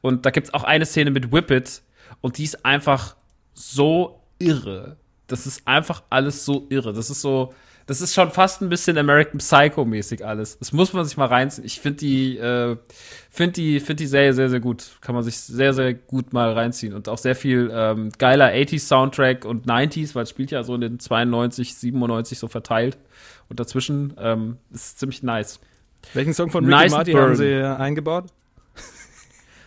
Und da gibt's auch eine Szene mit Whippet und die ist einfach so irre. Das ist einfach alles so irre. Das ist so, das ist schon fast ein bisschen American Psycho-mäßig alles. Das muss man sich mal reinziehen. Ich finde die, äh, finde die, finde die Serie sehr, sehr gut. Kann man sich sehr, sehr gut mal reinziehen. Und auch sehr viel ähm, geiler 80s Soundtrack und 90s, weil es spielt ja so in den 92, 97 so verteilt. Und dazwischen ähm, ist ziemlich nice. Welchen Song von Ricky Nice Martin burn. haben sie eingebaut?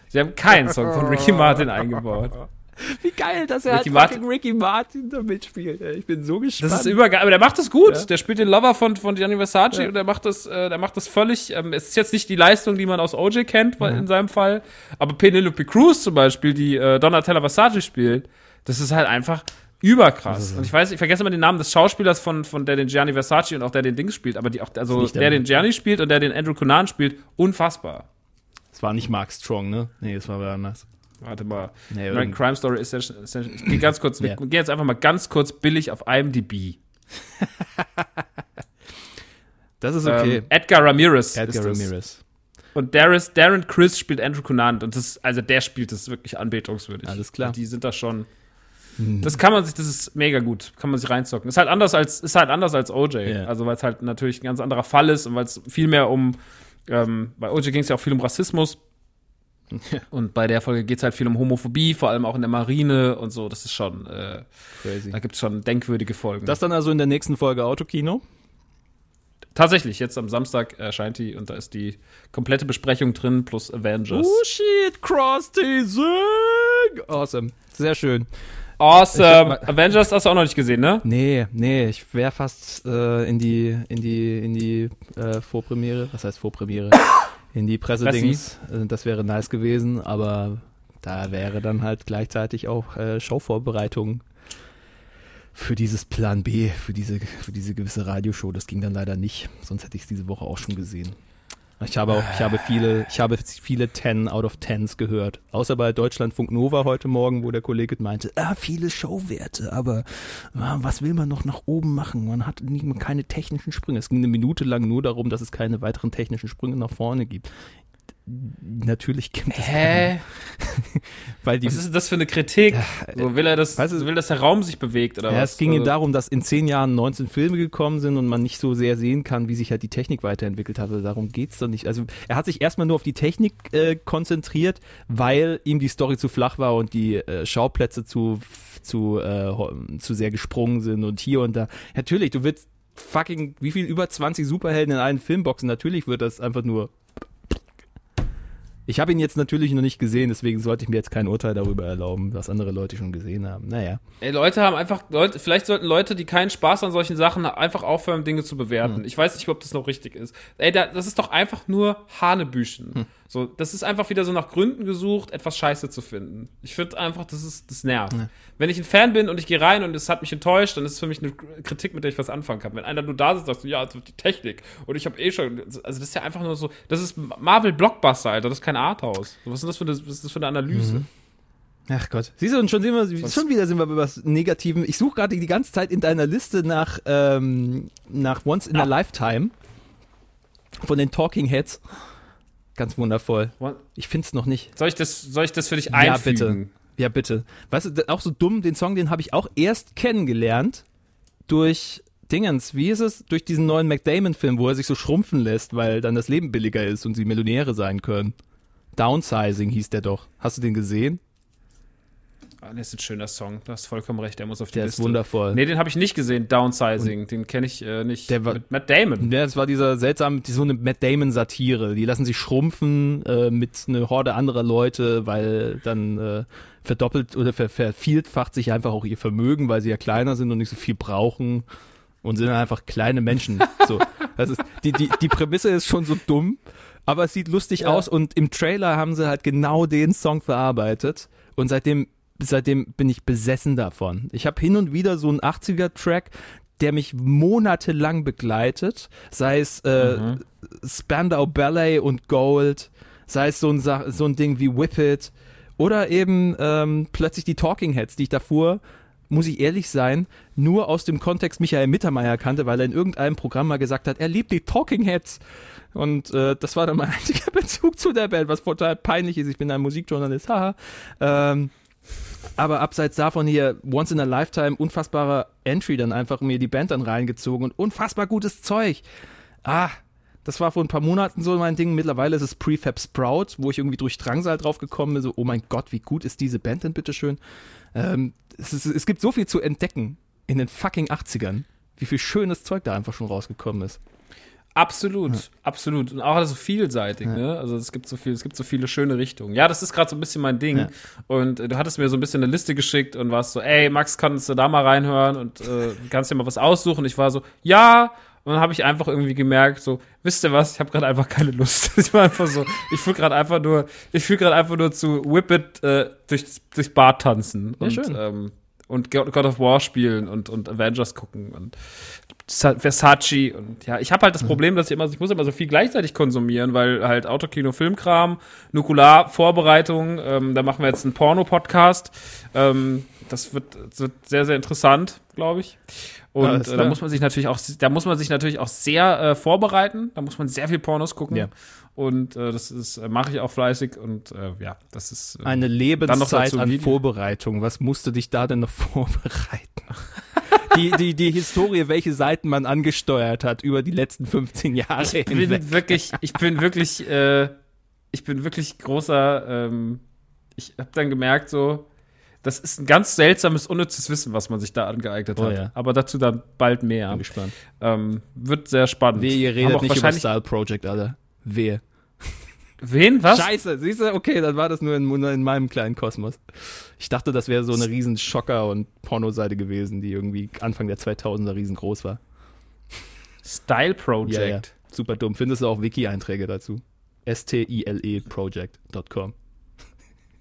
Sie haben keinen Song von Ricky Martin eingebaut. Wie geil, dass er Ricky halt Ricky Martin da mitspielt. Ich bin so gespannt. Das ist übergeil, aber der macht das gut. Ja. Der spielt den Lover von, von Gianni Versace Ja. und der macht das, äh, der macht das völlig, ähm, es ist jetzt nicht die Leistung, die man aus OJ kennt, weil in seinem Fall, aber Penelope Cruz zum Beispiel, die äh, Donatella Versace spielt, das ist halt einfach überkrass. Und ich weiß, ich vergesse immer den Namen des Schauspielers von, von der den Gianni Versace und auch der den Dings spielt, aber die auch, also der der den Gianni spielt und der den Andrew Cunanan spielt, unfassbar. Das war nicht Mark Strong, ne? Nee, das war wer anders. Warte mal. Nee, American Crime Story ist ja, ja ich gehe ganz kurz, Ja. wir gehen jetzt einfach mal ganz kurz billig auf IMDb. Das ist okay. Ähm, Edgar Ramirez. Edgar. Ramirez. Und Darius, Darren Chris spielt Andrew Conant und das ist, also der spielt das wirklich anbetungswürdig. Alles klar. Und die sind da schon. Das kann man sich, das ist mega gut, kann man sich reinzocken. Ist halt anders als, ist halt anders als OJ. Ja. Also weil es halt natürlich ein ganz anderer Fall ist und weil es viel mehr um, ähm, bei OJ ging es ja auch viel um Rassismus. Und bei der Folge geht es halt viel um Homophobie, vor allem auch in der Marine und so. Das ist schon, äh, Crazy. da gibt es schon denkwürdige Folgen. Das dann also in der nächsten Folge Autokino. Tatsächlich, jetzt am Samstag erscheint die und da ist die komplette Besprechung drin plus Avengers. Oh shit, Cross-Teasing! Awesome. Sehr schön. Awesome. Avengers hast du auch noch nicht gesehen, ne? Nee, nee, ich wäre fast äh, in die, in die, in die äh, Vorpremiere, was heißt Vorpremiere? In die Pressedings. Äh, das wäre nice gewesen, aber da wäre dann halt gleichzeitig auch äh, Showvorbereitung für dieses Plan B, für diese, für diese gewisse Radioshow. Das ging dann leider nicht, sonst hätte ich es diese Woche auch schon gesehen. Ich habe auch, ich habe viele, ich habe viele 10 out of 10s gehört. Außer bei Deutschlandfunk Nova heute Morgen, wo der Kollege meinte, ah, viele Showwerte, aber ah, was will man noch nach oben machen? Man hat nie, keine technischen Sprünge. Es ging eine Minute lang nur darum, dass es keine weiteren technischen Sprünge nach vorne gibt. Natürlich gibt es Hä? weil die Was ist denn das für eine Kritik? So, will er das, weißt du- will, dass der Raum sich bewegt oder Ja, was? es ging ihm Also, darum, dass in zehn Jahren 19 Filme gekommen sind und man nicht so sehr sehen kann, wie sich halt die Technik weiterentwickelt hat. Also Darum geht's doch nicht. Also er hat sich erstmal nur auf die Technik äh, konzentriert, weil ihm die Story zu flach war und die äh, Schauplätze zu, zu, äh, zu sehr gesprungen sind und hier und da. Natürlich, du willst fucking, wie viel, über 20 Superhelden in einen Film boxen. Natürlich wird das einfach nur ich habe ihn jetzt natürlich noch nicht gesehen, deswegen sollte ich mir jetzt kein Urteil darüber erlauben, was andere Leute schon gesehen haben. Naja. Ey, Leute haben einfach, Leute, vielleicht sollten Leute, die keinen Spaß an solchen Sachen haben, einfach aufhören, Dinge zu bewerten. Ich weiß nicht, ob das noch richtig ist. Ey, da, das ist doch einfach nur Hanebüchen. So, das ist einfach wieder so nach Gründen gesucht, etwas Scheiße zu finden. Ich finde einfach, das ist, das nervt. Wenn ich ein Fan bin und ich gehe rein und es hat mich enttäuscht, dann ist es für mich eine Kritik, mit der ich was anfangen kann. Wenn einer nur da sitzt, sagst du, ja, das wird die Technik. Und ich habe eh schon, also das ist ja einfach nur so, das ist Marvel Blockbuster, Alter, das ist kein Arthouse. Was ist das für eine, was ist das für eine Analyse? Ach Gott. Siehst du, und schon, sind wir, schon wieder sind wir bei was Negativem. Ich suche gerade die ganze Zeit in deiner Liste nach, ähm, nach Once in a Lifetime von den Talking Heads. Ganz wundervoll. Ich finde es noch nicht. Soll ich das, soll ich das für dich Ja, einfügen? bitte. Ja, bitte. Weißt du, auch so dumm, den Song, den habe ich auch erst kennengelernt durch Dingens. Wie ist es? Durch diesen neuen McDamon-Film, wo er sich so schrumpfen lässt, weil dann das Leben billiger ist und sie Millionäre sein können. Downsizing hieß der doch. Hast du den gesehen? Ah, das ist ein schöner Song. Du hast vollkommen recht, der muss auf die Der Liste. ist wundervoll. Nee, den habe ich nicht gesehen, Downsizing. den kenne ich äh, nicht. Der war- Mit Matt Damon. Ja, es war dieser seltsame, so eine Matt Damon-Satire. Die lassen sich schrumpfen äh, mit einer Horde anderer Leute, weil dann äh, verdoppelt oder ver vervielfacht sich einfach auch ihr Vermögen, weil sie ja kleiner sind und nicht so viel brauchen und sind einfach kleine Menschen. So, das ist, die, die, die Prämisse ist schon so dumm, aber es sieht lustig aus und im Trailer haben sie halt genau den Song verarbeitet und seitdem seitdem bin ich besessen davon. Ich habe hin und wieder so einen 80er-Track, der mich monatelang begleitet, sei es äh, Spandau Ballet und Gold, sei es so ein, so ein Ding wie Whip It oder eben ähm, plötzlich die Talking Heads, die ich davor, muss ich ehrlich sein, nur aus dem Kontext Michael Mittermeier kannte, weil er in irgendeinem Programm mal gesagt hat, er liebt die Talking Heads. Und äh, das war dann mein einziger Bezug zu der Band, was total peinlich ist. Ich bin ein Musikjournalist, haha. Ähm, aber abseits davon hier, Once in a Lifetime, unfassbarer Entry dann einfach mir die Band dann reingezogen und unfassbar gutes Zeug. Ah, das war vor ein paar Monaten so mein Ding. Mittlerweile ist es Prefab Sprout, wo ich irgendwie durch Drangsal drauf gekommen bin. So, oh mein Gott, wie gut ist diese Band denn bitteschön? Ähm, es, ist, es gibt so viel zu entdecken in den fucking 80ern. Wie viel schönes Zeug da einfach schon rausgekommen ist. Absolut, absolut. Und auch so vielseitig, ne? Also es gibt so viel, es gibt so viele schöne Richtungen. Ja, das ist gerade so ein bisschen mein Ding. Ja. Und äh, du hattest mir so ein bisschen eine Liste geschickt und warst so, ey, Max, kannst du da mal reinhören und äh, kannst dir mal was aussuchen? Ich war so, ja. Und dann habe ich einfach irgendwie gemerkt, so, wisst ihr was, ich habe gerade einfach keine Lust. Ich war einfach so, ich fühle gerade einfach nur, ich fühle gerade einfach nur zu Whip It äh, durchs, durchs Bad tanzen und, schön. ähm, und God of War spielen und, und Avengers gucken und Sa- Versace und ja, ich habe halt das Problem, dass ich immer, ich muss immer so viel gleichzeitig konsumieren, weil halt Autokino, Filmkram, Nukular, Vorbereitung, ähm, da machen wir jetzt einen Porno-Podcast. Ähm, das wird, das wird sehr, sehr interessant, glaube ich. Und Alles äh, da muss man sich natürlich auch, da muss man sich natürlich auch sehr äh, vorbereiten. Da muss man sehr viel Pornos gucken. Ja. Und äh, das ist äh, mache ich auch fleißig und äh, ja, das ist äh, Eine Dann noch Lebenszeit dazu an Video. Vorbereitung. Was musst du dich da denn noch vorbereiten? die, die, die Historie, welche Seiten man angesteuert hat über die letzten 15 Jahre ich hinweg. bin wirklich, ich bin wirklich, äh, ich bin wirklich großer. Ähm, ich habe dann gemerkt, so, das ist ein ganz seltsames, unnützes Wissen, was man sich da angeeignet Oh hat. ja. Aber dazu dann bald mehr. Bin gespannt. Ähm, wird sehr spannend. Wehe, ihr redet auch nicht über Style Project, Alter. Wehe. Wen? Was? Scheiße, siehst du? Okay, dann war das nur in, in meinem kleinen Kosmos. Ich dachte, das wäre so eine riesen Schocker- und Pornoseite gewesen, die irgendwie Anfang der 2000er riesengroß war. Style Project. Ja, ja. Super dumm. Findest du auch Wiki-Einträge dazu. S-T-I-L-E Project.com.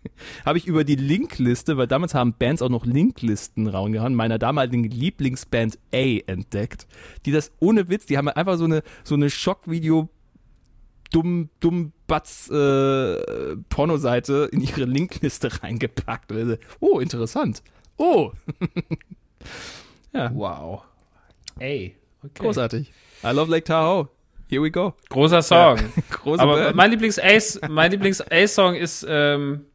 Habe ich über die Linkliste, weil damals haben Bands auch noch Linklisten rausgehauen, meiner damaligen Lieblingsband A entdeckt, die das ohne Witz, die haben einfach so eine, so eine Schockvideo dumm, dumm Batz äh, Pornoseite in ihre Linkliste reingepackt. Oh, interessant. Oh, Wow. Ey. Okay. großartig. I love Lake Tahoe. Here we go. Großer Song. Große Aber Band. mein Lieblings-Ace, mein Lieblings-Ace-Song ist ähm,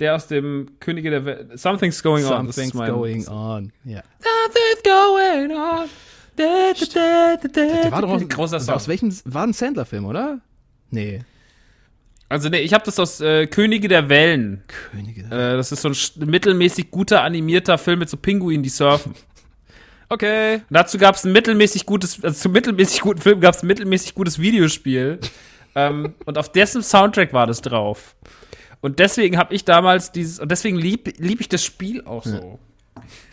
der aus dem Könige der Welt. Something's Going On. Something's going on. Ja. Something's going on. Da, da, da, da, da. Der war doch aus, großer Song. aus welchem war ein Sandler-Film, oder? Nee. Also nee, ich habe das aus äh, Könige der Wellen. Könige. Äh, das ist so ein mittelmäßig guter animierter Film mit so Pinguinen, die surfen. Okay. Und dazu gab es ein mittelmäßig gutes, also zum mittelmäßig guten Film gab es ein mittelmäßig gutes Videospiel. ähm, und auf dessen Soundtrack war das drauf. Und deswegen habe ich damals dieses, und deswegen lieb, lieb ich das Spiel auch so.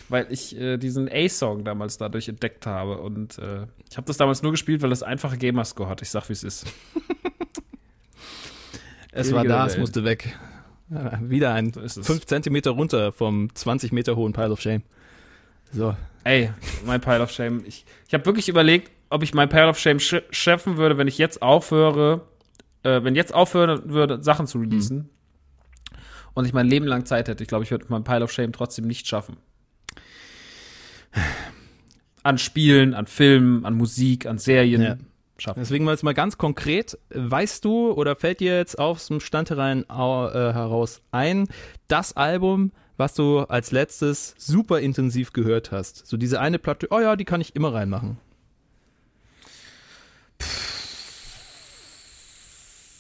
Weil ich äh, diesen A-Song damals dadurch entdeckt habe. Und äh, ich habe das damals nur gespielt, weil das einfache Gamerscore hat. Ich sag, wie es ist. Es war da, es Welt. musste weg. Ja, wieder ein So ist es. 5 Zentimeter runter vom 20 Meter hohen Pile of Shame. So. Ey, mein Pile of Shame. Ich, ich habe wirklich überlegt, ob ich mein Pile of Shame sch schaffen würde, wenn ich jetzt aufhöre, äh, wenn jetzt aufhören würde, Sachen zu releasen. Und ich mein Leben lang Zeit hätte. Ich glaube, ich würde mein Pile of Shame trotzdem nicht schaffen. An Spielen, an Filmen, an Musik, an Serien Ja. Schaffen. Deswegen mal jetzt mal ganz konkret, weißt du oder fällt dir jetzt aus dem Stand herein, äh, heraus ein, das Album, was du als letztes super intensiv gehört hast? So diese eine Platte, oh ja, die kann ich immer reinmachen.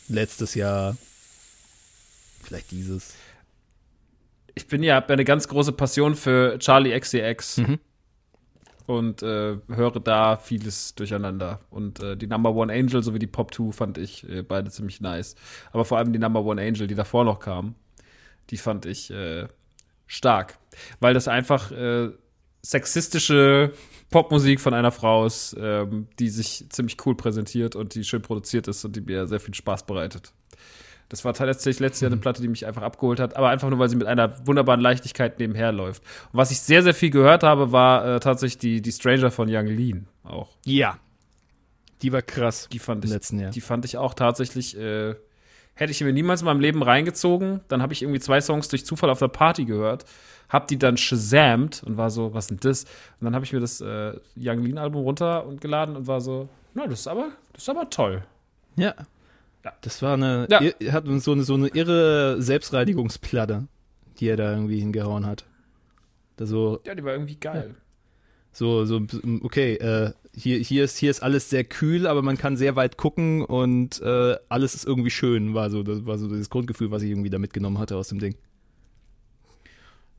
Letztes Jahr. Vielleicht dieses. Ich bin ja, hab ja eine ganz große Passion für Charlie XCX. Mhm. Und äh, höre da vieles durcheinander. Und äh, die Number One Angel sowie die Pop 2 fand ich äh, beide ziemlich nice. Aber vor allem die Number One Angel, die davor noch kam, die fand ich äh, stark. Weil das einfach äh, sexistische Popmusik von einer Frau ist, ähm, die sich ziemlich cool präsentiert und die schön produziert ist und die mir sehr viel Spaß bereitet. Das war tatsächlich letztes Jahr eine Platte, die mich einfach abgeholt hat, aber einfach nur, weil sie mit einer wunderbaren Leichtigkeit nebenher läuft. Und was ich sehr, sehr viel gehört habe, war äh, tatsächlich die, die Stranger von Young Lean auch. Ja. Die war krass. Die fand Im ich, letzten Jahr. die fand ich auch tatsächlich, äh, hätte ich mir niemals in meinem Leben reingezogen. Dann habe ich irgendwie zwei Songs durch Zufall auf der Party gehört, hab die dann shazamt und war so, was denn das? Und dann habe ich mir das äh, Young Lean Album runter und geladen und war so, na, das ist aber, das ist aber toll. Ja. Ja. Das war eine, Ja. ir- hat so eine, so eine irre Selbstreinigungsplatte, die er da irgendwie hingehauen hat. Da so, Ja, die war irgendwie geil. so, so, okay, äh, hier, hier ist, hier ist alles sehr kühl, aber man kann sehr weit gucken und äh, alles ist irgendwie schön, war so, das war so das Grundgefühl, was ich irgendwie da mitgenommen hatte aus dem Ding.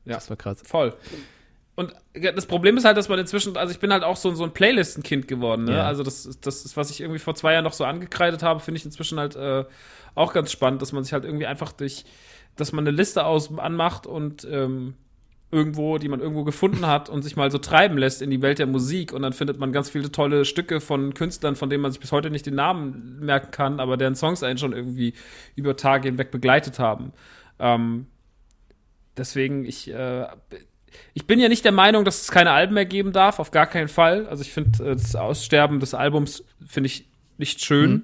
Ja. Das war krass. Voll. Und das Problem ist halt, dass man inzwischen, also ich bin halt auch so, so ein Playlistenkind geworden, ne? Ja. Also das, das ist, was ich irgendwie vor zwei Jahren noch so angekreidet habe, finde ich inzwischen halt äh, auch ganz spannend, dass man sich halt irgendwie einfach durch, dass man eine Liste aus anmacht und ähm, irgendwo, die man irgendwo gefunden hat und sich mal so treiben lässt in die Welt der Musik und dann findet man ganz viele tolle Stücke von Künstlern, von denen man sich bis heute nicht den Namen merken kann, aber deren Songs einen schon irgendwie über Tage hinweg begleitet haben. Ähm, deswegen, ich, äh, ich bin ja nicht der Meinung, dass es keine Alben mehr geben darf, auf gar keinen Fall. Also ich finde äh, das Aussterben des Albums finde ich nicht schön.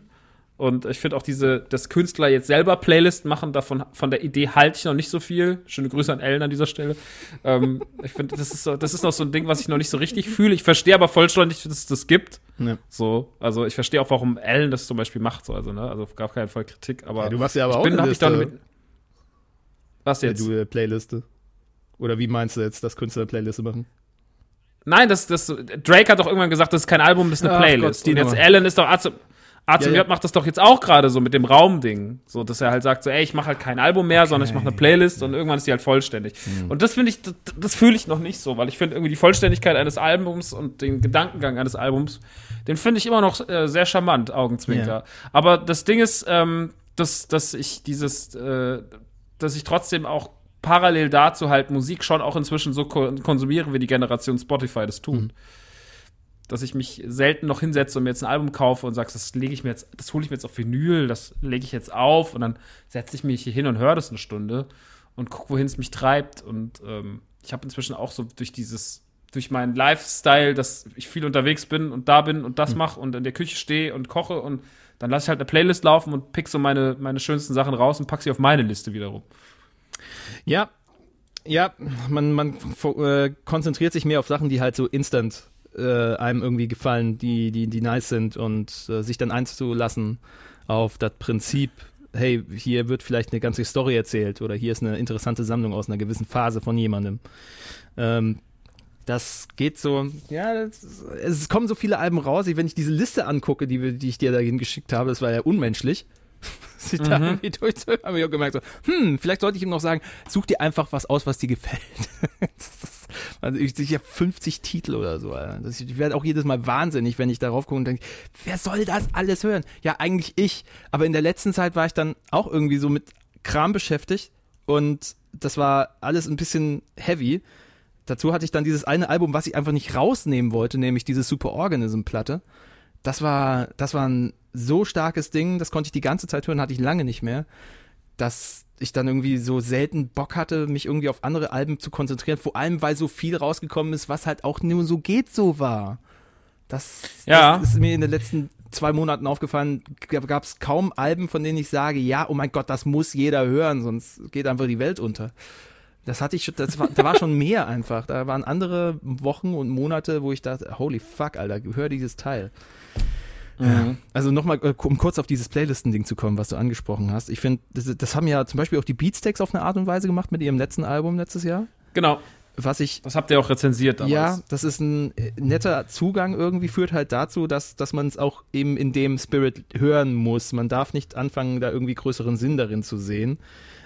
Und ich finde auch diese, dass Künstler jetzt selber Playlist machen, davon, von der Idee halte ich noch nicht so viel. Schöne Grüße an Ellen an dieser Stelle. ähm, ich finde, das ist, so, das ist noch so ein Ding, was ich noch nicht so richtig fühle. Ich verstehe aber vollständig, dass es das gibt. Ja. So, also ich verstehe auch, warum Ellen das zum Beispiel macht, so, also, ne, also auf gar keinen Fall Kritik, aber. Ja, du machst ja aber auch bin, eine Liste. was Ja, jetzt? du äh, Playliste. Oder wie meinst du jetzt, dass Künstler Playliste machen? Nein, das, das, Drake hat doch irgendwann gesagt, das ist kein Album, das ist eine Ach Playlist. Gott, und jetzt. Ellen ist doch Arzt, Arzt Ja, und ja. J macht das doch jetzt auch gerade so mit dem Raumding. So, dass er halt sagt, so, ey, ich mache halt kein Album mehr, sondern ich mache eine Playlist und irgendwann ist die halt vollständig. Hm. Und das finde ich, das, das fühle ich noch nicht so, weil ich finde irgendwie die Vollständigkeit eines Albums und den Gedankengang eines Albums, den finde ich immer noch äh, sehr charmant, Augenzwinker. Ja. Aber das Ding ist, ähm, dass, dass ich dieses, äh, dass ich trotzdem auch parallel dazu halt Musik schon auch inzwischen so ko konsumiere, wie die Generation Spotify das tut. Mhm. Dass ich mich selten noch hinsetze und mir jetzt ein Album kaufe und sagst, das lege ich mir jetzt, das hole ich mir jetzt auf Vinyl, das lege ich jetzt auf und dann setze ich mich hier hin und höre das eine Stunde und gucke, wohin es mich treibt. Und ähm, ich habe inzwischen auch so durch dieses, durch meinen Lifestyle, dass ich viel unterwegs bin und da bin und das mache und in der Küche stehe und koche und dann lasse ich halt eine Playlist laufen und pick so meine, meine schönsten Sachen raus und pack sie auf meine Liste wiederum. Ja, ja, man, man äh, konzentriert sich mehr auf Sachen, die halt so instant äh, einem irgendwie gefallen, die, die, die nice sind und äh, sich dann einzulassen auf das Prinzip, hey, hier wird vielleicht eine ganze Story erzählt oder hier ist eine interessante Sammlung aus einer gewissen Phase von jemandem. Ähm, das geht so, ja, das, es kommen so viele Alben raus, wenn ich diese Liste angucke, die, die ich dir dahin geschickt habe, das war ja unmenschlich. sich da irgendwie durchzuhören, habe ich auch gemerkt, so, hm, vielleicht sollte ich ihm noch sagen, such dir einfach was aus, was dir gefällt. ist, also ich sehe ja 50 Titel oder so. Das, ich werde auch jedes Mal wahnsinnig, wenn ich darauf gucke und denke, wer soll das alles hören? Ja, eigentlich ich. Aber in der letzten Zeit war ich dann auch irgendwie so mit Kram beschäftigt und das war alles ein bisschen heavy. Dazu hatte ich dann dieses eine Album, was ich einfach nicht rausnehmen wollte, nämlich diese Superorganism-Platte. Das war, das war ein so starkes Ding, das konnte ich die ganze Zeit hören, hatte ich lange nicht mehr, dass ich dann irgendwie so selten Bock hatte, mich irgendwie auf andere Alben zu konzentrieren, vor allem weil so viel rausgekommen ist, was halt auch nur so geht so war. Das, Ja. das ist mir in den letzten zwei Monaten aufgefallen, gab es kaum Alben, von denen ich sage, ja, oh mein Gott, das muss jeder hören, sonst geht einfach die Welt unter. Das hatte ich schon, das war, da war schon mehr einfach. Da waren andere Wochen und Monate, wo ich dachte, holy fuck, Alter, hör dieses Teil. Ja. Also nochmal, äh, um kurz auf dieses Playlisten-Ding zu kommen, was du angesprochen hast. Ich finde, das, das haben ja zum Beispiel auch die Beatsteaks auf eine Art und Weise gemacht mit ihrem letzten Album letztes Jahr. Genau. Was ich Das habt ihr auch rezensiert damals. ja, das ist ein äh, netter Zugang irgendwie, führt halt dazu, dass, dass man es auch eben in dem Spirit hören muss. Man darf nicht anfangen, da irgendwie größeren Sinn darin zu sehen.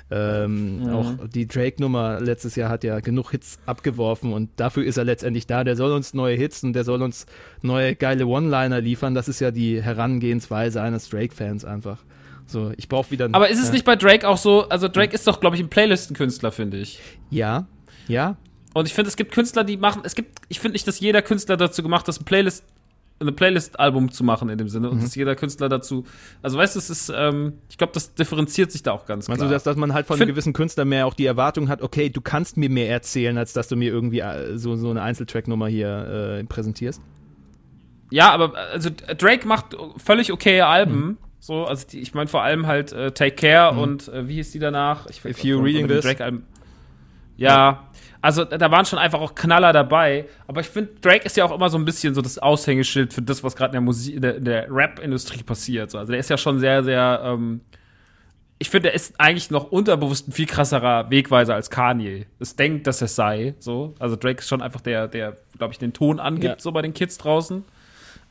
Ähm, Mhm. Auch die Drake-Nummer letztes Jahr hat ja genug Hits abgeworfen und dafür ist er letztendlich da. Der soll uns neue Hits und der soll uns neue geile One-Liner liefern. Das ist ja die Herangehensweise eines Drake-Fans einfach. So, ich brauche wieder. Aber ist es ja. nicht bei Drake auch so, also Drake ist doch, glaube ich, ein Playlistenkünstler, finde ich. Ja, ja, Und ich finde, es gibt Künstler, die machen, es gibt, ich finde nicht, dass jeder Künstler dazu gemacht ist, ein Playlist, eine Playlist-Album zu machen in dem Sinne. Mhm. Und dass jeder Künstler dazu, also weißt du, es ist, ähm, ich glaube, das differenziert sich da auch ganz Meinst klar. du, dass, dass man halt von Find- einem gewissen Künstler mehr auch die Erwartung hat, okay, du kannst mir mehr erzählen, als dass du mir irgendwie äh, so, so eine Einzeltrack-Nummer hier äh, präsentierst? Ja, aber also Drake macht völlig okaye Alben. Mhm. So, also die, ich meine vor allem halt äh, Take Care und äh, wie hieß die danach? Ich If you reading this. Drake Alben. Ja, also da waren schon einfach auch Knaller dabei. Aber ich finde, Drake ist ja auch immer so ein bisschen so das Aushängeschild für das, was gerade in der Musik, in der, der Rap-Industrie passiert. So, Also der ist ja schon sehr, sehr. Ähm, ich finde, er ist eigentlich noch unterbewusst ein viel krasserer Wegweiser als Kanye. Es denkt, dass es sei. So, also Drake ist schon einfach der, der, glaube ich, den Ton angibt Ja. so bei den Kids draußen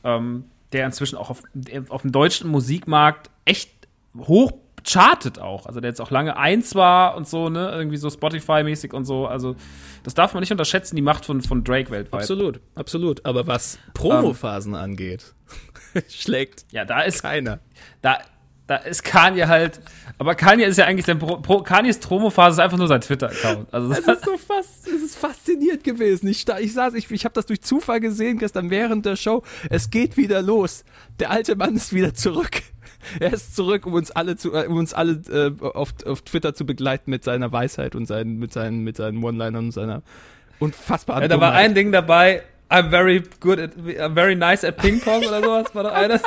ähm, der inzwischen auch auf, auf dem deutschen Musikmarkt echt hoch chartet auch. Also der jetzt auch lange eins war und so, ne, irgendwie so Spotify-mäßig und so. Also das darf man nicht unterschätzen, die Macht von, von Drake weltweit. Absolut, absolut. Aber was Promophasen angeht, schlägt Ja, da ist, keiner. da, da ist Kanye halt, aber Kanye ist ja eigentlich sein Pro, Pro, Kanyes Promophase ist einfach nur sein Twitter-Account. Also das, Es ist so fast, es ist faszinierend gewesen. Ich, ich saß, ich, ich habe das durch Zufall gesehen gestern während der Show. Es geht wieder los. Der alte Mann ist wieder zurück. Er ist zurück, um uns alle zu, äh, um uns alle äh, auf, auf Twitter zu begleiten mit seiner Weisheit und seinen, mit seinen, mit seinen One-Linern und seiner unfassbaren Ja, da war ein Ding dabei, I'm very good at, I'm very nice at Ping Pong oder sowas, war da einer.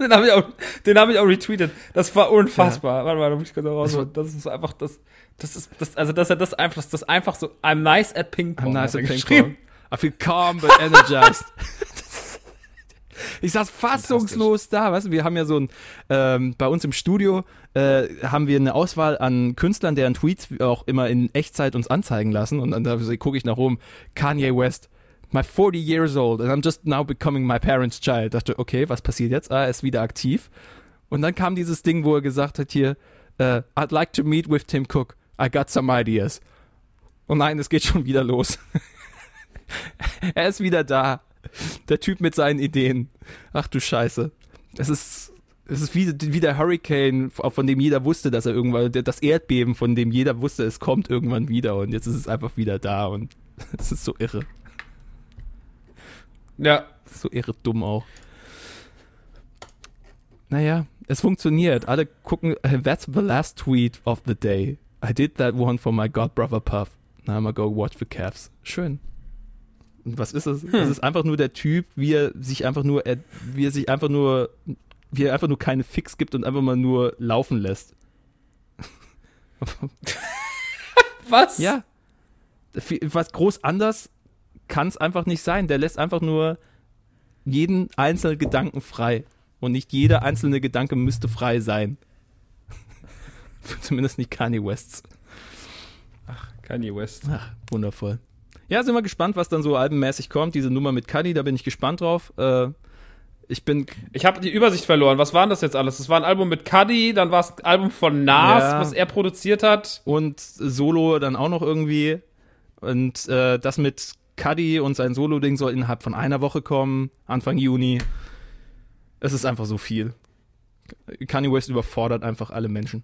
Den habe ich auch, den habe ich auch retweetet. Das war unfassbar. Warte mal, da muss ich kurz raus. Das ist einfach, das, das ist, das, also, dass er das einfach, das, das einfach so, I'm nice at Ping Pong. I'm nice at Ping. Pong. I feel calm but energized. ich saß fassungslos da, weißt du, wir haben ja so ein, ähm, bei uns im Studio äh, haben wir eine Auswahl an Künstlern, deren Tweets auch immer in Echtzeit uns anzeigen lassen und dann da gucke ich nach oben, Kanye West, my 40 years old and I'm just now becoming my parents' child. Dachte, okay, was passiert jetzt? Ah, er ist wieder aktiv. Und dann kam dieses Ding, wo er gesagt hat hier, äh, I'd like to meet with Tim Cook. I got some ideas. Oh nein, es geht schon wieder los. er ist wieder da. Der Typ mit seinen Ideen. Ach du Scheiße. Es ist, es ist wie, wie der Hurricane, von dem jeder wusste, dass er irgendwann, das Erdbeben, von dem jeder wusste, es kommt irgendwann wieder und jetzt ist es einfach wieder da und es ist so irre. Ja. So irre dumm auch. Naja, es funktioniert. Alle gucken, äh, that's the last tweet of the day. I did that one for my god brother Puff. Now I'm gonna go watch the Cavs. Schön. Und was ist es? Es ist einfach nur der Typ, wie er sich einfach nur, er, wie er sich einfach nur, wie er einfach nur keine Fix gibt und einfach mal nur laufen lässt. Was? Ja. Was groß anders kann es einfach nicht sein. Der lässt einfach nur jeden einzelnen Gedanken frei. Und nicht jeder einzelne Gedanke müsste frei sein. Zumindest nicht Kanye Wests. Kanye West. Ach, wundervoll. Ja, sind wir gespannt, was dann so albenmäßig kommt. Diese Nummer mit Kanye, da bin ich gespannt drauf. Äh, ich bin. Ich habe die Übersicht verloren. Was waren das jetzt alles? Das war ein Album mit Cuddy, dann war es ein Album von Nas, Ja. was er produziert hat. Und Solo dann auch noch irgendwie. Und äh, das mit Cuddy und sein Solo-Ding soll innerhalb von einer Woche kommen, Anfang Juni. Es ist einfach so viel. Kanye West überfordert einfach alle Menschen.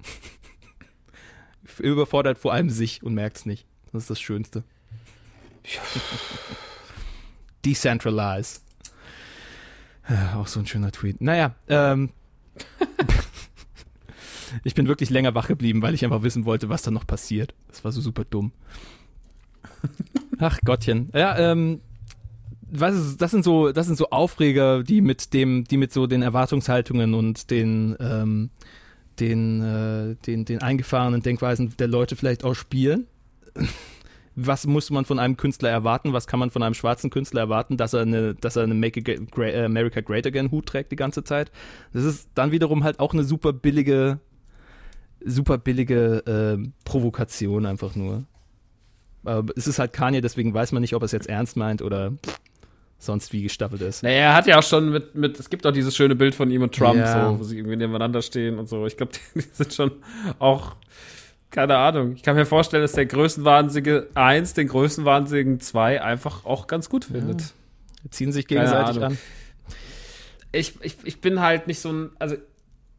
überfordert vor allem sich und merkt es nicht. Das ist das Schönste. Decentralize. Ja, auch so ein schöner Tweet. Naja, ähm. ich bin wirklich länger wach geblieben, weil ich einfach wissen wollte, was da noch passiert. Das war so super dumm. Ach Gottchen. Ja, ähm, was ist, das sind so, das sind so Aufreger, die mit dem, die mit so den Erwartungshaltungen und den, ähm, den, äh, den, den eingefahrenen Denkweisen der Leute vielleicht auch spielen. Was muss man von einem Künstler erwarten? Was kann man von einem schwarzen Künstler erwarten, dass er eine, dass er eine Make äh, America Great Again Hut trägt die ganze Zeit? Das ist dann wiederum halt auch eine super billige, super billige äh, Provokation einfach nur. Aber es ist halt Kanye, deswegen weiß man nicht, ob er es jetzt ernst meint oder sonst wie gestaffelt ist. Naja, er hat ja auch schon mit, mit es gibt auch dieses schöne Bild von ihm und Trump, Ja. so, wo sie irgendwie nebeneinander stehen und so. Ich glaube, die sind schon auch, keine Ahnung. Ich kann mir vorstellen, dass der Größenwahnsinnige 1 den Größenwahnsinnigen 2 einfach auch ganz gut findet. Die ziehen sich gegenseitig an. Ich, ich, ich bin halt nicht so ein, also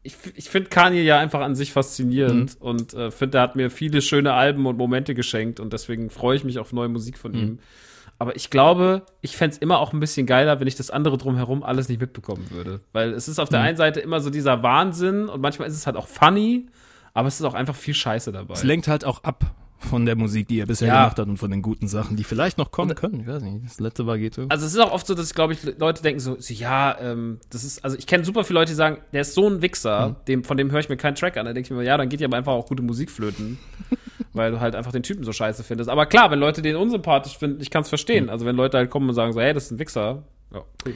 ich, ich finde Kanye ja einfach an sich faszinierend Mhm. und äh, finde, er hat mir viele schöne Alben und Momente geschenkt und deswegen freue ich mich auf neue Musik von Mhm. ihm. Aber ich glaube, ich fände es immer auch ein bisschen geiler, wenn ich das andere drumherum alles nicht mitbekommen würde. Weil es ist auf der Mhm. einen Seite immer so dieser Wahnsinn und manchmal ist es halt auch funny, aber es ist auch einfach viel Scheiße dabei. Es lenkt halt auch ab von der Musik, die er bisher Ja. gemacht hat und von den guten Sachen, die vielleicht noch kommen können. Ich weiß nicht. Das letzte war geht so. Also es ist auch oft so, dass, glaube ich, Leute denken so, so ja, ähm, das ist, also ich kenne super viele Leute, die sagen, der ist so ein Wichser, Mhm. dem, von dem höre ich mir keinen Track an. Da denke ich mir, ja, dann geht ja aber einfach auch gute Musik flöten. weil du halt einfach den Typen so scheiße findest. Aber klar, wenn Leute den unsympathisch finden, ich kann es verstehen. Also wenn Leute halt kommen und sagen so, hey, das ist ein Wichser, ja, cool.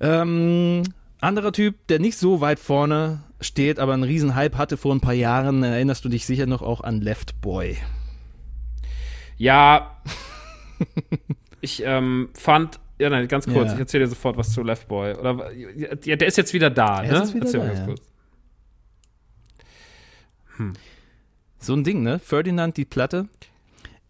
Ähm, anderer Typ, der nicht so weit vorne steht, aber einen riesen Hype hatte vor ein paar Jahren, erinnerst du dich sicher noch auch an Left Boy. Ja, ich ähm, fand, ja, nein, ganz kurz, Ja. ich erzähle dir sofort was zu Left Boy. Oder, ja, der ist jetzt wieder da, Er ne? wieder Erzähl da, mal ganz ja. kurz. So ein Ding, ne? Ferdinand, die Platte.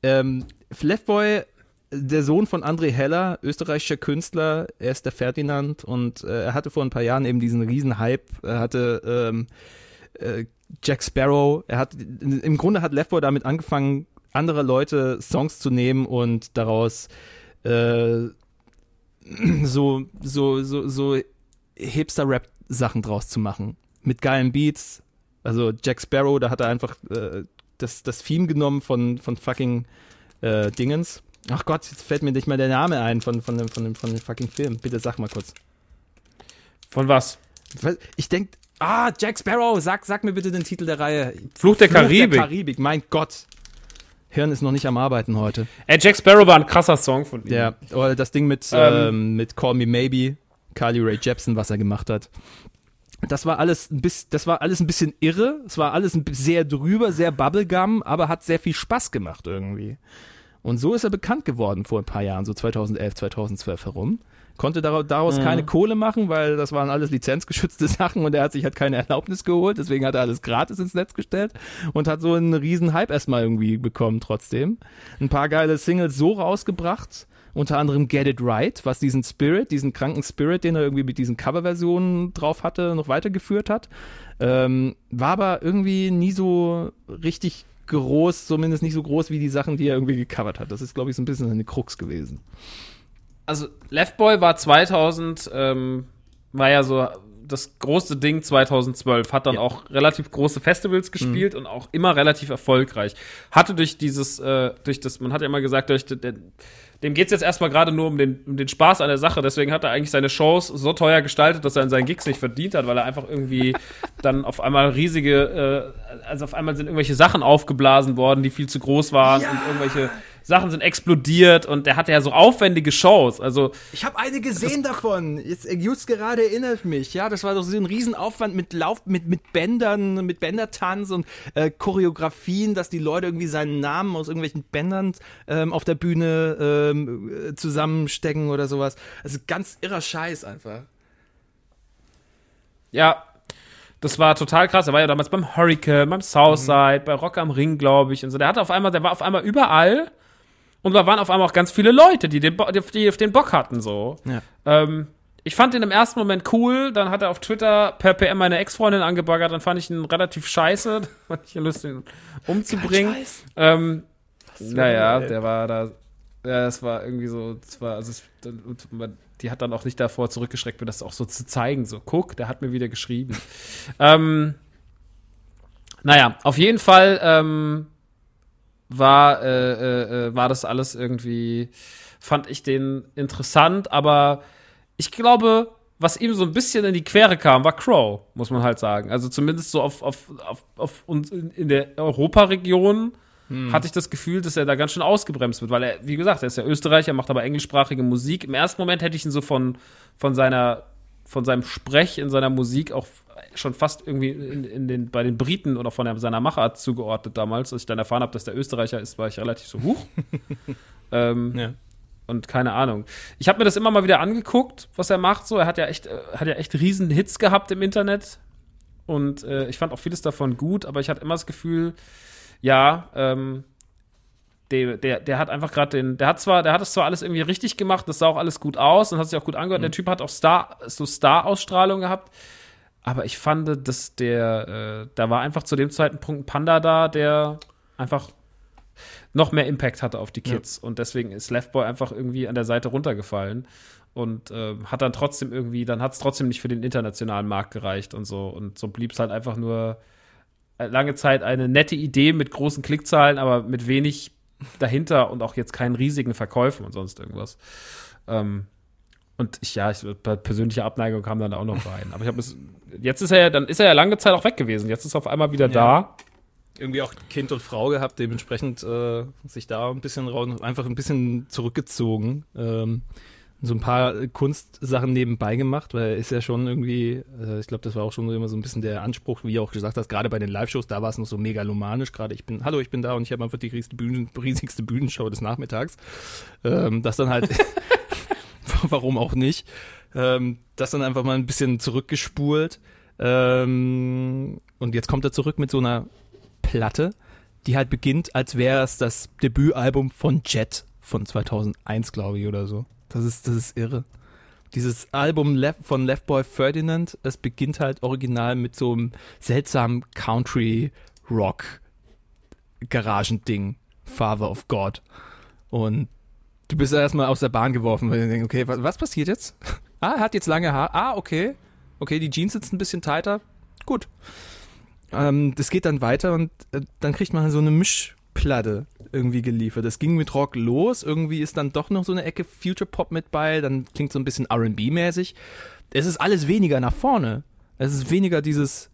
Ähm, Left Boy, der Sohn von André Heller, österreichischer Künstler, er ist der Ferdinand und äh, er hatte vor ein paar Jahren eben diesen riesen Hype. Er hatte ähm, äh, Jack Sparrow, er hat im Grunde hat Left Boy damit angefangen, andere Leute Songs zu nehmen und daraus äh, so, so, so, so Hipster-Rap-Sachen draus zu machen. Mit geilen Beats. Also Jack Sparrow, da hat er einfach äh, das, das Theme genommen von, von fucking äh, Dingens, Ach Gott, jetzt fällt mir nicht mal der Name ein von, von, dem, von, dem, von dem fucking Film. Bitte sag mal kurz. Von was? Ich denk, ah, Jack Sparrow, sag, sag mir bitte den Titel der Reihe. Fluch der Fluch Karibik. Der Karibik, mein Gott. Hirn ist noch nicht am Arbeiten heute. Ey, Jack Sparrow war ein krasser Song von ihm. Ja, oder das Ding mit, Ähm. ähm, mit Call Me Maybe, Carly Ray Jepsen, was er gemacht hat. Das war alles ein bisschen, das war alles ein bisschen irre. Es war alles sehr drüber, sehr Bubblegum, aber hat sehr viel Spaß gemacht irgendwie. Und so ist er bekannt geworden vor ein paar Jahren, so 2011, 2012 herum. Konnte daraus, daraus keine Kohle machen, weil das waren alles lizenzgeschützte Sachen und er hat sich halt keine Erlaubnis geholt, deswegen hat er alles gratis ins Netz gestellt und hat so einen riesen Hype erstmal irgendwie bekommen trotzdem. Ein paar geile Singles so rausgebracht, unter anderem Get It Right, was diesen Spirit, diesen kranken Spirit, den er irgendwie mit diesen Coverversionen drauf hatte, noch weitergeführt hat. Ähm, war aber irgendwie nie so richtig groß, zumindest nicht so groß wie die Sachen, die er irgendwie gecovert hat. Das ist, glaube ich, so ein bisschen eine Krux gewesen. Also, Left Boy war 2000, ähm, war ja so das große Ding 2012. Hat dann Ja. auch relativ große Festivals gespielt und auch immer relativ erfolgreich. Hatte durch dieses, äh, durch das, man hat ja immer gesagt, durch den, dem geht's jetzt erstmal gerade nur um den, um den Spaß an der Sache. Deswegen hat er eigentlich seine Shows so teuer gestaltet, dass er in seinen Gigs nicht verdient hat, weil er einfach irgendwie dann auf einmal riesige, äh, also auf einmal sind irgendwelche Sachen aufgeblasen worden, die viel zu groß waren und irgendwelche Sachen sind explodiert und der hatte ja so aufwendige Shows. Also Ich habe eine gesehen davon. Jetzt, äh, just gerade erinnert mich. Ja, das war doch so ein Riesenaufwand mit Lauf, mit, mit Bändern, mit Bändertanz und äh, Choreografien, dass die Leute irgendwie seinen Namen aus irgendwelchen Bändern ähm, auf der Bühne ähm, äh, zusammenstecken oder sowas. Also ganz irrer Scheiß einfach. Ja, das war total krass. Er war ja damals beim Hurricane, beim Southside, bei Rock am Ring, glaube ich. Und so. Der hatte auf einmal, der war auf einmal überall. Und da waren auf einmal auch ganz viele Leute, die, den Bo die, auf den Bock hatten, so. Ja. Ähm, ich fand ihn im ersten Moment cool, dann hat er auf Twitter per PM meine Ex-Freundin angebaggert, dann fand ich ihn relativ scheiße, fand ich lustig, ihn umzubringen. Ähm, naja, der war da, ja, das war irgendwie so, das war, also, die hat dann auch nicht davor zurückgeschreckt, mir das auch so zu zeigen, so, guck, der hat mir wieder geschrieben. ähm, naja, auf jeden Fall, ähm, war, äh, äh, äh, war das alles irgendwie, fand ich den interessant, aber ich glaube, was ihm so ein bisschen in die Quere kam, war Crow, muss man halt sagen. Also zumindest so auf, auf, auf, auf uns in, der Europaregion hatte ich das Gefühl, dass er da ganz schön ausgebremst wird, weil er, wie gesagt, er ist ja Österreicher, macht aber englischsprachige Musik. Im ersten Moment hätte ich ihn so von, von seiner, von seinem Sprech in seiner Musik auch schon fast irgendwie in, in den, bei den Briten oder von seiner Machart zugeordnet damals. Als ich dann erfahren habe, dass der Österreicher ist, war ich relativ so, huch. ähm, Ja. und keine Ahnung. Ich habe mir das immer mal wieder angeguckt, was er macht. So, er hat ja echt, äh, hat ja echt riesen Hits gehabt im Internet. Und äh, ich fand auch vieles davon gut, aber ich hatte immer das Gefühl, ja, ähm, der, der, der hat einfach gerade den, der hat zwar, der hat es zwar alles irgendwie richtig gemacht, das sah auch alles gut aus und hat sich auch gut angehört. Der Typ hat auch Star, so Star-Ausstrahlung gehabt. Aber ich fand, dass der, äh, da war einfach zu dem Zeitpunkt ein Panda da, der einfach noch mehr Impact hatte auf die Kids. Und deswegen ist Left Boy einfach irgendwie an der Seite runtergefallen. Und ähm, hat dann trotzdem irgendwie, dann hat es trotzdem nicht für den internationalen Markt gereicht und so. Und so blieb es halt einfach nur äh, lange Zeit eine nette Idee mit großen Klickzahlen, aber mit wenig dahinter und auch jetzt keinen riesigen Verkäufen und sonst irgendwas. Ähm, und ich, ja, ich, bei persönlicher Abneigung kam dann auch noch rein. Aber ich habe es, jetzt ist er ja, dann ist er ja lange Zeit auch weg gewesen. Jetzt ist er auf einmal wieder da. Irgendwie auch Kind und Frau gehabt, dementsprechend äh, sich da ein bisschen raus, einfach ein bisschen zurückgezogen. Ähm, so ein paar Kunstsachen nebenbei gemacht, weil er ist ja schon irgendwie, äh, ich glaube, das war auch schon immer so ein bisschen der Anspruch, wie du auch gesagt hast, gerade bei den Live-Shows, da war es noch so megalomanisch, gerade ich bin, hallo, ich bin da und ich habe einfach die riesigste, Bühnen, riesigste Bühnenshow des Nachmittags. Ähm, das dann halt, warum auch nicht, ähm, das dann einfach mal ein bisschen zurückgespult. Ähm, und jetzt kommt er zurück mit so einer Platte, die halt beginnt, als wäre es das Debütalbum von Jet von 2001, glaube ich, oder so. Das ist, das ist irre. Dieses Album Left, von Left Boy Ferdinand, es beginnt halt original mit so einem seltsamen Country-Rock-Garagending. Father of God. Und du bist erstmal aus der Bahn geworfen, weil du denkst, okay, was, was passiert jetzt? Ah, er hat jetzt lange Haar. Ah, okay. Okay, die Jeans sitzen ein bisschen tighter. Gut. Ähm, das geht dann weiter und äh, dann kriegt man so eine Mischplatte irgendwie geliefert. Es ging mit Rock los, irgendwie ist dann doch noch so eine Ecke Future Pop mit bei, dann klingt so ein bisschen RB-mäßig. Es ist alles weniger nach vorne. Es ist weniger dieses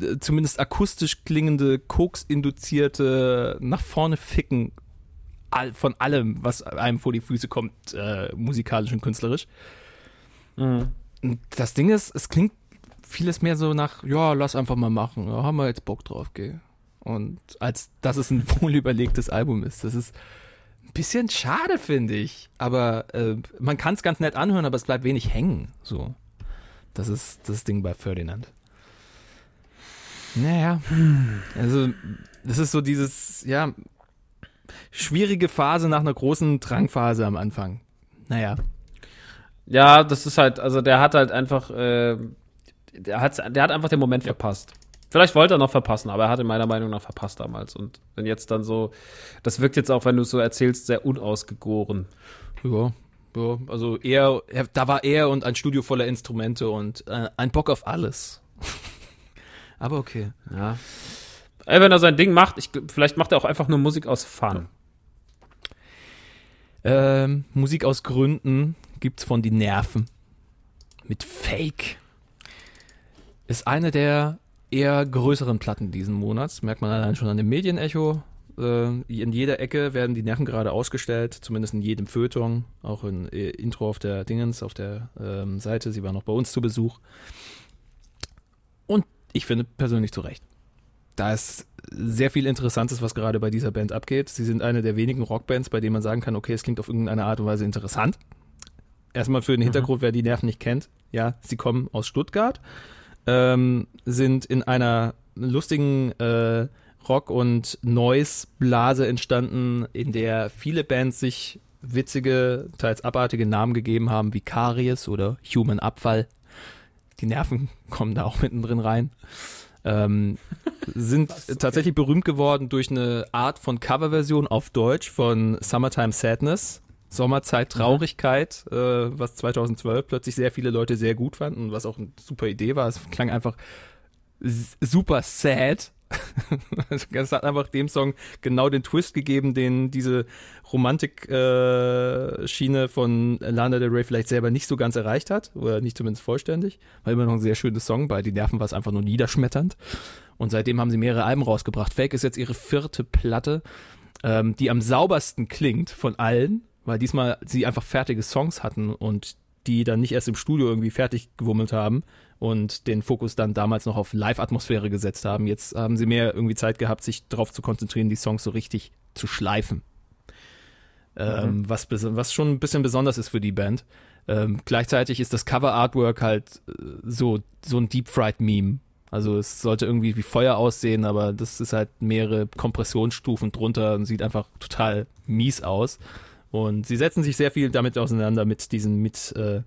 äh, zumindest akustisch klingende, Koks-induzierte, nach vorne ficken all, von allem, was einem vor die Füße kommt, äh, musikalisch und künstlerisch. Und Das Ding ist, es klingt vieles mehr so nach, ja, lass einfach mal machen, ja, haben wir jetzt Bock drauf, geh. Und als dass es ein wohlüberlegtes Album ist. Das ist ein bisschen schade, finde ich. Aber äh, man kann es ganz nett anhören, aber es bleibt wenig hängen. So. Das ist das Ding bei Ferdinand. Naja, also das ist so dieses, ja, schwierige Phase nach einer großen Drangphase am Anfang. Naja, Ja, das ist halt, also der hat halt einfach, äh, der, hat, der hat einfach den Moment verpasst. Vielleicht wollte er noch verpassen, aber er hat in meiner Meinung nach verpasst damals. Und wenn jetzt dann so, das wirkt jetzt auch, wenn du es so erzählst, sehr unausgegoren. ja, ja also er, da war er und ein Studio voller Instrumente und äh, ein Bock auf alles. aber okay. Ja. Ey, wenn er sein Ding macht, ich, vielleicht macht er auch einfach nur Musik aus Fun. Ähm, Musik aus Gründen gibt's von Die Nerven. Mit Fake. Ist eine der eher größeren Platten diesen Monats. Merkt man allein schon an dem Medienecho. Äh, in jeder Ecke werden die Nerven gerade ausgestellt, zumindest in jedem Feuilleton, auch in äh, Intro auf der Dingens, auf der ähm, Seite. Sie war noch bei uns zu Besuch. Und ich finde persönlich zu Recht. Da ist sehr viel Interessantes, was gerade bei dieser Band abgeht. Sie sind eine der wenigen Rockbands, bei denen man sagen kann, okay, es klingt auf irgendeine Art und Weise interessant. Erstmal für den Hintergrund, wer die Nerven nicht kennt. Ja, sie kommen aus Stuttgart, ähm, sind in einer lustigen äh, Rock- und Noise-Blase entstanden, in der viele Bands sich witzige, teils abartige Namen gegeben haben, wie Karies oder Human Abfall. Die Nerven kommen da auch mittendrin rein. Ähm, sind tatsächlich berühmt geworden durch eine Art von Coverversion auf Deutsch von Summertime Sadness. Sommerzeit Traurigkeit, äh, was 2012 plötzlich sehr viele Leute sehr gut fanden und was auch eine super Idee war. Es klang einfach super sad. Also, Es hat einfach dem Song genau den Twist gegeben, den diese Romantik-Schiene von Lana Del Rey vielleicht selber nicht so ganz erreicht hat, oder nicht zumindest vollständig. War immer noch ein sehr schönes Song, bei Die Nerven war es einfach nur niederschmetternd. Und seitdem haben sie mehrere Alben rausgebracht. Fake ist jetzt ihre vierte Platte, ähm, die am saubersten klingt von allen, weil diesmal sie einfach fertige Songs hatten und die dann nicht erst im Studio irgendwie fertig gewummelt haben und den Fokus dann damals noch auf Live-Atmosphäre gesetzt haben. Jetzt haben sie mehr irgendwie Zeit gehabt, sich darauf zu konzentrieren, die Songs so richtig zu schleifen. Ähm, was, bes- was schon ein bisschen besonders ist für die Band. Ähm, gleichzeitig ist das Cover-Artwork halt äh, so, so ein Deep-Fried-Meme. Also es sollte irgendwie wie Feuer aussehen, aber das ist halt mehrere Kompressionsstufen drunter und sieht einfach total mies aus. Und sie setzen sich sehr viel damit auseinander mit diesen, mit äh,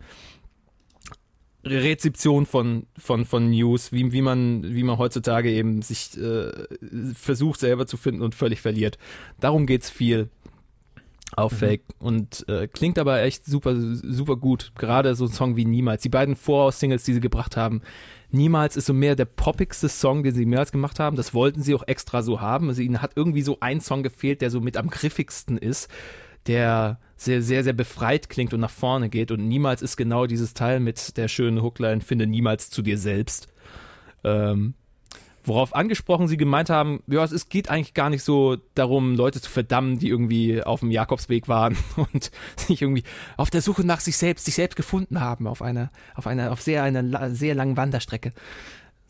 Rezeption von, von, von News, wie, wie, man, wie man heutzutage eben sich äh, versucht selber zu finden und völlig verliert. Darum geht's viel auf Fake und äh, klingt aber echt super, super gut. Gerade so ein Song wie Niemals. Die beiden Voraus-Singles, die sie gebracht haben. Niemals ist so mehr der poppigste Song, den sie mehrmals gemacht haben. Das wollten sie auch extra so haben. Also ihnen hat irgendwie so ein Song gefehlt, der so mit am griffigsten ist, der sehr, sehr, sehr befreit klingt und nach vorne geht. Und Niemals ist genau dieses Teil mit der schönen Hookline, finde niemals zu dir selbst. Ähm, worauf angesprochen sie gemeint haben, ja, es geht eigentlich gar nicht so darum, Leute zu verdammen, die irgendwie auf dem Jakobsweg waren und sich irgendwie auf der Suche nach sich selbst, sich selbst gefunden haben auf einer, auf einer, auf sehr, einer sehr langen Wanderstrecke.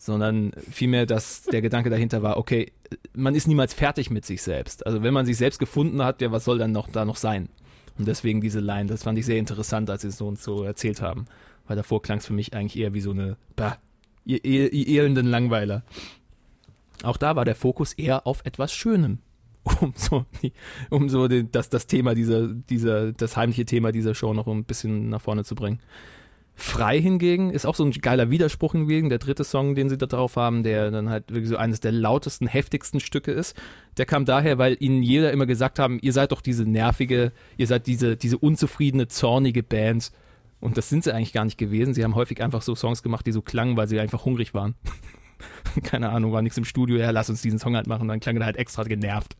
Sondern vielmehr, dass der Gedanke dahinter war, okay, man ist niemals fertig mit sich selbst. Also wenn man sich selbst gefunden hat, ja, was soll dann noch da noch sein? Und deswegen diese Line, das fand ich sehr interessant, als sie es so uns so erzählt haben. Weil davor klang es für mich eigentlich eher wie so eine, bah, ihr, ihr, ihr elenden Langweiler. Auch da war der Fokus eher auf etwas Schönem. Um so, um so den, das, das Thema dieser, dieser, das heimliche Thema dieser Show noch ein bisschen nach vorne zu bringen. Frei hingegen ist auch so ein geiler Widerspruch hingegen. Der dritte Song, den sie da drauf haben, der dann halt wirklich so eines der lautesten, heftigsten Stücke ist, der kam daher, weil ihnen jeder immer gesagt haben, ihr seid doch diese nervige, ihr seid diese, diese unzufriedene, zornige Band. Und das sind sie eigentlich gar nicht gewesen. Sie haben häufig einfach so Songs gemacht, die so klangen, weil sie einfach hungrig waren. Keine Ahnung, war nichts im Studio, ja, lass uns diesen Song halt machen. Dann klang er halt extra genervt.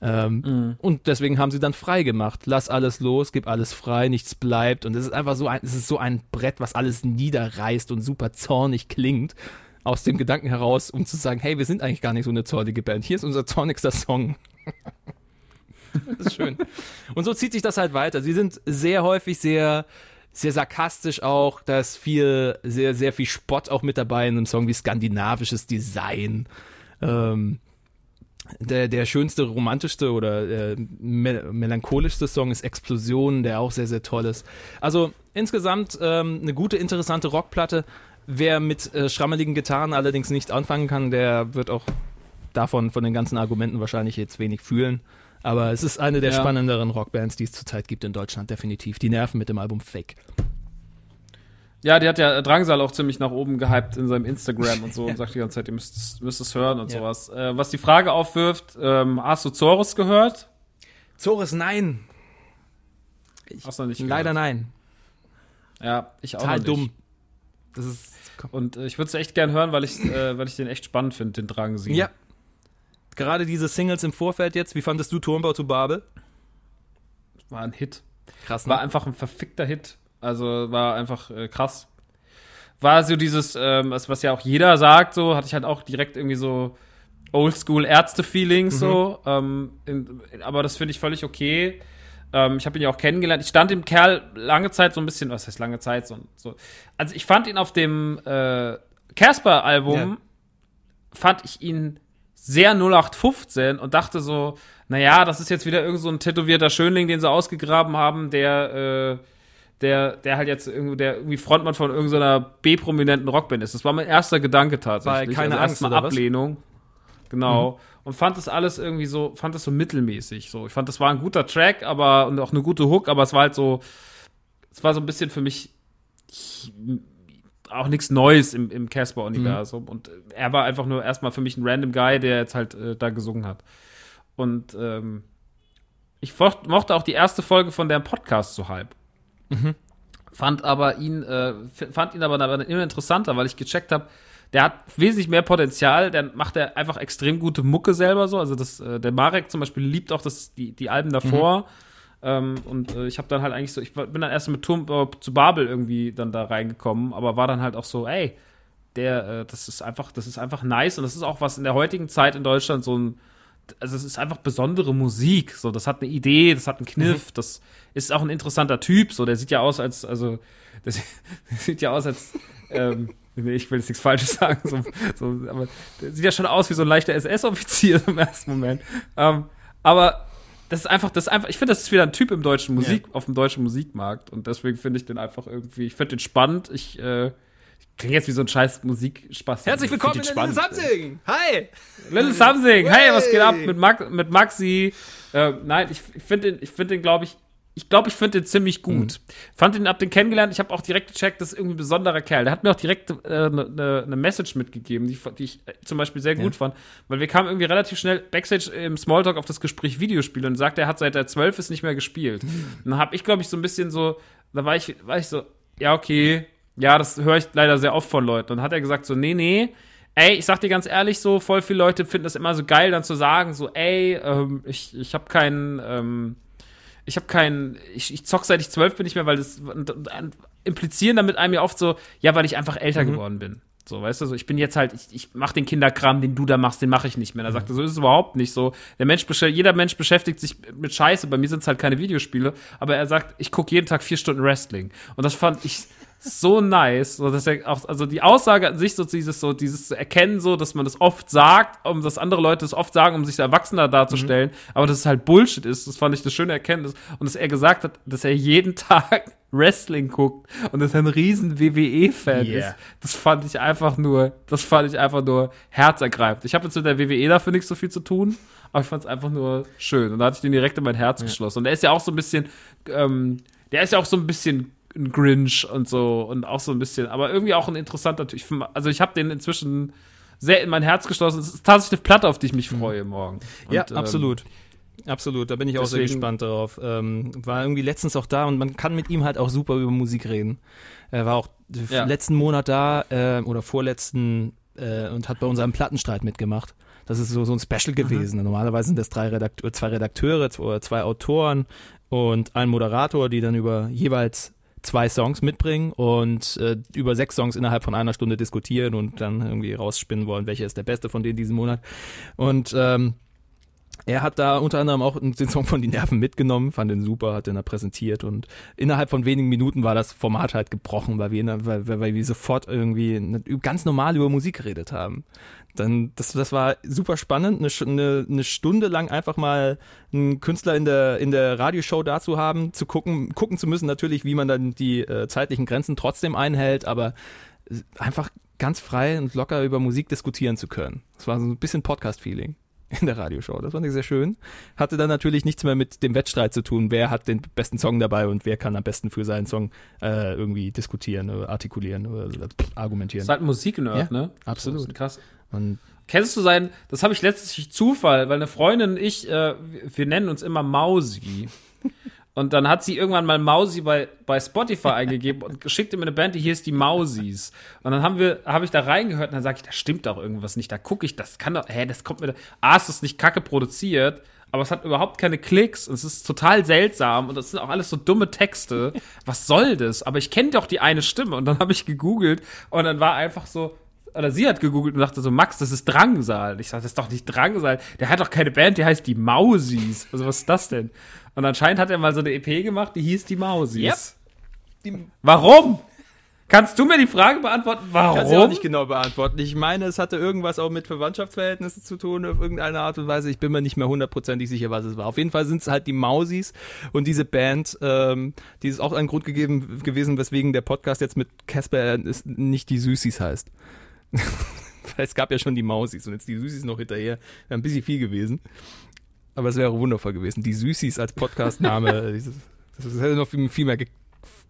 Ähm, Und deswegen haben sie dann frei gemacht. Lass alles los, gib alles frei, nichts bleibt. Und es ist einfach so ein, es ist so ein Brett, was alles niederreißt und super zornig klingt. Aus dem Gedanken heraus, um zu sagen, hey, wir sind eigentlich gar nicht so eine zornige Band. Hier ist unser zornigster Song. das ist schön. Und so zieht sich das halt weiter. Sie sind sehr häufig sehr, sehr sarkastisch auch. Da ist viel, sehr, sehr viel Spott auch mit dabei in einem Song wie skandinavisches Design. Ähm, der, der schönste, romantischste oder äh, mel melancholischste Song ist Explosion, der auch sehr, sehr toll ist. Also insgesamt ähm, eine gute, interessante Rockplatte. Wer mit äh, schrammeligen Gitarren allerdings nicht anfangen kann, der wird auch davon, von den ganzen Argumenten wahrscheinlich jetzt wenig fühlen. Aber es ist eine der Ja. spannenderen Rockbands, die es zurzeit gibt in Deutschland, definitiv. Die nerven mit dem Album Fake. Ja, die hat ja Drangsal auch ziemlich nach oben gehypt in seinem Instagram und so und sagt die ganze Zeit, ihr müsst es, müsst es hören und Ja. sowas. Äh, was die Frage aufwirft, ähm, hast du Zorus gehört? Zores, nein. Hast du nicht Leider gehört. nein. Ja, ich auch Total nicht. dumm. Das ist. Und äh, ich würde es echt gern hören, weil ich, äh, weil ich den echt spannend finde, den Drangsal. Ja. Gerade diese Singles im Vorfeld jetzt, wie fandest du Turmbau zu Babel? War ein Hit. Krass, ne? War einfach ein verfickter Hit. Also war einfach äh, krass. War so dieses, ähm, was, ja auch jeder sagt, so, hatte ich halt auch direkt irgendwie so Oldschool-Ärzte-Feelings, so. Ähm, in, aber das finde ich völlig okay. Ähm, ich habe ihn ja auch kennengelernt. Ich stand dem Kerl lange Zeit so ein bisschen, was heißt lange Zeit? So, so. Also ich fand ihn auf dem äh, Casper-Album, Ja. fand ich ihn sehr 0815 und dachte so, naja, das ist jetzt wieder irgend so ein tätowierter Schönling, den sie ausgegraben haben, der, äh, der, der halt jetzt irgendwie, der irgendwie Frontmann von irgendeiner B-prominenten Rockband ist. Das war mein erster Gedanke tatsächlich. Bei Keine also Angst, erstmal was? Ablehnung. Genau. Und fand das alles irgendwie so, fand das so mittelmäßig. So, ich fand, das war ein guter Track, aber und auch eine gute Hook, aber es war halt so, es war so ein bisschen für mich auch nichts Neues im, im Casper-Universum. Und äh, er war einfach nur erstmal für mich ein random Guy, der jetzt halt äh, da gesungen hat. Und ähm, ich mochte auch die erste Folge von deren Podcast so halb. Fand aber ihn, äh, fand ihn aber dann immer interessanter, weil ich gecheckt habe, der hat wesentlich mehr Potenzial, dann macht er einfach extrem gute Mucke selber so. Also das, äh, der Marek zum Beispiel liebt auch das, die, die Alben davor. Ähm, und äh, ich habe dann halt eigentlich so, ich bin dann erst mit Turm äh, zu Babel irgendwie dann da reingekommen, aber war dann halt auch so, ey, der, äh, das ist einfach, das ist einfach nice und das ist auch was in der heutigen Zeit in Deutschland so ein, also es ist einfach besondere Musik, so, das hat eine Idee, das hat einen Kniff, das ist auch ein interessanter Typ, so, der sieht ja aus als, also, der sieht ja aus als, ähm, nee, ich will jetzt nichts Falsches sagen, so, so, aber der sieht ja schon aus wie so ein leichter SS-Offizier im ersten Moment, ähm, aber das ist einfach, das ist einfach, ich finde, das ist wieder ein Typ im deutschen Musik, auf dem deutschen Musikmarkt und deswegen finde ich den einfach irgendwie, ich finde den spannend, ich, äh, ich klinge jetzt wie so ein scheiß Musikspaß. Herzlich Ich find willkommen in der spannend. Samsung. Hi. Little Something. Hey, was geht ab mit, Max, mit Maxi? Äh, nein, ich, finde den, ich finde den, glaube ich, ich glaube, ich finde den ziemlich gut. Fand den, hab den kennengelernt. Ich habe auch direkt gecheckt, das ist irgendwie ein besonderer Kerl. Der hat mir auch direkt eine äh, ne, ne Message mitgegeben, die, die ich äh, zum Beispiel sehr gut fand. Weil wir kamen irgendwie relativ schnell Backstage im Smalltalk auf das Gespräch Videospiel und sagte, er hat seit er zwölf ist nicht mehr gespielt. Und dann habe ich, glaube ich, so ein bisschen so, da war ich, war ich so, ja, okay, ja, das höre ich leider sehr oft von Leuten. Und hat er gesagt so, nee, nee, ey, ich sag dir ganz ehrlich so, voll viele Leute finden das immer so geil, dann zu sagen so, ey, ähm, ich, ich habe keinen, ähm, ich habe keinen, ich, ich zock seit ich zwölf bin nicht mehr, weil das implizieren damit einem ja oft so, ja, weil ich einfach älter geworden bin. So, weißt du, so, ich bin jetzt halt, ich, ich mach den Kinderkram, den du da machst, den mache ich nicht mehr. Da sagt er, so ist es überhaupt nicht so. Der Mensch, jeder Mensch beschäftigt sich mit Scheiße. Bei mir sind es halt keine Videospiele, aber er sagt, ich gucke jeden Tag vier Stunden Wrestling. Und das fand ich so nice, so dass er auch, also die Aussage an sich, so dieses, so dieses zu erkennen, so, dass man das oft sagt, um dass andere Leute es oft sagen, um sich erwachsener darzustellen, aber dass es halt Bullshit ist, das fand ich eine schöne Erkenntnis. Und dass er gesagt hat, dass er jeden Tag Wrestling guckt und dass er ein riesen WWE-Fan Yeah. ist. Das fand ich einfach nur, das fand ich einfach nur herzergreifend. Ich habe jetzt mit der WWE dafür nicht so viel zu tun, aber ich fand es einfach nur schön. Und da hatte ich den direkt in mein Herz geschlossen. Und er ist ja auch so ein bisschen, ähm, der ist ja auch so ein bisschen ein Grinch und so und auch so ein bisschen, aber irgendwie auch ein interessanter Typ. Also ich habe den inzwischen sehr in mein Herz geschlossen. Es ist tatsächlich eine Platte, auf die ich mich freue morgen. Ja, Und, ähm, absolut. Absolut, da bin ich auch sehr deswegen- gespannt darauf. Ähm, war irgendwie letztens auch da und man kann mit ihm halt auch super über Musik reden. Er war auch Ja. letzten Monat da äh, oder vorletzten äh, und hat bei unserem Plattenstreit mitgemacht. Das ist so, so ein Special gewesen. Normalerweise sind das drei Redakteure, zwei Redakteure, zwei, zwei Autoren und ein Moderator, die dann über jeweils zwei Songs mitbringen und äh, über sechs Songs innerhalb von einer Stunde diskutieren und dann irgendwie rausspinnen wollen, welcher ist der beste von denen diesen Monat. Und ähm, er hat da unter anderem auch den Song von Die Nerven mitgenommen, fand den super, hat den da präsentiert und innerhalb von wenigen Minuten war das Format halt gebrochen, weil wir, weil, weil wir sofort irgendwie ne- ganz normal über Musik geredet haben. Dann, das, das war super spannend, eine, eine, eine Stunde lang einfach mal einen Künstler in der, in der Radioshow dazu haben, zu gucken, gucken zu müssen natürlich, wie man dann die äh, zeitlichen Grenzen trotzdem einhält, aber äh, einfach ganz frei und locker über Musik diskutieren zu können. Das war so ein bisschen Podcast-Feeling in der Radioshow. Das fand ich sehr schön. Hatte dann natürlich nichts mehr mit dem Wettstreit zu tun, wer hat den besten Song dabei und wer kann am besten für seinen Song äh, irgendwie diskutieren oder artikulieren oder pff, argumentieren. Ist halt ein Musiknerd, Ja, ne? absolut. Das krass. Und Kennst du sein, das habe ich letztlich Zufall, weil eine Freundin und ich, äh, wir nennen uns immer Mausi. Und dann hat sie irgendwann mal Mausi bei, bei Spotify eingegeben und schickte mir eine Band, die hier ist die Mausis. Und dann haben wir, habe ich da reingehört und dann sage ich, da stimmt doch irgendwas nicht. Da gucke ich, das kann doch, hä, das kommt mir, da- A, ist nicht kacke produziert, aber es hat überhaupt keine Klicks und es ist total seltsam und das sind auch alles so dumme Texte. Was soll das? Aber ich kenne doch die eine Stimme und dann habe ich gegoogelt und dann war einfach so, oder sie hat gegoogelt und dachte so, Max, das ist Drangsal. Ich sag, das ist doch nicht Drangsal. Der hat doch keine Band, die heißt die Mausis. Also was ist das denn? Und anscheinend hat er mal so eine EP gemacht, die hieß die Mausis. Warum? Kannst du mir die Frage beantworten, warum? Kann sie auch nicht genau beantworten. Ich meine, es hatte irgendwas auch mit Verwandtschaftsverhältnissen zu tun, auf irgendeine Art und Weise. Ich bin mir nicht mehr hundertprozentig sicher, was es war. Auf jeden Fall sind es halt die Mausis und diese Band, ähm, die ist auch ein Grund gegeben gewesen, weswegen der Podcast jetzt mit Casper nicht die Süßis heißt. Weil es gab ja schon die Mausis und jetzt die Süßis noch hinterher. Wäre ein bisschen viel gewesen. Aber es wäre wundervoll gewesen. Die Süßis als Podcastname, das hätte noch viel, viel mehr ge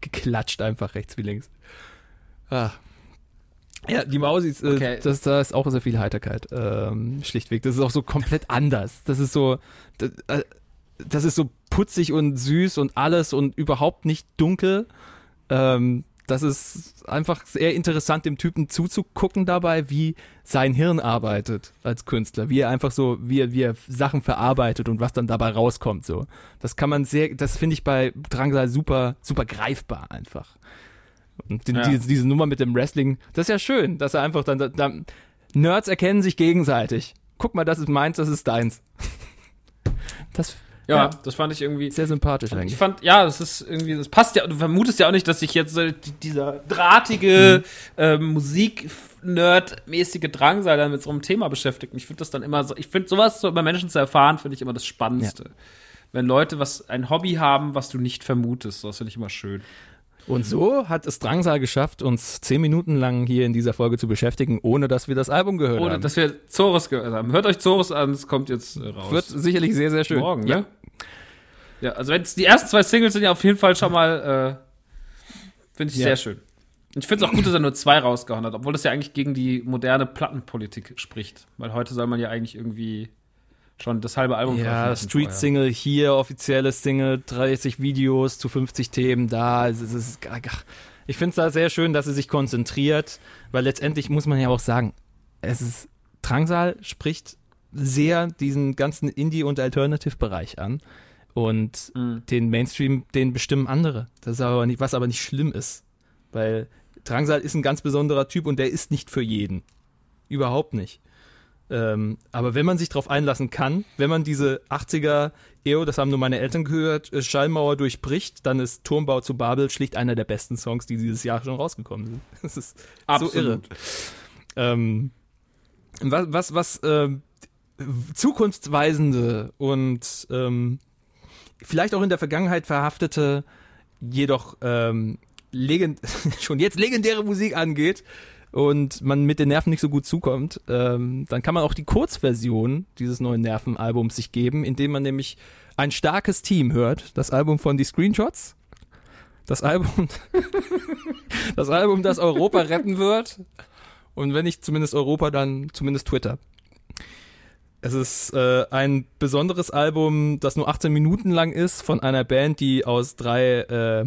geklatscht, einfach rechts wie links. Ah. Ja, die Mausis, äh, Okay. das, da ist auch sehr viel Heiterkeit, ähm, schlichtweg. Das ist auch so komplett anders. Das ist so, das, äh, das ist so putzig und süß und alles und überhaupt nicht dunkel. Ähm, das ist einfach sehr interessant, dem Typen zuzugucken dabei, wie sein Hirn arbeitet als Künstler, wie er einfach so, wie er, wie er Sachen verarbeitet und was dann dabei rauskommt, so. Das kann man sehr, das finde ich bei Drangsal super, super greifbar einfach. Und die, Ja. diese, diese Nummer mit dem Wrestling, das ist ja schön, dass er einfach dann, dann Nerds erkennen sich gegenseitig. Guck mal, das ist meins, das ist deins. Das ja, Ja. das fand ich irgendwie. sehr sympathisch Ich eigentlich. fand, ja, das ist irgendwie, das passt ja, du vermutest ja auch nicht, dass sich jetzt äh, die- dieser drahtige, ähm, Musik-Nerd-mäßige Drangsal dann mit so einem Thema beschäftigt. Ich finde das dann immer so, ich finde sowas so über Menschen zu erfahren, finde ich immer das Spannendste. Wenn Leute was, ein Hobby haben, was du nicht vermutest, das finde ich immer schön. Und so hat es Drangsal geschafft, uns zehn Minuten lang hier in dieser Folge zu beschäftigen, ohne dass wir das Album gehört Ohne, haben. dass wir Zorus gehört haben. Hört euch Zorus an, es kommt jetzt äh, raus. wird sicherlich sehr, sehr schön. morgen, ja. ne? Ja, also wenn die ersten zwei Singles sind ja auf jeden Fall schon mal, äh, finde ich Ja. sehr schön. Und ich finde es auch gut, dass er nur zwei rausgehauen hat, obwohl das ja eigentlich gegen die moderne Plattenpolitik spricht. Weil heute soll man ja eigentlich irgendwie schon das halbe Album Ja, veröffentlichen Street vorher. Single hier, offizielles Single, 30 Videos zu 50 Themen da. Es ist, es ist, ich finde es da sehr schön, dass sie sich konzentriert, weil letztendlich muss man ja auch sagen, es ist, Drangsal spricht sehr diesen ganzen Indie- und Alternative-Bereich an. Und Mhm. den Mainstream, den bestimmen andere. Das ist aber nicht, was aber nicht schlimm ist. Weil Drangsal ist ein ganz besonderer Typ und der ist nicht für jeden. Überhaupt nicht. Ähm, aber wenn man sich darauf einlassen kann, wenn man diese 80er EO, das haben nur meine Eltern gehört, äh, Schallmauer durchbricht, dann ist Turmbau zu Babel schlicht einer der besten Songs, die dieses Jahr schon rausgekommen sind. Das ist so irre. Absolut. Ähm, was, was, was ähm, zukunftsweisende und ähm, vielleicht auch in der Vergangenheit verhaftete, jedoch ähm, schon jetzt legendäre Musik angeht und man mit den Nerven nicht so gut zukommt, ähm, dann kann man auch die Kurzversion dieses neuen Nervenalbums sich geben, indem man nämlich ein starkes Team hört. Das Album von die Screenshots. Das Album, das Album, das Europa retten wird. Und wenn nicht zumindest Europa, dann zumindest Twitter. Es ist äh, ein besonderes Album, das nur 18 Minuten lang ist, von einer Band, die aus drei äh,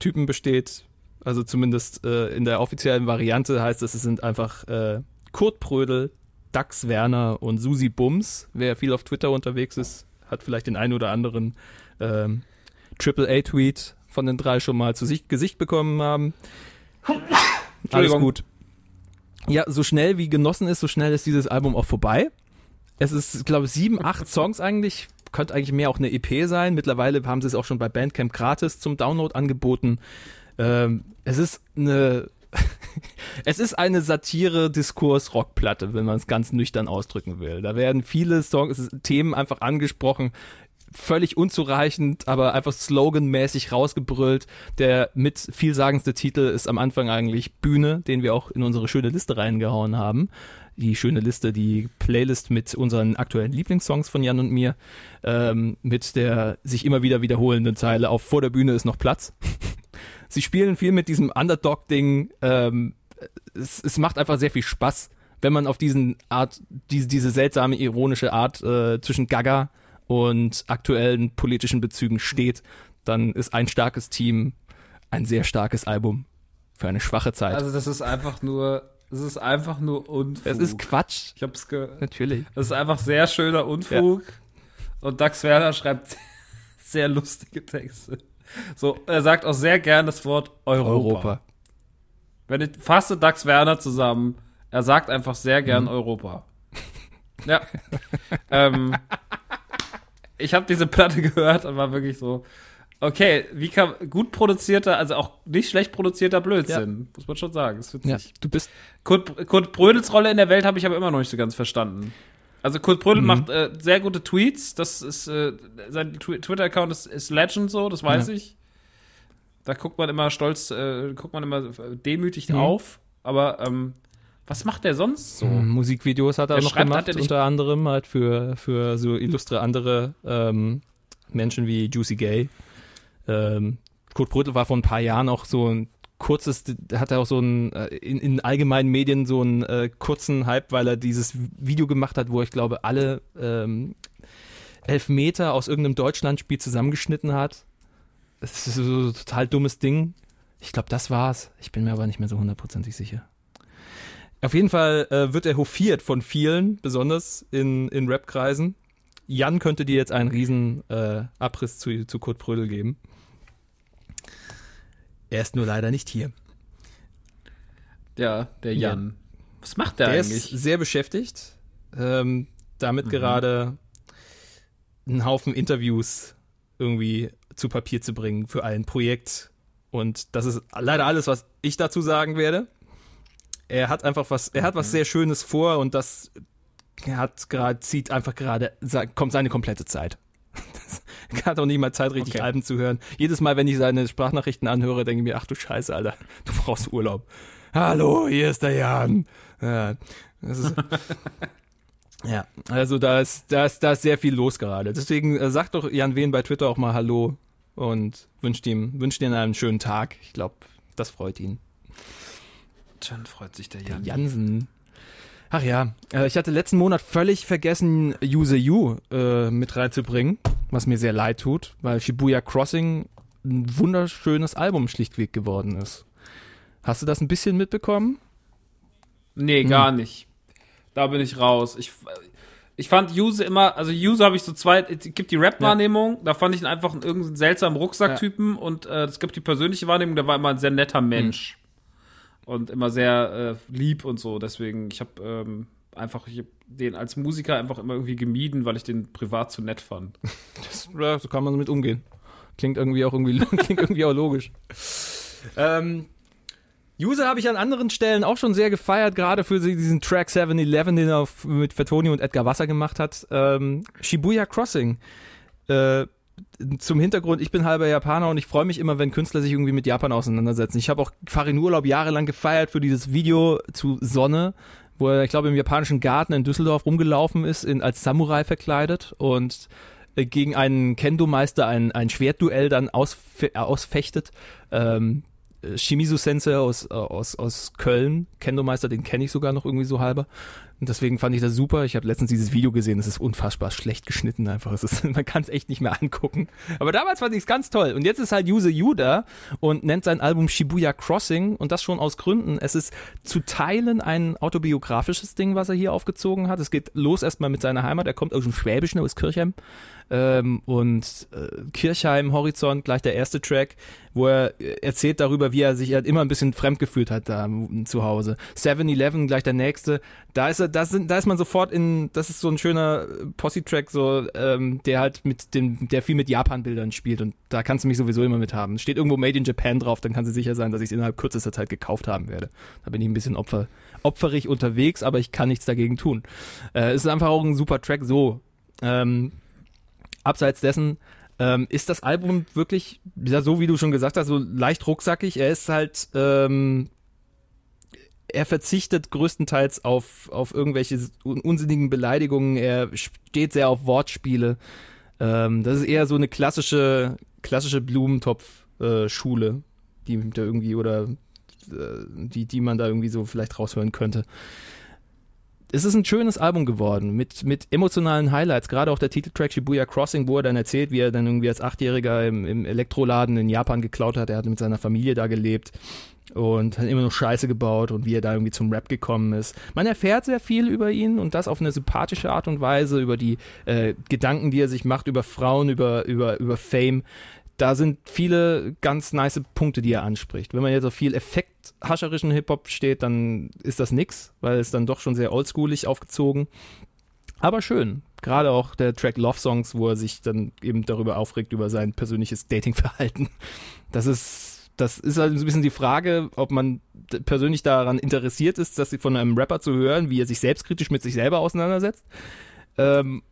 Typen besteht. Also zumindest äh, in der offiziellen Variante heißt es, es sind einfach äh, Kurt Prödel, Dax Werner und Susi Bums. Wer viel auf Twitter unterwegs ist, hat vielleicht den einen oder anderen ähm, Triple A Tweet von den drei schon mal zu sich, Gesicht bekommen haben. Alles gut. Ja, so schnell wie genossen ist, so schnell ist dieses Album auch vorbei. Es ist, glaube ich, sieben, acht Songs eigentlich. Könnte eigentlich mehr auch eine EP sein. Mittlerweile haben sie es auch schon bei Bandcamp gratis zum Download angeboten. Ähm, es ist eine, es ist eine Satire-Diskurs-Rockplatte, wenn man es ganz nüchtern ausdrücken will. Da werden viele Songs, Themen einfach angesprochen, völlig unzureichend, aber einfach sloganmäßig rausgebrüllt. Der mit vielsagendste Titel ist am Anfang eigentlich Bühne, den wir auch in unsere schöne Liste reingehauen haben. Die schöne Liste, die Playlist mit unseren aktuellen Lieblingssongs von Jan und mir, ähm, mit der sich immer wieder wiederholenden Zeile auf vor der Bühne ist noch Platz. Sie spielen viel mit diesem Underdog-Ding. Ähm, es, es macht einfach sehr viel Spaß, wenn man auf diesen Art, diese, diese seltsame, ironische Art äh, zwischen Gaga und aktuellen politischen Bezügen steht, dann ist ein starkes Team ein sehr starkes Album für eine schwache Zeit. Also das ist einfach nur, es ist einfach nur Unfug. es ist Quatsch, Ich hab's ge natürlich. Das ist einfach sehr schöner Unfug. Und Dax Werner schreibt sehr lustige Texte. So, er sagt auch sehr gern das Wort Europa. Europa. Wenn ich fasse Dax Werner zusammen, er sagt einfach sehr gern Mhm. Europa. Ja. ähm, ich habe diese Platte gehört und war wirklich so, okay, wie kann gut produzierter, also auch nicht schlecht produzierter Blödsinn, muss man schon sagen. Ist witzig. Ja, du bist Kurt, Kurt Brödels Rolle in der Welt habe ich aber immer noch nicht so ganz verstanden. Also Kurt Brödel Mhm. macht äh, sehr gute Tweets, das ist äh, sein Twi- Twitter-Account ist, ist Legend so, das weiß Ja. ich. Da guckt man immer stolz, äh, guckt man immer demütig Mhm. auf. Aber ähm, was macht der sonst so? Mhm, Musikvideos hat er Der noch schreibt- gemacht, er unter anderem halt für, für so illustre andere ähm, Menschen wie Juicy Gay. Ähm, Kurt Brüttel war vor ein paar Jahren auch so ein kurzes, hat er auch so ein, äh, in, in allgemeinen Medien so einen äh, kurzen Hype, weil er dieses Video gemacht hat, wo ich glaube, alle ähm, Elfmeter aus irgendeinem Deutschlandspiel zusammengeschnitten hat. Das ist so ein total dummes Ding. Ich glaube, das war's. Ich bin mir aber nicht mehr so hundertprozentig sicher. Auf jeden Fall äh, wird er hofiert von vielen, besonders in, in Rap-Kreisen. Jan könnte dir jetzt einen riesen äh, Abriss zu, zu Kurt Brödel geben. Er ist nur leider nicht hier. Ja, der Jan. Was macht der, Der eigentlich? ist sehr beschäftigt, ähm, damit gerade einen Haufen Interviews irgendwie zu Papier zu bringen für ein Projekt. Und das ist leider alles, was ich dazu sagen werde. Er hat einfach was, er hat was sehr Schönes vor und das hat gerade, zieht einfach gerade, kommt seine komplette Zeit. Hat auch nicht mal Zeit, richtig Okay. Alben zu hören. Jedes Mal, wenn ich seine Sprachnachrichten anhöre, denke ich mir, ach du Scheiße, Alter, du brauchst Urlaub. Hallo, hier ist der Jan. Ja, das ist, ja also da ist, da, ist, da ist sehr viel los gerade. Deswegen äh, sagt doch Jan Wehn bei Twitter auch mal Hallo und wünscht ihm, wünscht ihm einen schönen Tag. Ich glaube, das freut ihn. Dann freut sich der Der Jan. Jansen. Ach ja, äh, ich hatte letzten Monat völlig vergessen, Use You äh, mit reinzubringen, was mir sehr leid tut, weil Shibuya Crossing ein wunderschönes Album schlichtweg geworden ist. Hast du das ein bisschen mitbekommen? Nee, Hm. gar nicht. Da bin ich raus. Ich, ich fand Use immer, also Use habe ich so zwei, es gibt die Rap-Wahrnehmung, da fand ich ihn einfach einen irgendeinen seltsamen Rucksacktypen und äh, es gibt die persönliche Wahrnehmung, der war immer ein sehr netter Mensch. Und immer sehr äh, lieb und so. Deswegen, ich habe ähm, einfach ich hab den als Musiker einfach immer irgendwie gemieden, weil ich den privat zu nett fand. Das, ja, so kann man damit umgehen. Klingt irgendwie auch irgendwie, klingt irgendwie auch logisch. Ähm, User habe ich an anderen Stellen auch schon sehr gefeiert, gerade für diesen Track 7-Eleven, den er mit Fatoni und Edgar Wasser gemacht hat. Ähm, Shibuya Crossing. Äh, zum Hintergrund, ich bin halber Japaner und ich freue mich immer, wenn Künstler sich irgendwie mit Japan auseinandersetzen. Ich habe auch Farin Urlaub jahrelang gefeiert für dieses Video zu Sonne, wo er, ich glaube, im japanischen Garten in Düsseldorf rumgelaufen ist, in, als Samurai verkleidet und äh, gegen einen Kendo-Meister ein, ein Schwertduell dann ausfe äh, ausfechtet. Ähm, äh, Shimizu Sensei aus, aus, aus Köln, Kendo-Meister, den kenne ich sogar noch irgendwie so halber. Und deswegen fand ich das super. Ich habe letztens dieses Video gesehen, es ist unfassbar schlecht geschnitten einfach. Ist, man kann es echt nicht mehr angucken. Aber damals fand ich es ganz toll. Und jetzt ist halt Yuze Yuda und nennt sein Album Shibuya Crossing und das schon aus Gründen. Es ist zu Teilen ein autobiografisches Ding, was er hier aufgezogen hat. Es geht los erstmal mit seiner Heimat. Er kommt aus dem Schwäbischen, aus Kirchheim. Ähm, und äh, Kirchheim, Horizont, gleich der erste Track, wo er äh, erzählt darüber, wie er sich halt immer ein bisschen fremd gefühlt hat da zu Hause. 7-Eleven, gleich der nächste. Da ist er, da sind, da ist man sofort in, das ist so ein schöner Posse-Track, so, ähm, der halt mit dem, der viel mit Japan-Bildern spielt und da kannst du mich sowieso immer mit haben. Steht irgendwo Made in Japan drauf, dann kannst du sicher sein, dass ich es innerhalb kürzester Zeit gekauft haben werde. Da bin ich ein bisschen opfer, opferig unterwegs, aber ich kann nichts dagegen tun. Äh, es ist einfach auch ein super Track so. Ähm, abseits dessen ähm, ist das Album wirklich, ja, so wie du schon gesagt hast, so leicht rucksackig. Er ist halt, ähm, er verzichtet größtenteils auf, auf irgendwelche un unsinnigen Beleidigungen. Er steht sehr auf Wortspiele. Ähm, das ist eher so eine klassische, klassische Blumentopf-Schule, die da irgendwie oder äh, die, die man da irgendwie so vielleicht raushören könnte es ist ein schönes Album geworden mit, mit emotionalen Highlights, gerade auch der Titeltrack Shibuya Crossing, wo er dann erzählt, wie er dann irgendwie als Achtjähriger im, im Elektroladen in Japan geklaut hat. Er hat mit seiner Familie da gelebt und hat immer noch Scheiße gebaut und wie er da irgendwie zum Rap gekommen ist. Man erfährt sehr viel über ihn und das auf eine sympathische Art und Weise, über die äh, Gedanken, die er sich macht, über Frauen, über, über, über Fame da sind viele ganz nice Punkte, die er anspricht. Wenn man jetzt auf viel effekthascherischen Hip-Hop steht, dann ist das nix, weil es dann doch schon sehr oldschoolig aufgezogen. Aber schön. Gerade auch der Track Love Songs, wo er sich dann eben darüber aufregt, über sein persönliches Datingverhalten. Das ist, das ist halt so ein bisschen die Frage, ob man persönlich daran interessiert ist, das von einem Rapper zu hören, wie er sich selbstkritisch mit sich selber auseinandersetzt. Ähm,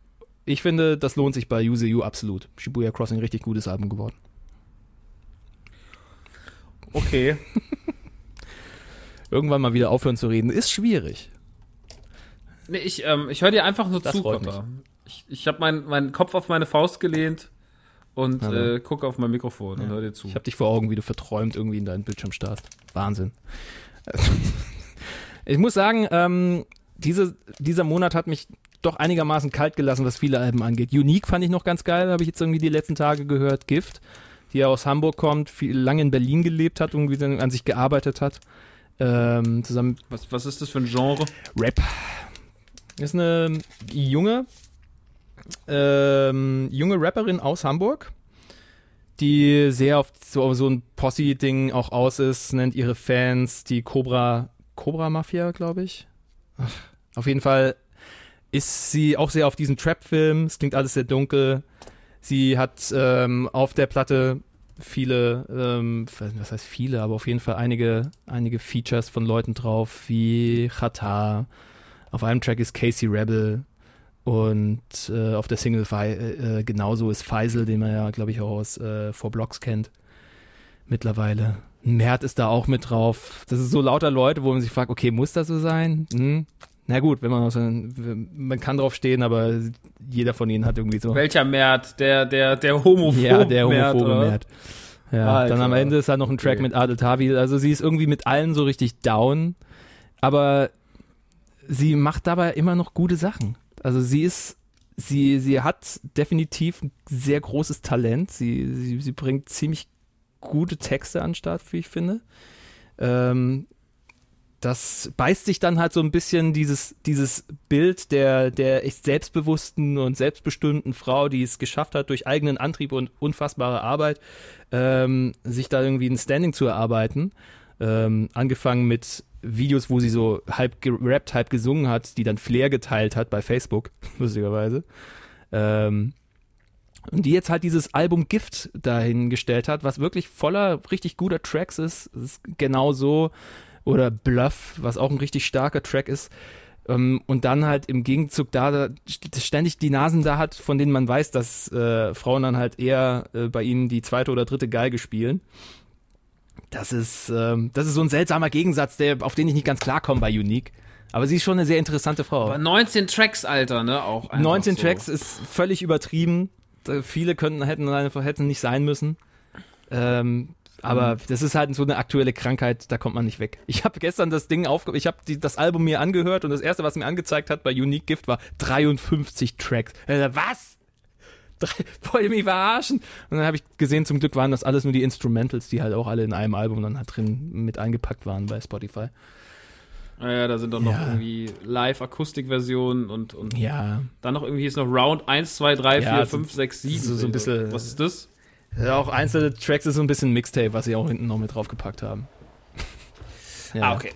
ich finde, das lohnt sich bei Use You absolut. Shibuya Crossing, richtig gutes Album geworden. Okay. Irgendwann mal wieder aufhören zu reden, ist schwierig. Nee, ich, ähm, ich höre dir einfach nur Das zu, Kotter. Ich, ich habe meinen meinen Kopf auf meine Faust gelehnt und Ja. äh, gucke auf mein Mikrofon und höre dir zu. Ich habe dich vor Augen, wie du verträumt irgendwie in deinen Bildschirm starrst. Wahnsinn. Ich muss sagen, ähm, diese, dieser Monat hat mich doch einigermaßen kalt gelassen, was viele Alben angeht. Unique fand ich noch ganz geil, habe ich jetzt irgendwie die letzten Tage gehört. Gift, die ja aus Hamburg kommt, viel, lange in Berlin gelebt hat, irgendwie an sich gearbeitet hat. Ähm, zusammen Was, was ist das für ein Genre? Rap. Ist eine junge, ähm, junge Rapperin aus Hamburg, die sehr auf so, so ein Posse-Ding auch aus ist, nennt ihre Fans die Cobra, Cobra Mafia, glaube ich. Ach, auf jeden Fall ist sie auch sehr auf diesen Trap-Film. Es klingt alles sehr dunkel. Sie hat ähm, auf der Platte viele, ähm, was heißt viele, aber auf jeden Fall einige, einige Features von Leuten drauf, wie Chata. Auf einem Track ist Casey Rebel und äh, auf der Single äh, genauso ist Faisal, den man ja, glaube ich, auch aus äh, Four Blocks kennt. Mittlerweile. Mert ist da auch mit drauf. Das ist so lauter Leute, wo man sich fragt, okay, muss das so sein? Hm? Na gut, wenn man aus, man kann drauf stehen, aber jeder von ihnen hat irgendwie so. Welcher Mert? Der, der, der homophobe Ja, der homophobe? Mert. Ja, Alter. dann am Ende ist halt noch ein Track Okay. mit Adel Tawil. Also sie ist irgendwie mit allen so richtig down, aber sie macht dabei immer noch gute Sachen. Also sie ist, sie, sie hat definitiv ein sehr großes Talent. Sie, sie, sie bringt ziemlich gute Texte an den Start, wie ich finde. Ähm, das beißt sich dann halt so ein bisschen dieses, dieses Bild der, der echt selbstbewussten und selbstbestimmten Frau, die es geschafft hat, durch eigenen Antrieb und unfassbare Arbeit, ähm, sich da irgendwie ein Standing zu erarbeiten. Ähm, angefangen mit Videos, wo sie so halb gerappt, halb gesungen hat, die dann Flair geteilt hat bei Facebook, lustigerweise. Ähm, und die jetzt halt dieses Album Gift dahingestellt hat, was wirklich voller richtig guter Tracks ist. Es ist genau so. Oder Bluff, was auch ein richtig starker Track ist. Ähm, und dann halt im Gegenzug da, da st- ständig die Nasen da hat, von denen man weiß, dass äh, Frauen dann halt eher äh, bei ihnen die zweite oder dritte Geige spielen. Das ist, ähm, das ist so ein seltsamer Gegensatz, der, auf den ich nicht ganz klarkomme bei Unique. Aber sie ist schon eine sehr interessante Frau. Aber 19 Tracks, Alter, ne? Auch einfach 19 so. Tracks ist völlig übertrieben. Äh, Viele könnten, hätten, hätten nicht sein müssen. Ähm, Aber das ist halt so eine aktuelle Krankheit, da kommt man nicht weg. Ich habe gestern das Ding aufge... Ich habe das Album mir angehört und das erste, was mir angezeigt hat bei Unique Gift war 53 Tracks. Was? Wollt ihr mich verarschen? Und dann habe ich gesehen, zum Glück waren das alles nur die Instrumentals, die halt auch alle in einem Album dann halt drin mit eingepackt waren bei Spotify. Naja, da sind doch noch Ja. irgendwie Live-Akustikversionen und, und Ja, dann noch irgendwie ist noch Round 1, 2, 3, 4, Ja, 5, 6, 7. so- so ein bisschen- Was ist das? Ja, auch einzelne Tracks ist so ein bisschen Mixtape, was sie auch hinten noch mit draufgepackt haben. Ja. Ah, okay.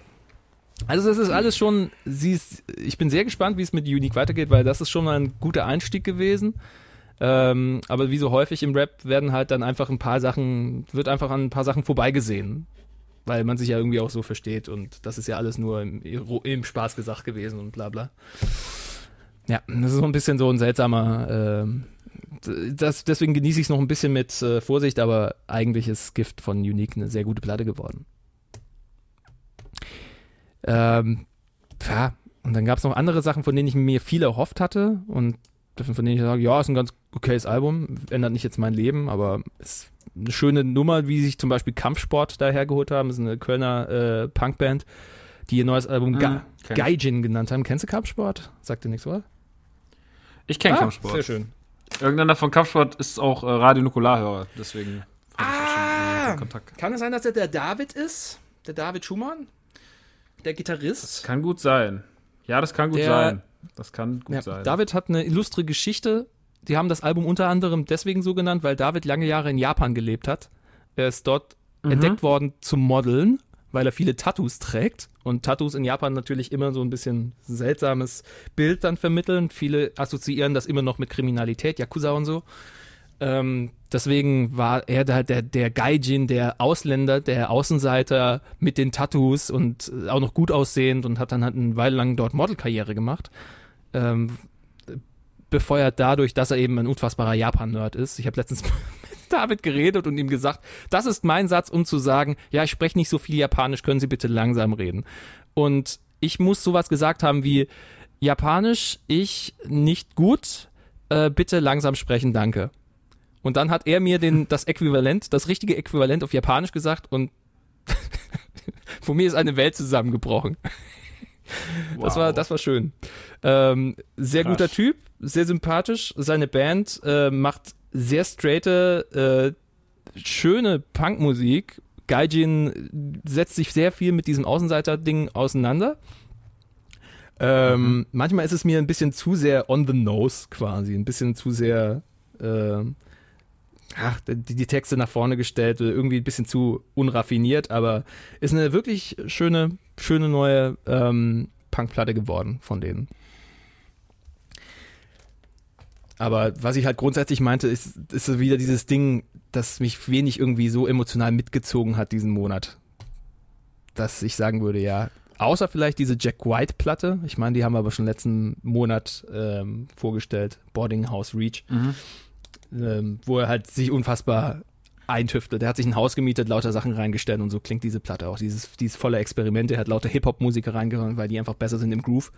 Also das ist alles schon, sie ist, ich bin sehr gespannt, wie es mit Unique weitergeht, weil das ist schon mal ein guter Einstieg gewesen. Ähm, aber wie so häufig im Rap werden halt dann einfach ein paar Sachen, wird einfach an ein paar Sachen vorbeigesehen. Weil man sich ja irgendwie auch so versteht und das ist ja alles nur im, im Spaß gesagt gewesen und bla bla. Ja, das ist so ein bisschen so ein seltsamer, ähm, das, deswegen genieße ich es noch ein bisschen mit äh, Vorsicht, aber eigentlich ist Gift von Unique eine sehr gute Platte geworden. Ähm, ja, und dann gab es noch andere Sachen, von denen ich mir viel erhofft hatte und von denen ich sage, ja, ist ein ganz okayes Album, ändert nicht jetzt mein Leben, aber ist eine schöne Nummer, wie sich zum Beispiel Kampfsport dahergeholt haben. Das ist eine Kölner äh, Punkband, die ihr neues Album Mhm, Ga. Gaijin genannt haben. Kennst du Kampfsport? Sagt dir nichts, oder? Ich kenne Ah, Kampfsport. Sehr schön. Irgendeiner von Kampfsport ist auch äh, Radio Nukularhörer, deswegen Ah. schon Kontakt. Kann es sein, dass er der David ist? Der David Schumann? Der Das Gitarrist? kann gut sein. Ja, das kann gut Der- sein. Das kann gut Ja, sein. David hat eine illustre Geschichte. Die haben das Album unter anderem deswegen so genannt, weil David lange Jahre in Japan gelebt hat. Er ist dort Mhm. entdeckt worden zum Modeln, weil er viele Tattoos trägt. Und Tattoos in Japan natürlich immer so ein bisschen seltsames Bild dann vermitteln. Viele assoziieren das immer noch mit Kriminalität, Yakuza und so. Ähm, deswegen war er da der, der Gaijin, der Ausländer, der Außenseiter mit den Tattoos und auch noch gut aussehend und hat dann halt eine Weile lang dort Modelkarriere gemacht. Ähm, befeuert dadurch, dass er eben ein unfassbarer Japan-Nerd ist. Ich habe letztens David geredet und ihm gesagt, das ist mein Satz, um zu sagen, ja, ich spreche nicht so viel Japanisch, können Sie bitte langsam reden. Und ich muss sowas gesagt haben wie, Japanisch, ich nicht gut, äh, bitte langsam sprechen, danke. Und dann hat er mir den, das Äquivalent, das richtige Äquivalent auf Japanisch gesagt und vor mir ist eine Welt zusammengebrochen. Das war, das war schön. Ähm, sehr Krass. guter Typ, sehr sympathisch. Seine Band äh, macht sehr straighte, äh, schöne Punkmusik. Gaijin setzt sich sehr viel mit diesem Außenseiter-Ding auseinander. Ähm, Manchmal ist es mir ein bisschen zu sehr on the nose quasi, ein bisschen zu sehr ähm, ach, die, die Texte nach vorne gestellt, oder irgendwie ein bisschen zu unraffiniert, aber ist eine wirklich schöne, schöne neue ähm, Punkplatte geworden von denen. Aber was ich halt grundsätzlich meinte, ist, ist so wieder dieses Ding, das mich wenig irgendwie so emotional mitgezogen hat diesen Monat. Dass ich sagen würde, ja, außer vielleicht diese Jack White-Platte, ich meine, die haben wir aber schon letzten Monat ähm, vorgestellt, Boarding House Reach, ähm, wo er halt sich unfassbar eintüftelt. Er hat sich ein Haus gemietet, lauter Sachen reingestellt und so klingt diese Platte auch. Dieses, dieses volle Experiment, er hat lauter Hip-Hop-Musiker reingehauen, weil die einfach besser sind im Groove.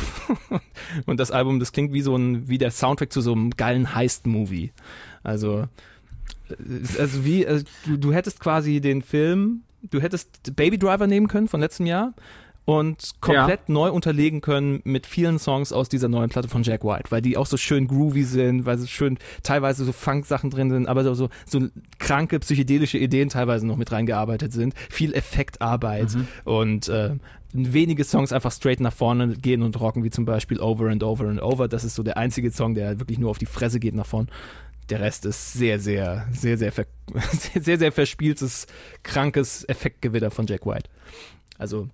und das Album, das klingt wie so ein, wie der Soundtrack zu so einem geilen Heist-Movie. Also, äh, also wie, äh, du, du hättest quasi den Film, du hättest Baby Driver nehmen können von letztem Jahr und komplett neu unterlegen können mit vielen Songs aus dieser neuen Platte von Jack White, weil die auch so schön groovy sind, weil sie schön teilweise so Funk-Sachen drin sind, aber so, so, so kranke psychedelische Ideen teilweise noch mit reingearbeitet sind, viel Effektarbeit und äh, wenige Songs einfach straight nach vorne gehen und rocken, wie zum Beispiel Over and Over and Over. Das ist so der einzige Song, der wirklich nur auf die Fresse geht nach vorne. Der Rest ist sehr, sehr, sehr, sehr, ver sehr, sehr verspieltes, krankes Effektgewitter von Jack White. Also,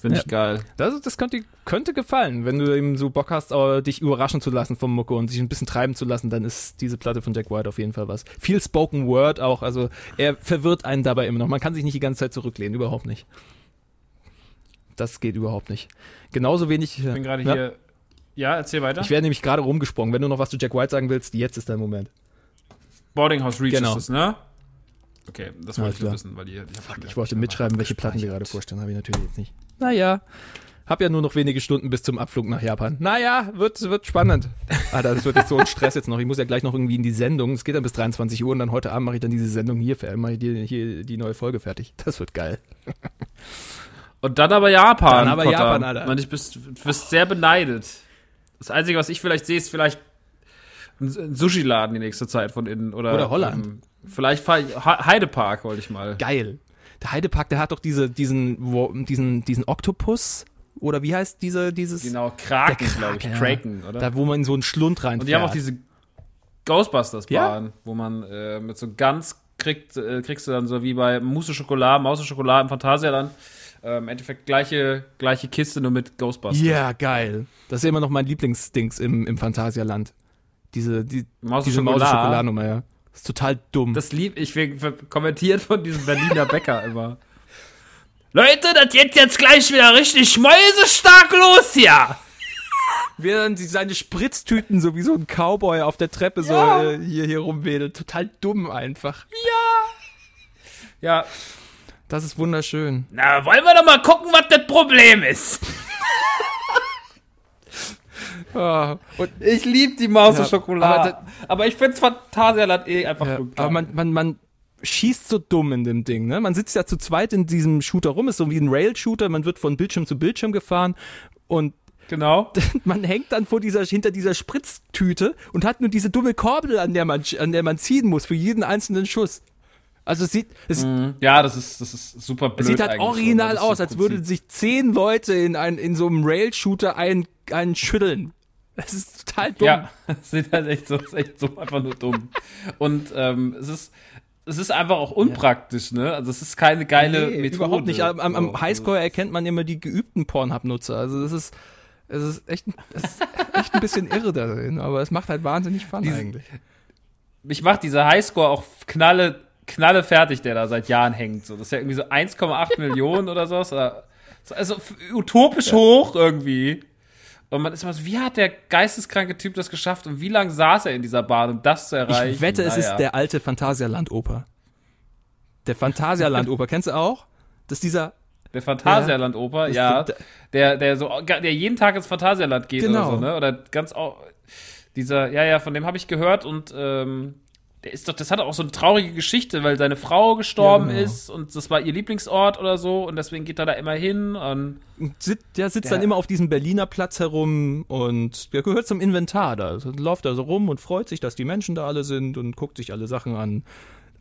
Finde Ja. ich geil. das, das könnte, könnte gefallen, wenn du eben so Bock hast, äh, dich überraschen zu lassen vom Mucke und dich ein bisschen treiben zu lassen, dann ist diese Platte von Jack White auf jeden Fall was. Viel Spoken Word auch, also er verwirrt einen dabei immer noch. Man kann sich nicht die ganze Zeit zurücklehnen, überhaupt nicht. Das geht überhaupt nicht. Genauso wenig. Ich bin gerade ja? hier. Ja, erzähl weiter. Ich wäre nämlich gerade rumgesprungen. Wenn du noch was zu Jack White sagen willst, jetzt ist dein Moment. Boarding House Reach Genau. ist es, ne? Okay, das wollte ich nur wissen, weil ihr. Ich wollte mitschreiben, welche Platten wir gerade vorstellen, habe ich natürlich jetzt nicht. Naja, Hab ja nur noch wenige Stunden bis zum Abflug nach Japan. Naja, wird, wird spannend. Alter, das wird jetzt so ein Stress jetzt noch. Ich muss ja gleich noch irgendwie in die Sendung. Es geht dann bis 23 Uhr und dann heute Abend mache ich dann diese Sendung hier, mache ich die, hier die neue Folge fertig. Das wird geil. Und dann aber Japan. Dann aber Kotta. Japan, Alter. Man, ich bist, du bist sehr beneidet. Das Einzige, was ich vielleicht sehe, ist vielleicht ein Sushi-Laden die nächste Zeit von innen. Oder, Oder Holland. Ähm, vielleicht Heidepark wollte ich mal. Geil. Der Heidepark, der hat doch diese, diesen, wo, diesen, diesen Oktopus. Oder wie heißt diese, dieses? Genau, Kraken, glaube ich. Kraken, ja. Kraken, oder? Da, wo man in so einen Schlund reinfährt. Und die haben auch diese Ghostbusters-Bahn, Ja? wo man äh, mit so ganz kriegt, äh, kriegst du dann so wie bei Mousse Schokolade, Mause Schokolade im Phantasialand. Äh, Im Endeffekt gleiche, gleiche Kiste, nur mit Ghostbusters. Ja, geil. Das ist immer noch mein Lieblingsdings im, im Phantasialand. Diese, die, Mause diese Schokolade. Mauseschokoladenummer, ja. Das ist total dumm. Das lieb ich, wir- kommentiert von diesem Berliner Bäcker immer. Leute, das geht jetzt gleich wieder richtig mäusestark los hier. Wie er dann seine Spritztüten so wie so ein Cowboy auf der Treppe so äh, hier, hier rumwedelt. Total dumm einfach. Ja, Das ist wunderschön. na, wollen wir doch mal gucken, was das Problem ist. Und, Ich liebe die Mause Ja, Schokolade. aber Aber, ich find's Phantasialand eh einfach ja, nur aber man, man, man schießt so dumm in dem Ding. Ne? Man sitzt ja zu zweit in diesem Shooter rum, ist so wie ein Rail-Shooter. Man wird von Bildschirm zu Bildschirm gefahren und Genau. man hängt dann vor dieser, hinter dieser Spritztüte und hat nur diese dumme Korbel, an der man, an der man ziehen muss für jeden einzelnen Schuss. Also es sieht, es, Ja, das ist, das ist super blöd. es sieht halt eigentlich original so, das ist aus, als Prinzip. würden sich zehn Leute in, ein, in so einem Rail-Shooter einen, einen schütteln. Das ist total dumm. Ja, es sieht halt echt so, ist echt so einfach nur dumm. Und ähm, es ist. Es ist einfach auch unpraktisch, ne? Also es ist keine geile Nee, Methode. überhaupt nicht. Am, am, am Highscore erkennt man immer die geübten Pornhub-Nutzer. Also das ist, es ist echt, es ist echt ein bisschen irre darin, aber es macht halt wahnsinnig Fun Diese- eigentlich. mich macht dieser Highscore auch knalle, knalle fertig, der da seit Jahren hängt. So, das ist ja irgendwie so 1,8 Millionen oder sowas. Also utopisch hoch irgendwie. Und man ist immer so, wie hat der geisteskranke Typ das geschafft und wie lange saß er in dieser Bahn, um das zu erreichen? Ich wette, es ist Naja. der alte Phantasialand-Oper. Der Phantasialand-Oper, kennst du auch? Das ist dieser, Der Phantasialand-Oper, ja. der- Der, der so, der jeden Tag ins Phantasialand geht Genau. oder so, ne? Oder ganz auch, dieser, ja, ja, von dem habe ich gehört und, ähm, der ist doch, das hat auch so eine traurige Geschichte, weil seine Frau gestorben Ja, genau. ist und das war ihr Lieblingsort oder so und deswegen geht er da immer hin und, sit, der sitzt Der- dann immer auf diesem Berliner Platz herum und der gehört zum Inventar da. Also läuft da so rum und freut sich, dass die Menschen da alle sind und guckt sich alle Sachen an.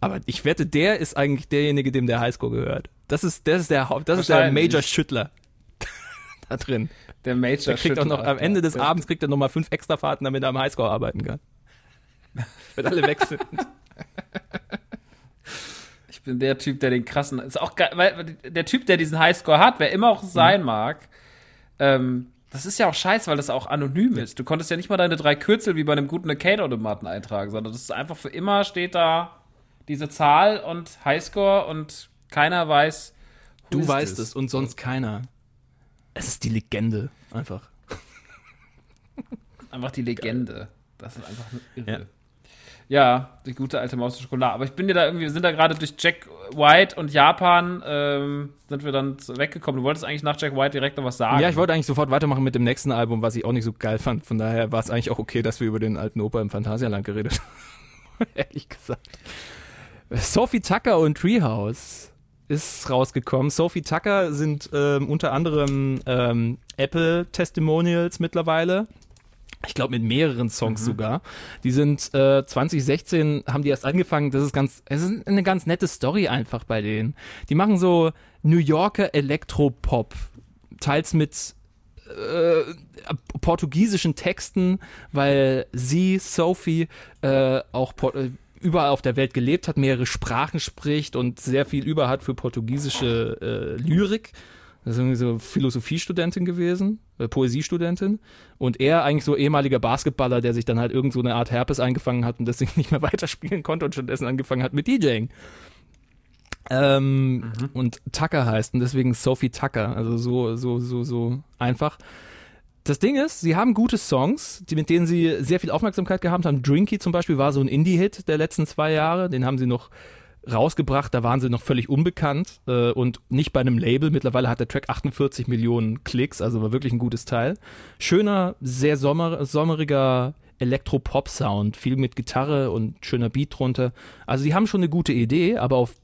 Aber ich wette, der ist eigentlich derjenige, dem der Highscore gehört. Das ist, das ist der, Haupt- das ist der. Major Schüttler. da drin. der Major Der kriegt auch noch, am Ende des Abends kriegt er nochmal fünf Extrafahrten, damit er am Highscore arbeiten kann. Wenn alle weg sind. Ich bin der Typ, der den krassen, ist auch geil, weil der Typ, der diesen Highscore hat, wer immer auch sein mag, ähm, das ist ja auch scheiße, weil das auch anonym ist. Du konntest ja nicht mal deine drei Kürzel wie bei einem guten Arcade-Automaten eintragen, sondern das ist einfach für immer steht da diese Zahl und Highscore und keiner weiß, Du weißt es und sonst keiner. Es ist die Legende, einfach. Einfach die Legende. Das ist einfach irre. Ja. Ja. die gute alte Maus Schokolade. Aber ich bin ja da irgendwie, wir sind da gerade durch Jack White und Japan, ähm, sind wir dann weggekommen. Du wolltest eigentlich nach Jack White direkt noch was sagen. Ja, ich wollte eigentlich sofort weitermachen mit dem nächsten Album, was ich auch nicht so geil fand. Von daher war es eigentlich auch okay, dass wir über den alten Oper im Phantasialand geredet haben. Ehrlich gesagt. Sophie Tucker und Treehouse ist rausgekommen. Sophie Tucker sind ähm, unter anderem ähm, Apple-Testimonials mittlerweile. Ich glaube mit mehreren Songs sogar. Die sind äh, 2016 haben die erst angefangen. Das ist ganz, es ist eine ganz nette Story einfach bei denen. Die machen so New Yorker Elektropop, teils mit äh, portugiesischen Texten, weil sie, Sophie, äh, auch äh, überall auf der Welt gelebt hat, mehrere Sprachen spricht und sehr viel über hat für portugiesische äh, Lyrik. Das ist irgendwie so Philosophiestudentin gewesen, äh, Poesiestudentin. Und er eigentlich so ehemaliger Basketballer, der sich dann halt irgend so eine Art Herpes eingefangen hat und deswegen nicht mehr weiterspielen konnte und stattdessen angefangen hat mit DJing. Ähm, Und Tucker heißt und deswegen Sophie Tucker. Also so, so, so, so einfach. Das Ding ist, sie haben gute Songs, die, mit denen sie sehr viel Aufmerksamkeit gehabt haben. Drinky zum Beispiel war so ein Indie-Hit der letzten zwei Jahre. Den haben sie noch rausgebracht, da waren sie noch völlig unbekannt äh, und nicht bei einem Label. Mittlerweile hat der Track 48 Millionen Klicks, also war wirklich ein gutes Teil. Schöner, sehr sommer sommeriger Elektro-Pop-Sound, viel mit Gitarre und schöner Beat drunter. Also sie haben schon eine gute Idee, aber auf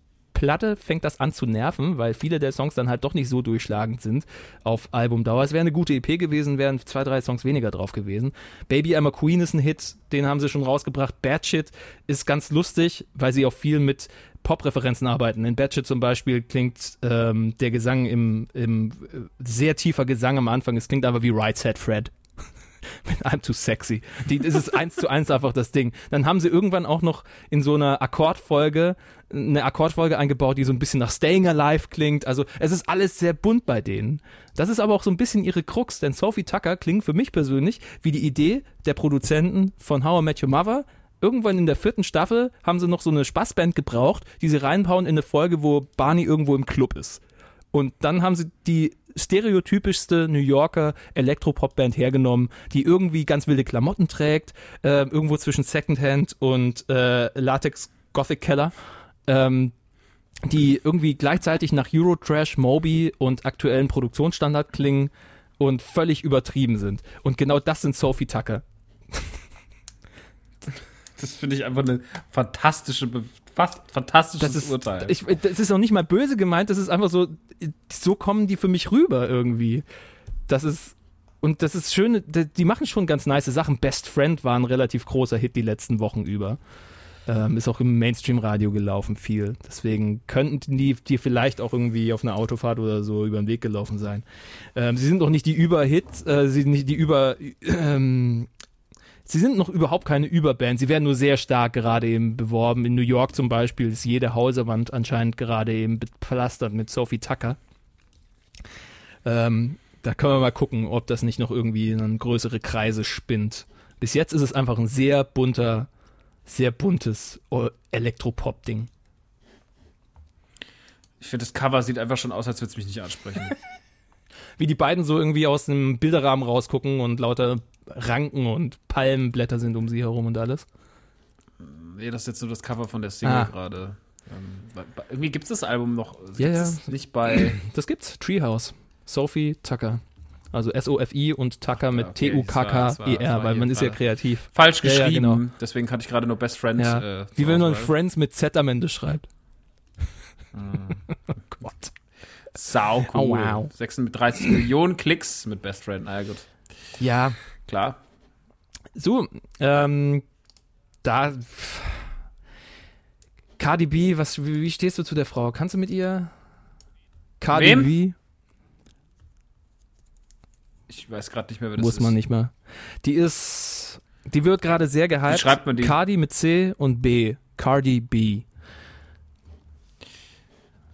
Platte fängt das an zu nerven, weil viele der Songs dann halt doch nicht so durchschlagend sind auf Albumdauer. Es wäre eine gute EP gewesen, wären zwei, drei Songs weniger drauf gewesen. Baby I'm a Queen ist ein Hit, den haben sie schon rausgebracht. Bad Shit ist ganz lustig, weil sie auch viel mit Pop-Referenzen arbeiten. In Bad Shit zum Beispiel klingt ähm, der Gesang im, im äh, sehr tiefer Gesang am Anfang, es klingt einfach wie Right Said Fred mit I'm too sexy. Die, das ist eins zu eins einfach das Ding. Dann haben sie irgendwann auch noch in so einer Akkordfolge eine Akkordfolge eingebaut, die so ein bisschen nach Staying Alive klingt. Also es ist alles sehr bunt bei denen. Das ist aber auch so ein bisschen ihre Krux, denn Sophie Tucker klingt für mich persönlich wie die Idee der Produzenten von How I Met Your Mother. Irgendwann in der vierten Staffel haben sie noch so eine Spaßband gebraucht, die sie reinbauen in eine Folge, wo Barney irgendwo im Club ist. Und dann haben sie die stereotypischste New Yorker Elektropop-Band hergenommen, die irgendwie ganz wilde Klamotten trägt, äh, irgendwo zwischen Secondhand und äh, Latex Gothic Keller, ähm, die irgendwie gleichzeitig nach Eurotrash, Moby und aktuellen Produktionsstandard klingen und völlig übertrieben sind. Und genau das sind Sophie Tucker. Das finde ich einfach eine fantastische, fast fantastisches Das ist, Urteil. ich, das ist auch nicht mal böse gemeint, das ist einfach so, so kommen die für mich rüber irgendwie. Das ist, und das ist schön, die machen schon ganz nice Sachen. Best Friend war ein relativ großer Hit die letzten Wochen über. Ähm, ist auch im Mainstream-Radio gelaufen viel. Deswegen könnten die, die vielleicht auch irgendwie auf einer Autofahrt oder so über den Weg gelaufen sein. Ähm, sie sind noch nicht die Über-Hit, äh, sie sind nicht die Über, ähm, Sie sind noch überhaupt keine Überband. Sie werden nur sehr stark gerade eben beworben. In New York zum Beispiel ist jede Hausewand anscheinend gerade eben bepflastert mit Sophie Tucker. Ähm, da können wir mal gucken, ob das nicht noch irgendwie in größere Kreise spinnt. Bis jetzt ist es einfach ein sehr bunter, sehr buntes Elektropop-Ding. ich finde, das Cover sieht einfach schon aus, als würde es mich nicht ansprechen. Wie die beiden so irgendwie aus dem Bilderrahmen rausgucken und lauter Ranken und Palmenblätter sind um sie herum und alles. nee, das ist jetzt nur das Cover von der Single Ah. gerade. Ähm, irgendwie gibt es das Album noch. Gibt's Ja, ja. nicht bei. Das gibt's. Treehouse. Sophie Tucker. Also S-O-F-I und Tucker mit war- das T-U-K-K-E-R, weil man ist ja kreativ. Falsch Ja, ja, geschrieben. genau. Deswegen hatte ich gerade nur Best Friend. Ja. Äh, Wie wenn man Friends mit Z am Ende schreibt. oh Gott. Sau cool. Oh, wow. 36 Millionen Klicks mit Best Friend. Na ja, gut. Ja, Klar. so, ähm, da. Cardi B, was, wie, wie stehst du zu der Frau? Kannst du mit ihr? Cardi Wem? Ich weiß gerade nicht mehr, wer das Muss ist. man nicht mal. Die ist, die wird gerade sehr gehypt. Wie schreibt man die? Cardi mit C und B. Cardi B.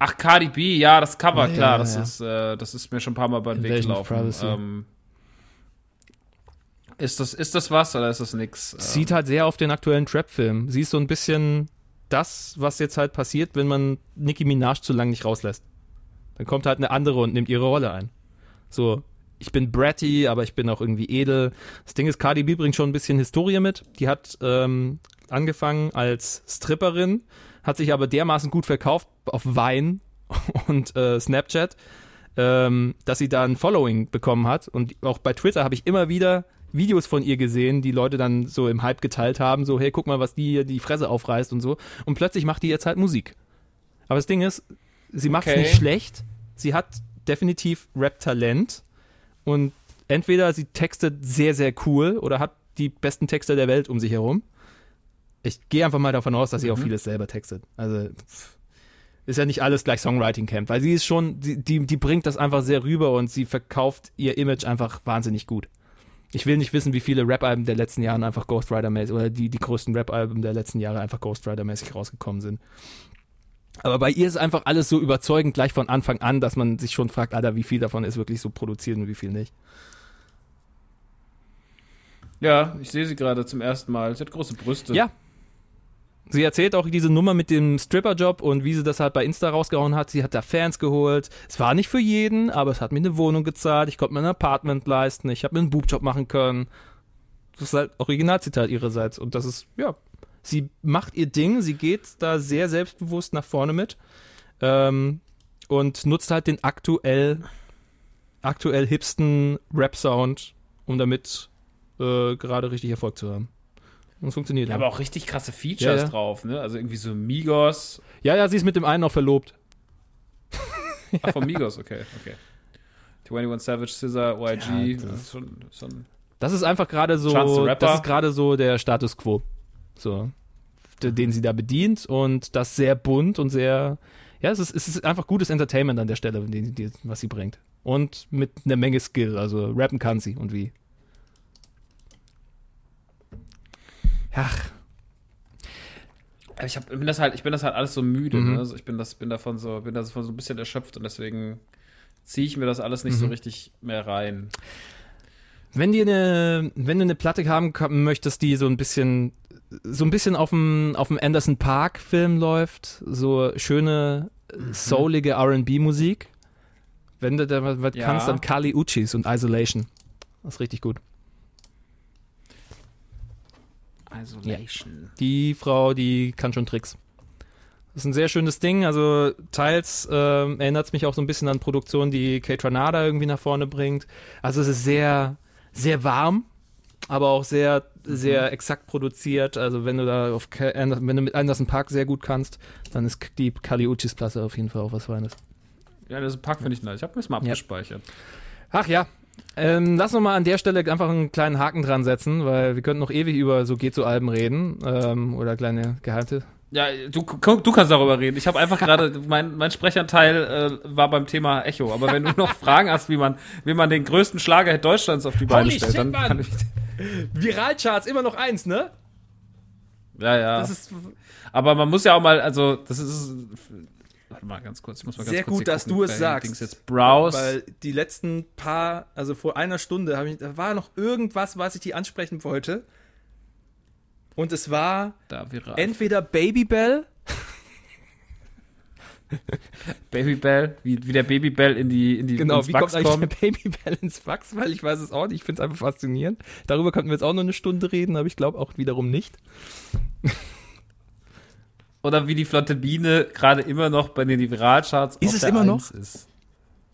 Ach, Cardi B, ja, das Cover, Ja, klar. ja, das, ja. Ist, äh, das ist mir schon ein paar Mal beim Weg gelaufen. Ähm, ist, das, ist das was oder ist das nix? Sieht halt sehr auf den aktuellen Trap-Film. Sie ist so ein bisschen das, was jetzt halt passiert, wenn man Nicki Minaj zu lange nicht rauslässt. Dann kommt halt eine andere und nimmt ihre Rolle ein. So, ich bin bratty, aber ich bin auch irgendwie edel. Das Ding ist, Cardi B bringt schon ein bisschen Historie mit. Die hat ähm, angefangen als Stripperin, hat sich aber dermaßen gut verkauft auf Vine und äh, Snapchat, ähm, dass sie da ein Following bekommen hat. Und auch bei Twitter habe ich immer wieder Videos von ihr gesehen, die Leute dann so im Hype geteilt haben, so, hey, guck mal, was die hier die Fresse aufreißt und so. Und plötzlich macht die jetzt halt Musik. Aber das Ding ist, sie macht es Okay. nicht schlecht. Sie hat definitiv Rap-Talent. Und entweder sie textet sehr, sehr cool oder hat die besten Texter der Welt um sich herum. Ich gehe einfach mal davon aus, dass sie auch vieles selber textet. Also ist ja nicht alles gleich Songwriting Camp, weil sie ist schon, die, die, die bringt das einfach sehr rüber und sie verkauft ihr Image einfach wahnsinnig gut. Ich will nicht wissen, wie viele Rap-Alben der letzten Jahre einfach Ghostwriter-mäßig oder die, die größten Rap-Alben der letzten Jahre einfach Ghostwriter-mäßig rausgekommen sind. Aber bei ihr ist einfach alles so überzeugend gleich von Anfang an, dass man sich schon fragt, Alter, wie viel davon ist wirklich so produziert und wie viel nicht. Ja, ich sehe sie gerade zum ersten Mal. Sie hat große Brüste. Ja. Sie erzählt auch diese Nummer mit dem Stripper-Job und wie sie das halt bei Insta rausgehauen hat. Sie hat da Fans geholt. Es war nicht für jeden, aber es hat mir eine Wohnung gezahlt. Ich konnte mir ein Apartment leisten. Ich habe mir einen Boobjob machen können. Das ist halt Originalzitat ihrerseits. Und das ist, ja, Sie macht ihr Ding, sie geht da sehr selbstbewusst nach vorne mit ähm, und nutzt halt den aktuell, aktuell hipsten Rap-Sound, um damit äh, gerade richtig Erfolg zu haben. Und es funktioniert. Ja, aber auch richtig krasse Features Ja, ja. drauf, ne? Also irgendwie so Migos. ja, ja, sie ist mit dem einen auch verlobt. Ach, von Migos, okay, okay. 21 Savage, Scissor, YG. Das- ist schon, schon Das ist einfach gerade so, das ist gerade so der Status quo, so, den sie da bedient und das sehr bunt und sehr, ja, es ist, es ist einfach gutes Entertainment an der Stelle, was sie bringt. Und mit einer Menge Skill, also rappen kann sie und wie. Ach, Ich, hab, bin das halt, ich bin das halt alles so müde. Mhm. Ne? Also ich bin, das, bin davon so, bin davon so ein bisschen erschöpft und deswegen ziehe ich mir das alles nicht so Mhm. richtig mehr rein. Wenn dir eine, wenn du eine Platte haben möchtest, die so ein bisschen, so ein bisschen auf dem, auf dem Anderson Park Film läuft, so schöne, Mhm. soulige R&B-Musik, wenn du da was was Ja. kannst, dann Kali Uchis und Isolation. Das ist richtig gut. Isolation. Die Frau, die kann schon Tricks. Das ist ein sehr schönes Ding. Also teils ähm, erinnert es mich auch so ein bisschen an Produktionen, die Kate Ranada irgendwie nach vorne bringt. Also es ist sehr, sehr warm, aber auch sehr, sehr exakt produziert. Also wenn du da auf Ka- Ander- wenn du mit Anderson Park sehr gut kannst, dann ist die Kali Uchis Platte auf jeden Fall auch was Feines. Ja, das Pack finde ich nice. Ich habe mir das mal Ja. abgespeichert. Ach ja. Ähm, lass uns mal an der Stelle einfach einen kleinen Haken dran setzen, weil wir könnten noch ewig über so geht so Alben reden ähm, oder kleine Gehalte. Ja, du, du kannst darüber reden. Ich habe einfach gerade, mein, mein Sprechanteil äh, war beim Thema Echo. Aber wenn du noch Fragen hast, wie man, wie man den größten Schlagerhit Deutschlands auf die Beine Holy stellt, shit, dann Mann. kann ich. Viralcharts immer noch eins, ne? Ja, ja. Das ist Aber man muss ja auch mal, also das ist. Warte mal ganz kurz, ich muss mal ganz sehr kurz gut, dass gucken, du es sagst. Jetzt Browse. Weil die letzten paar, also vor einer Stunde, ich, da war noch irgendwas, was ich die ansprechen wollte. Und es war entweder Babybell, Babybell, wie, wie der Babybell in die in die genau, wie Wachs kommt eigentlich der Babybell ins Wachs? Weil ich weiß es auch nicht, ich finde es einfach faszinierend. Darüber könnten wir jetzt auch noch eine Stunde reden, aber ich glaube auch wiederum nicht. Oder wie die flotte Biene gerade immer noch bei den Viralcharts Ist es der immer noch? Eins ist.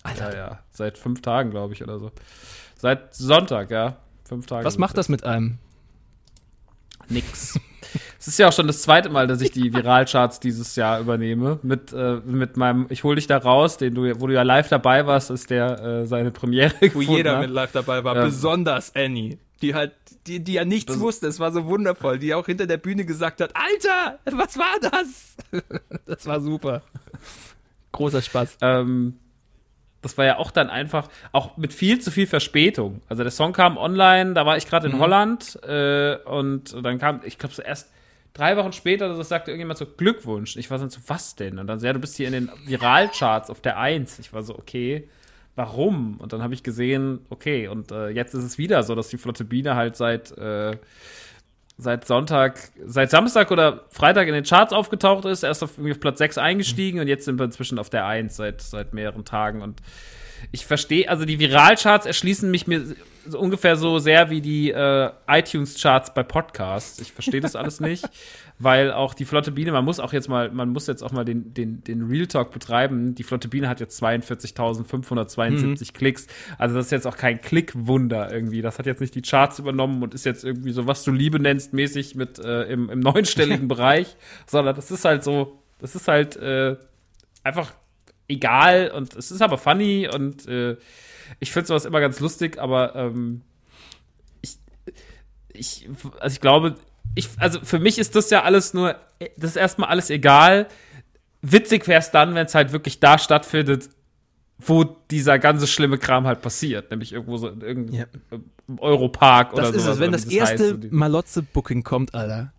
Alter. Ja, ja. Seit fünf Tagen, glaube ich, oder so. Seit Sonntag, ja. Fünf Tage. Was macht das mit einem? Nix. Es ist ja auch schon das zweite Mal, dass ich die Viralcharts dieses Jahr übernehme. Mit, äh, mit meinem Ich hol dich da raus, den du, wo du ja live dabei warst, ist der äh, seine Premiere Wo jeder hat. mit live dabei war, Ja. besonders Annie. Die halt, die, die ja nichts Das- wusste, es war so wundervoll, die auch hinter der Bühne gesagt hat, Alter, was war das? das war super. Großer Spaß. Ähm, das war ja auch dann einfach, auch mit viel zu viel Verspätung. Also der Song kam online, da war ich gerade in Holland äh, und dann kam, ich glaube so erst drei Wochen später, das sagte irgendjemand so Glückwunsch. Ich war dann so, was denn? Und dann so, ja, du bist hier in den Viralcharts auf der Eins. Ich war so, okay, warum? Und dann habe ich gesehen, okay, und äh, jetzt ist es wieder so, dass die Flotte Biene halt seit äh, seit Sonntag, seit Samstag oder Freitag in den Charts aufgetaucht ist, erst auf, auf Platz 6 eingestiegen und jetzt sind wir inzwischen auf der 1 seit, seit mehreren Tagen. Und ich verstehe, also die Viralcharts erschließen mich mir so ungefähr so sehr wie die äh, iTunes-Charts bei Podcasts. Ich verstehe das alles nicht, weil auch die Flotte Biene, man muss auch jetzt mal, man muss jetzt auch mal den, den, den Real Talk betreiben. Die Flotte Biene hat jetzt 42.572 Klicks. Also das ist jetzt auch kein Klickwunder irgendwie. Das hat jetzt nicht die Charts übernommen und ist jetzt irgendwie so, was du Liebe nennst, mäßig mit äh, im, im neunstelligen Bereich, sondern das ist halt so, das ist halt äh, einfach egal und es ist aber funny und äh, ich finde sowas immer ganz lustig, aber ähm, ich, ich, also ich glaube, ich, also für mich ist das ja alles nur, das ist erstmal alles egal. Witzig wäre es dann, wenn es halt wirklich da stattfindet, wo dieser ganze schlimme Kram halt passiert, nämlich irgendwo so in irgendeinem Europark oder Das ist es, wenn das heißt, erste so Malotze-Booking kommt, Alter.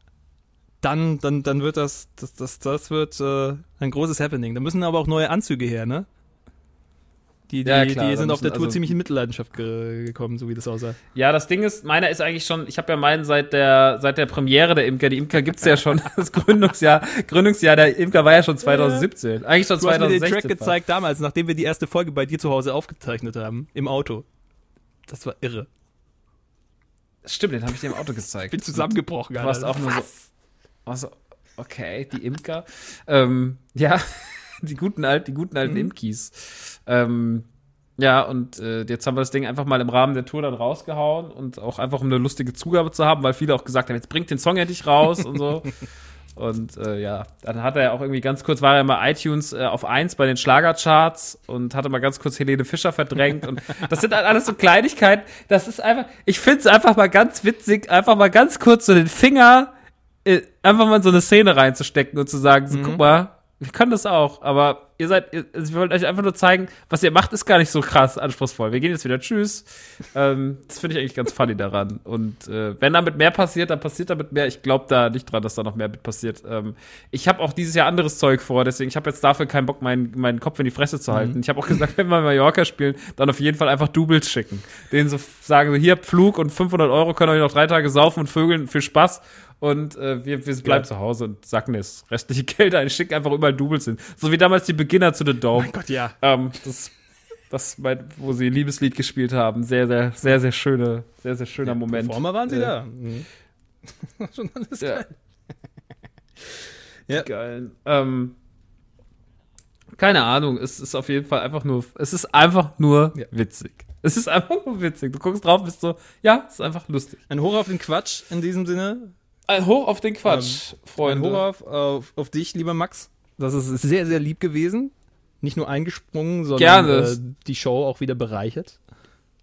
Dann, dann, dann wird das, das, das, das wird äh, ein großes Happening. Da müssen aber auch neue Anzüge her, ne? Die, die, Ja, klar, die sind auf der Tour also- ziemlich in Mitleidenschaft ge gekommen, so wie das aussah. Ja, das Ding ist, meiner ist eigentlich schon, ich habe ja meinen seit der seit der Premiere der Imker, die Imker gibt's ja schon, das Gründungsjahr, Gründungsjahr der Imker war ja schon 2017. Eigentlich schon Du hast mir den 2016. Track gezeigt damals, nachdem wir die erste Folge bei dir zu Hause aufgezeichnet haben, im Auto. Das war irre. Stimmt, den habe ich dir im Auto gezeigt. Bin zusammengebrochen, Du warst Alter. auch nur so, Also, okay, die Imker. ähm, ja, die guten alten, die guten alten Imkis. Ähm, ja, und äh, jetzt haben wir das Ding einfach mal im Rahmen der Tour dann rausgehauen und auch einfach um eine lustige Zugabe zu haben, weil viele auch gesagt haben, jetzt bringt den Song endlich raus und so. Und äh, ja, dann hat er auch irgendwie ganz kurz, war er mal iTunes äh, auf 1 bei den Schlagercharts und hatte mal ganz kurz Helene Fischer verdrängt. Und das sind halt alles so Kleinigkeiten. Das ist einfach, ich finde es einfach mal ganz witzig, einfach mal ganz kurz so den Finger einfach mal in so eine Szene reinzustecken und zu sagen, so, guck mal, wir können das auch, aber ihr seid, ihr, also wir wollen euch einfach nur zeigen, was ihr macht, ist gar nicht so krass anspruchsvoll. Wir gehen jetzt wieder, tschüss. Ähm, das finde ich eigentlich ganz funny daran. Und äh, wenn damit mehr passiert, dann passiert damit mehr. Ich glaube da nicht dran, dass da noch mehr mit passiert. Ähm, ich habe auch dieses Jahr anderes Zeug vor, deswegen ich habe jetzt dafür keinen Bock, meinen, meinen Kopf in die Fresse zu halten. Ich habe auch gesagt, wenn wir Mallorca spielen, dann auf jeden Fall einfach Doubles schicken. Denen so sagen, so, hier Flug und 500 Euro können euch noch drei Tage saufen und vögeln für Spaß. Und äh, wir, wir bleiben zu Hause und sacken das restliche Geld ein, schicken einfach überall Doubles hin. So wie damals die Beginner zu The Dome. Mein Gott, ja. Ähm, das, das mein, wo sie Liebeslied gespielt haben. Sehr, sehr, sehr, sehr schöne, sehr, sehr schöner Moment. Vorher waren sie Äh, da. Mhm. Schon alles Ja. geil. Ja. Geil. Ähm, keine Ahnung, es ist auf jeden Fall einfach nur, es ist einfach nur Ja. witzig. Es ist einfach nur witzig. Du guckst drauf, bist so, ja, es ist einfach lustig. Ein Hoch auf den Quatsch in diesem Sinne. Ein Hoch auf den Quatsch, Ein Freunde. Hoch auf, auf, auf dich, lieber Max. Das ist sehr, sehr lieb gewesen. Nicht nur eingesprungen, sondern äh, die Show auch wieder bereichert.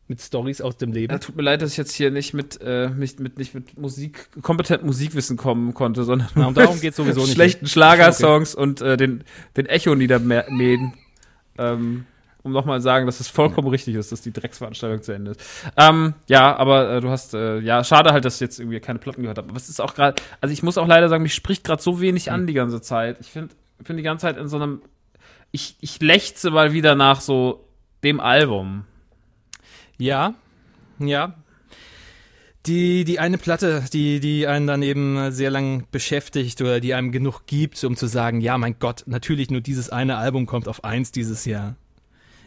Mit Stories aus dem Leben. Ja, tut mir leid, dass ich jetzt hier nicht mit, äh, nicht mit, nicht mit Musik, kompetentem Musikwissen kommen konnte, sondern Na, und darum geht's sowieso nicht. schlechten Schlagersongs und äh, den, den Echo niedermähen. ähm, um nochmal sagen, dass es vollkommen richtig ist, dass die Drecksveranstaltung zu Ende ist. Ähm, ja, aber äh, du hast, äh, ja, schade halt, dass ich jetzt irgendwie keine Platten gehört habe. Aber es ist auch gerade, also ich muss auch leider sagen, mich spricht gerade so wenig Hm. an die ganze Zeit. Ich finde, ich bin die ganze Zeit in so einem, ich, ich lechze mal wieder nach so dem Album. Ja, ja. Die, die eine Platte, die, die einen dann eben sehr lang beschäftigt oder die einem genug gibt, um zu sagen, ja, mein Gott, natürlich nur dieses eine Album kommt auf eins dieses Jahr.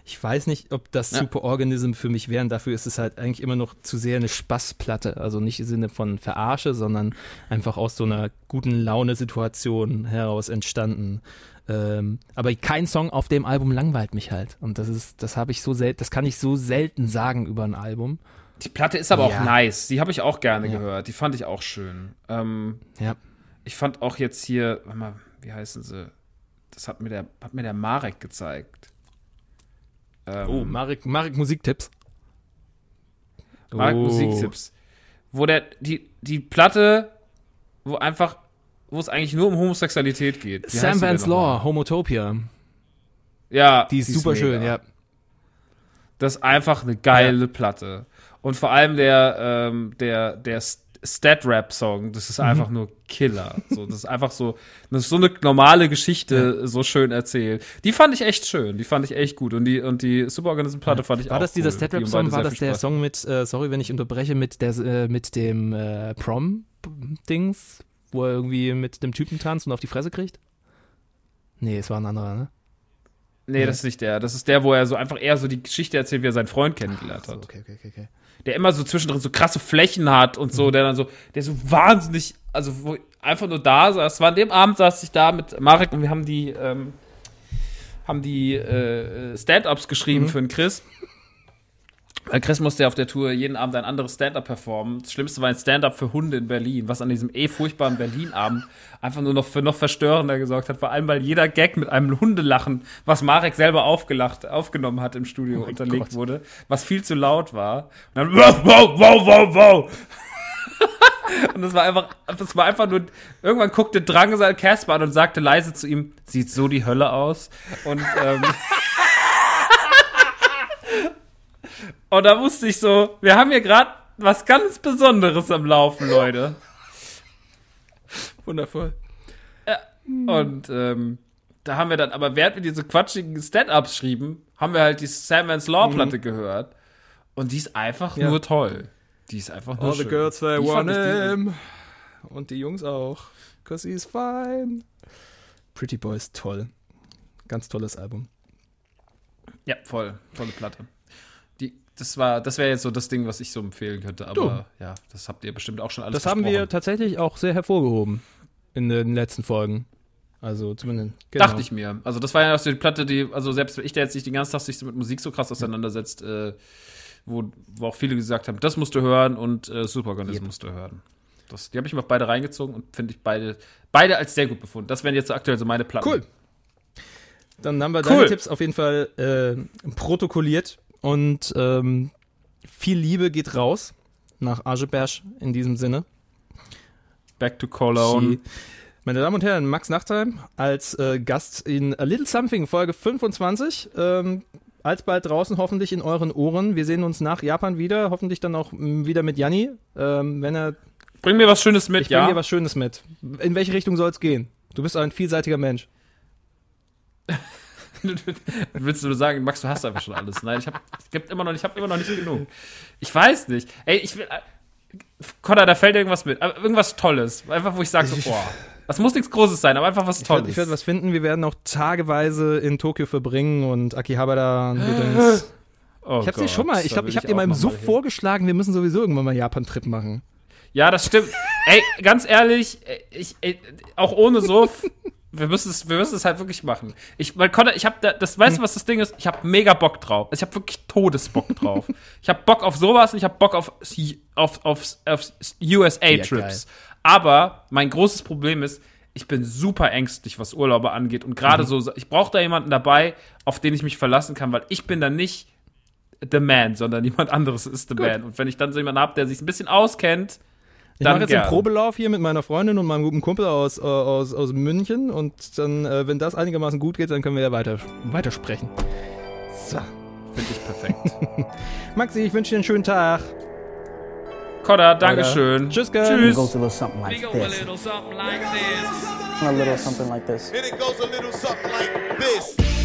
Ich weiß nicht, ob das Ja. Superorganism für mich wäre. und Dafür ist es halt eigentlich immer noch zu sehr eine Spaßplatte. Also nicht im Sinne von Verarsche, sondern einfach aus so einer guten Laune-Situation heraus entstanden. Ähm, aber kein Song auf dem Album langweilt mich halt. Und das ist, das habe ich so selten, das kann ich so selten sagen über ein Album. Die Platte ist aber Ja. auch nice. Die habe ich auch gerne Ja. gehört. Die fand ich auch schön. Ähm, Ja. ich fand auch jetzt hier, warte mal, wie heißen sie? Das hat mir der, hat mir der Marek gezeigt. Ähm, Oh, Marek, Marek Musiktipps. Marek Oh. Musiktipps. Wo der, die, die Platte, wo einfach, wo es eigentlich nur um Homosexualität geht. Wie Sam die Vance Law? Homotopia. Ja. Die ist super mega. schön, ja. Das ist einfach eine geile Platte. Und vor allem der, ähm, der, der Stat-Rap-Song, das Mhm. ist einfach nur Killer. So, das ist einfach so, das ist so eine normale Geschichte so schön erzählt. Die fand ich echt schön, die fand ich echt gut. Und die, und die Superorganism-Platte fand ich War auch das dieser cool. Die Stat-Rap-Song? beide War das der Spaß. Song mit, äh, sorry, wenn ich unterbreche, mit, der, äh, mit dem äh, Prom-Dings, wo er irgendwie mit dem Typen tanzt und auf die Fresse kriegt? Nee, es war ein anderer, ne? Nee, das ist nicht der. Das ist der, wo er so einfach eher so die Geschichte erzählt, wie er seinen Freund kennengelernt So, hat. okay, okay, okay. Der immer so zwischendrin so krasse Flächen hat und Mhm. so, der dann so, der so wahnsinnig, also wo einfach nur da saß. War an dem Abend saß ich da mit Marek und wir haben die, ähm, haben die äh, Stand-Ups geschrieben Mhm. für den Chris. Weil Chris musste ja auf der Tour jeden Abend ein anderes Stand-Up performen. Das Schlimmste war ein Stand-Up für Hunde in Berlin, was an diesem eh furchtbaren Berlin-Abend einfach nur noch für noch verstörender gesorgt hat. Vor allem, weil jeder Gag mit einem Hundelachen, was Marek selber aufgelacht, aufgenommen hat im Studio, unterlegt Gott. wurde, was viel zu laut war. Und dann wow, wow, wow, wow, wow. Und das war einfach, das war einfach nur, irgendwann guckte Drangsal Casper an und sagte leise zu ihm, sieht so die Hölle aus. Und, ähm, und da wusste ich so, wir haben hier gerade was ganz Besonderes am Laufen, Leute. Wundervoll. Und ähm, da haben wir dann, aber während wir diese quatschigen Stand-Ups schrieben, haben wir halt die Sam Vance Law Platte gehört. Und die ist einfach Ja. nur toll. Die ist einfach nur All the schön. girls they want him. Und die Jungs auch. Cause he's fine. Pretty Boys, toll. Ganz tolles Album. Ja, voll. Tolle Platte. Das war, das wäre jetzt so das Ding, was ich so empfehlen könnte. Aber ja, das habt ihr bestimmt auch schon alles Das haben wir tatsächlich auch sehr hervorgehoben. in den letzten Folgen. Also zumindest. Genau. Dachte ich mir. Also das war ja auch so die Platte, die, also selbst ich, der jetzt nicht den ganzen Tag sich so mit Musik so krass auseinandersetzt, äh, wo, wo auch viele gesagt haben, das musst du hören und äh, Superorganismus musst du hören. Das, die habe ich mir auch beide reingezogen und finde ich beide, beide als sehr gut befunden. Das wären jetzt so aktuell so meine Platten. Cool. Dann haben wir Cool. deine Tipps auf jeden Fall äh, protokolliert und ähm, viel Liebe geht raus nach Azeberg in diesem Sinne. Back to Cologne. Meine Damen und Herren, Max Nachtheim als äh, Gast in A Little Something Folge 25. Ähm, alsbald draußen, hoffentlich in euren Ohren. Wir sehen uns nach Japan wieder, hoffentlich dann auch wieder mit Janni, ähm, wenn er. Bring mir was Schönes mit, Ich bring ja. dir was Schönes mit. In welche Richtung soll es gehen? Du bist ein vielseitiger Mensch. Willst du nur sagen, Max, du hast einfach schon alles? Nein, ich habe gibt immer noch, ich habe immer noch nicht genug. Ich weiß nicht. Ey, ich will. Äh, Connor, da fällt irgendwas mit. Aber Irgendwas Tolles. Einfach, wo ich sage so, boah. Das muss nichts Großes sein, aber einfach was Ich werde Tolles. werd was finden. Wir werden auch tageweise in Tokio verbringen und Akihabara und oh Ich hab's dir Gott, schon mal, ich glaube, ich habe dir mal im Suff vorgeschlagen, wir müssen sowieso irgendwann mal Japan-Trip machen. Ja, das stimmt. Ey, ganz ehrlich, ich, ey, auch ohne Suff, wir müssen es, wir müssen es halt wirklich machen. Ich, weil Connor, ich habe da, das, weißt du, was das Ding ist? Ich habe mega Bock drauf. Ich habe wirklich Todesbock drauf. ich habe Bock auf sowas und ich habe Bock auf, auf, auf, auf USA-Trips. Aber mein großes Problem ist, ich bin super ängstlich, was Urlaube angeht. Und gerade Mhm. so, ich brauche da jemanden dabei, auf den ich mich verlassen kann, weil ich bin dann nicht the man, sondern jemand anderes ist the man. Und wenn ich dann so jemanden habe, der sich ein bisschen auskennt, Ich mache jetzt gern. einen Probelauf hier mit meiner Freundin und meinem guten Kumpel aus, äh, aus, aus München und dann, äh, wenn das einigermaßen gut geht, dann können wir ja weiter, weitersprechen. So. Finde ich perfekt. Maxi, ich wünsche dir einen schönen Tag. Kodda, Dankeschön. Tschüss. It Tschüss. goes a little something We like go a this. little something like this. A little something like this. And it goes a little something like this.